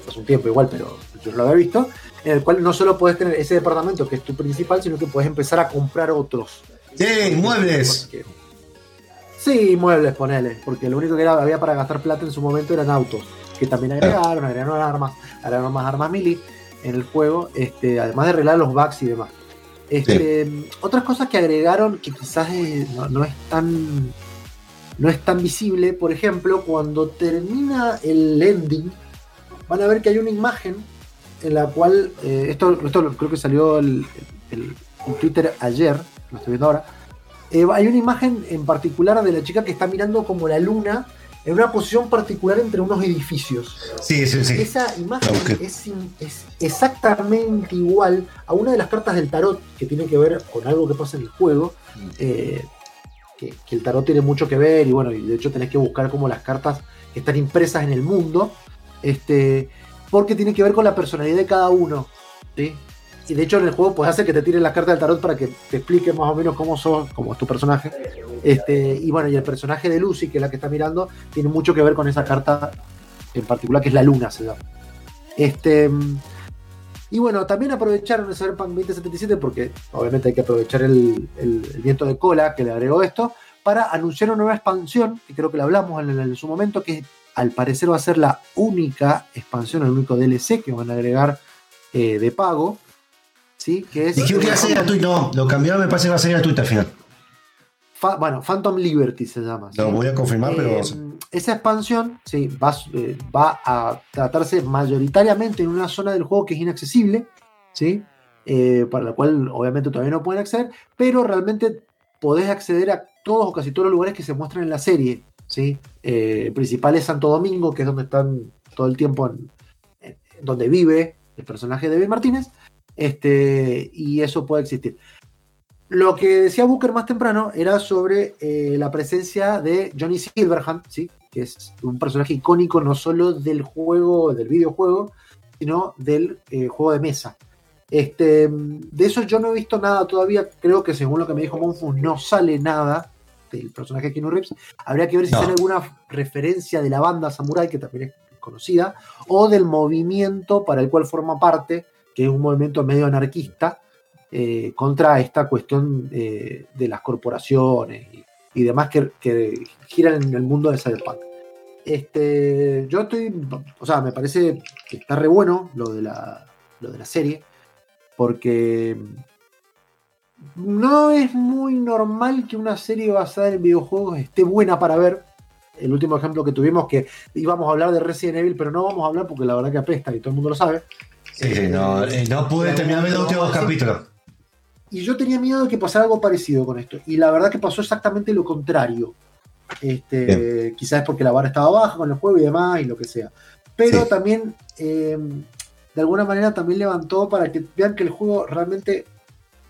hace un tiempo igual, pero yo no lo había visto, en el cual no solo podés tener ese departamento que es tu principal, sino que puedes empezar a comprar otros.
¡Sí, muebles!
Porque- Sí, muebles, ponele, porque lo único que era, había para gastar plata en su momento eran autos, que también agregaron, agregaron armas, agregaron más armas mili en el juego, este, además de arreglar los bugs y demás. Este, Otras cosas que agregaron que quizás no, no es tan no es tan visible, por ejemplo, cuando termina el ending, van a ver que hay una imagen en la cual, eh, esto, esto creo que salió el, el- Twitter ayer, lo estoy viendo ahora, eh, hay una imagen en particular de la chica que está mirando como la luna en una posición particular entre unos edificios.
Sí, sí, sí.
Esa imagen es, exactamente igual a una de las cartas del tarot que tiene que ver con algo que pasa en el juego. eh, que, que el tarot tiene mucho que ver y bueno, y de hecho tenés que buscar como las cartas que están impresas en el mundo. Este, porque tiene que ver con la personalidad de cada uno. ¿sí? Y de hecho en el juego puedes hacer que te tiren las cartas del tarot para que te explique más o menos cómo sos, cómo es tu personaje. Este, y bueno, y el personaje de Lucy, que es la que está mirando, tiene mucho que ver con esa carta en particular, que es la luna, se llama. Este, y bueno, también aprovecharon el Cyberpunk 2077 porque obviamente hay que aprovechar el, viento de cola que le agregó esto para anunciar una nueva expansión, que creo que lo hablamos en, en su momento, que al parecer va a ser la única expansión, el único DLC que van a agregar eh, de pago. ¿Sí? Que es,
Dijeron que iba a ser gratuito, no, lo cambiaron, me parece que va a ser gratuito al final.
Fa- bueno, Phantom Liberty se llama.
Lo
¿sí?
voy a confirmar, pero.
Eh, esa expansión sí, va, eh, va a tratarse mayoritariamente en una zona del juego que es inaccesible, ¿sí? Eh, para la cual obviamente todavía no pueden acceder, pero realmente podés acceder a todos o casi todos los lugares que se muestran en la serie. ¿sí? El principal es Santo Domingo, que es donde están todo el tiempo, en, en- donde vive el personaje de David Martínez, este, y eso puede existir. Lo que decía Booker más temprano era sobre eh, la presencia de Johnny Silverhand, ¿sí? que es un personaje icónico no solo del juego, del videojuego, sino del eh, juego de mesa. Este, de eso yo no he visto nada todavía. Creo que según lo que me dijo Monfus, no sale nada del personaje de Keanu Reeves. Habría que ver si
No.
sale alguna referencia de la banda Samurai, que también es conocida, o del movimiento para el cual forma parte, que es un movimiento medio anarquista, eh, contra esta cuestión eh, de las corporaciones y, demás que, que giran en el mundo de Cyberpunk. Este, yo estoy, o sea, me parece que está re bueno lo de la, lo de la serie, porque no es muy normal que una serie basada en videojuegos esté buena para ver. El último ejemplo que tuvimos, que íbamos a hablar de Resident Evil, pero no vamos a hablar porque la verdad que apesta y todo el mundo lo sabe.
Sí, sí, no, eh, no pude terminar los últimos capítulos.
Y yo tenía miedo de que pasara algo parecido con esto. Y la verdad que pasó exactamente lo contrario. Este, quizás es porque la vara estaba baja con el juego y demás y lo que sea. Pero
Sí.
también, eh, de alguna manera, también levantó para que vean que el juego realmente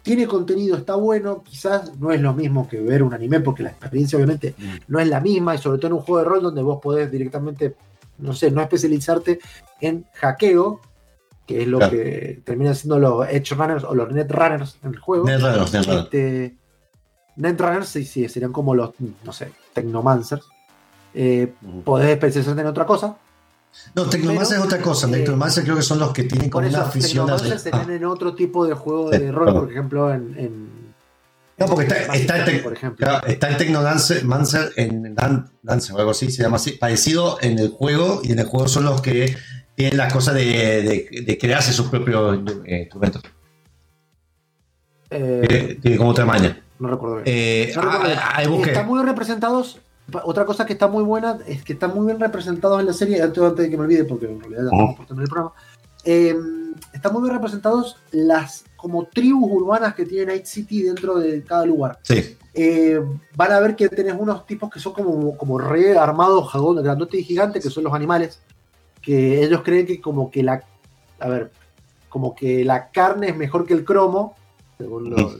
tiene contenido, está bueno. Quizás no es lo mismo que ver un anime, porque la experiencia obviamente no es la misma. Y sobre todo en un juego de rol donde vos podés directamente, no sé, no especializarte en hackeo, que es lo
Claro.
que terminan siendo los Edge Runners o los Net Runners en el juego.
Netrunners, Netrunners.
Este, Netrunners, sí, sí, serían como los, no sé, Technomancers. Eh, podés especializarte en otra cosa.
No, Tecnomancer es otra cosa.
eh,
creo que son los que tienen como
eso,
una afición a-
serían
Ah,
en otro tipo de juego
Sí,
de rol,
claro.
por ejemplo, en. en
No, porque está, está, el
por ejemplo.
está el Technomancer Mancer en Dan, Dancer o algo así, se llama así, parecido en el juego, y en el juego son los que tienen la cosa de, de- de crearse sus propios eh, instrumentos.
Eh,
Tiene- tiene como otra maña.
no recuerdo bien.
Eh,
No recuerdo bien.
ah, ahí busqué.
Están muy representados. Otra cosa que está muy buena es que están muy bien representados en la serie. Antes, antes de que me olvide, porque en realidad ya estamos por terminar el programa. eh, están muy bien representados las como tribus urbanas que tiene Night City dentro de cada lugar.
Sí,
Eh, van a ver que tenés unos tipos que son como, como re armados, jagón, grandote y gigante, que son los animales. Que ellos creen que como que la. A ver, como que la carne es mejor que el cromo. según lo-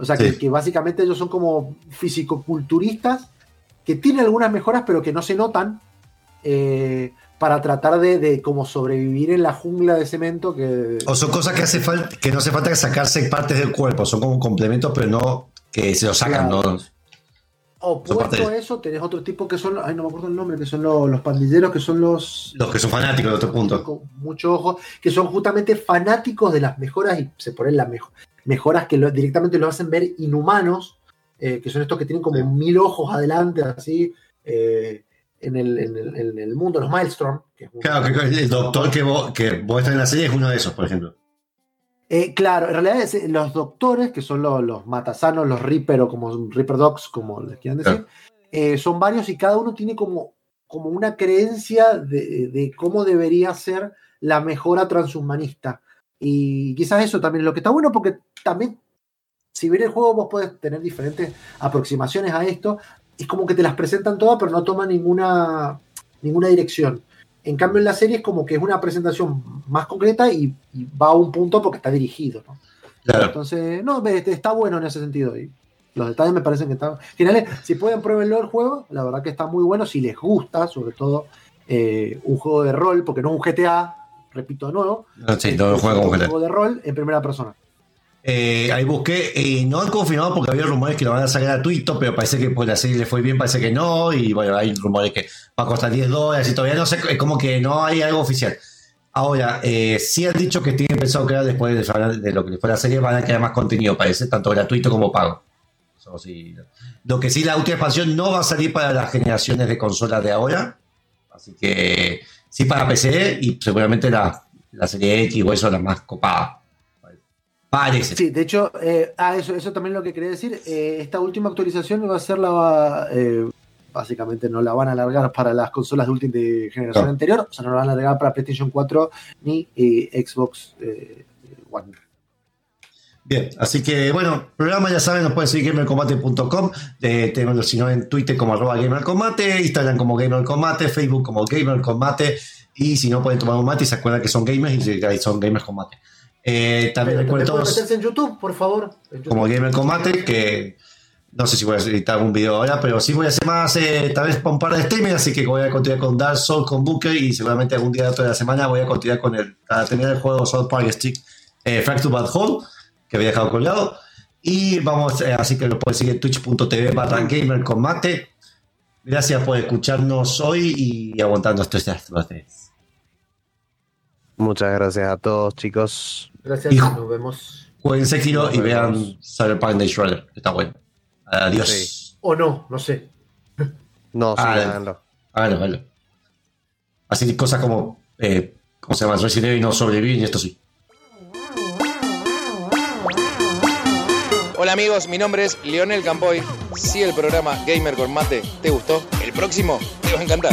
o sea, que, básicamente ellos son como fisicoculturistas que tienen algunas mejoras, pero que no se notan. eh, para tratar de, de como sobrevivir en la jungla de cemento que
o son cosas que hace falta, que no hace falta sacarse partes del cuerpo, son como complementos, pero no que se los sacan,
Claro.
¿no?
Opuesto a eso tenés otro tipo que son ay no me acuerdo el nombre que son los, los pandilleros que son los
Los que son fanáticos de otro punto.
con mucho ojo, que son justamente fanáticos de las mejoras y se ponen las mejo- mejoras que lo- directamente los hacen ver inhumanos, eh, que son estos que tienen como mil ojos adelante, así, eh, en, el, en, el, en el mundo, los Maelstrom. Que es un-
Claro, que el doctor que vos, que vos estás en la serie es uno de esos, por ejemplo.
Eh, claro, en realidad es, eh, los doctores, que son los, los matasanos, los Reaper o como Reaper Dogs, como les quieran decir, eh, son varios y cada uno tiene como, como una creencia de, de cómo debería ser la mejora transhumanista. Y quizás eso también es lo que está bueno, porque también, si bien el juego vos podés tener diferentes aproximaciones a esto, es como que te las presentan todas, pero no toman ninguna, ninguna dirección. En cambio, en la serie es como que es una presentación más concreta y, y va a un punto porque está dirigido. ¿no?
Claro.
Entonces, no, ve- está bueno en ese sentido. Y los detalles me parecen que están. Finales, si pueden pruébenlo el juego, la verdad que está muy bueno. Si les gusta, sobre todo, eh, un juego de rol, porque no es un GTA, repito de nuevo.
No, sí, no lo
es
juego
un juego de rol en primera persona.
Eh, ahí busqué, y no han confirmado porque había rumores que lo van a sacar gratuito, pero parece que por la serie le fue bien, parece que no, y bueno, hay rumores que va a costar 10 dólares y todavía no sé, es como que no hay algo oficial. Ahora, eh, sí han dicho que tienen pensado crear después de, de lo que fue la serie, van a crear más contenido, parece, tanto gratuito como pago. Lo que sí, la última expansión no va a salir para las generaciones de consolas de ahora, así que sí para PC y seguramente la, la serie X o eso la más copada. Parece.
Sí, de hecho, eh, ah, eso, eso también es lo que quería decir. Eh, esta última actualización va a ser la. eh, básicamente no la van a alargar para las consolas de última de generación
No.
anterior, o sea, no la van a alargar para PlayStation 4 ni eh, Xbox eh, One.
Bien, así que bueno, programa ya saben, nos pueden seguir gamercombate.com, eh, tenemos si no en Twitter como arroba gamercombate, Instagram como gamercombate, Facebook como gamercombate, y si no pueden tomar un mate y se acuerdan que son gamers y son gamers combate. Eh, también todos
meterse en YouTube, por favor. En
como
YouTube.
Gamer Combate, que No sé si voy a editar algún video ahora, pero sí voy a hacer más, eh, tal vez para un par de streamers, así que voy a continuar con Dark Souls, con Booker y seguramente algún día de la semana voy a continuar con el, para tener el juego South Park Stick eh, Fracture Bad Hole, que había dejado colgado. Y vamos, eh, así que lo puedes seguir en twitch.tv barra gamer con mate. Gracias por escucharnos hoy y aguantando estos desastres.
Muchas gracias a todos, chicos.
Gracias, nos vemos.
Jueguen Sekiro y vean Cyberpunk Day Shredder, está bueno. Adiós.
Sí.
O no, no sé.
No, sí,
Ah,
háganlo.
Háganlo, háganlo. Así cosas como, eh, ¿cómo se llama? Resident Evil no sobrevivir y esto sí.
Hola amigos, mi nombre es Leonel Campoy. Si el programa Gamer con Mate te gustó, el próximo te va a encantar.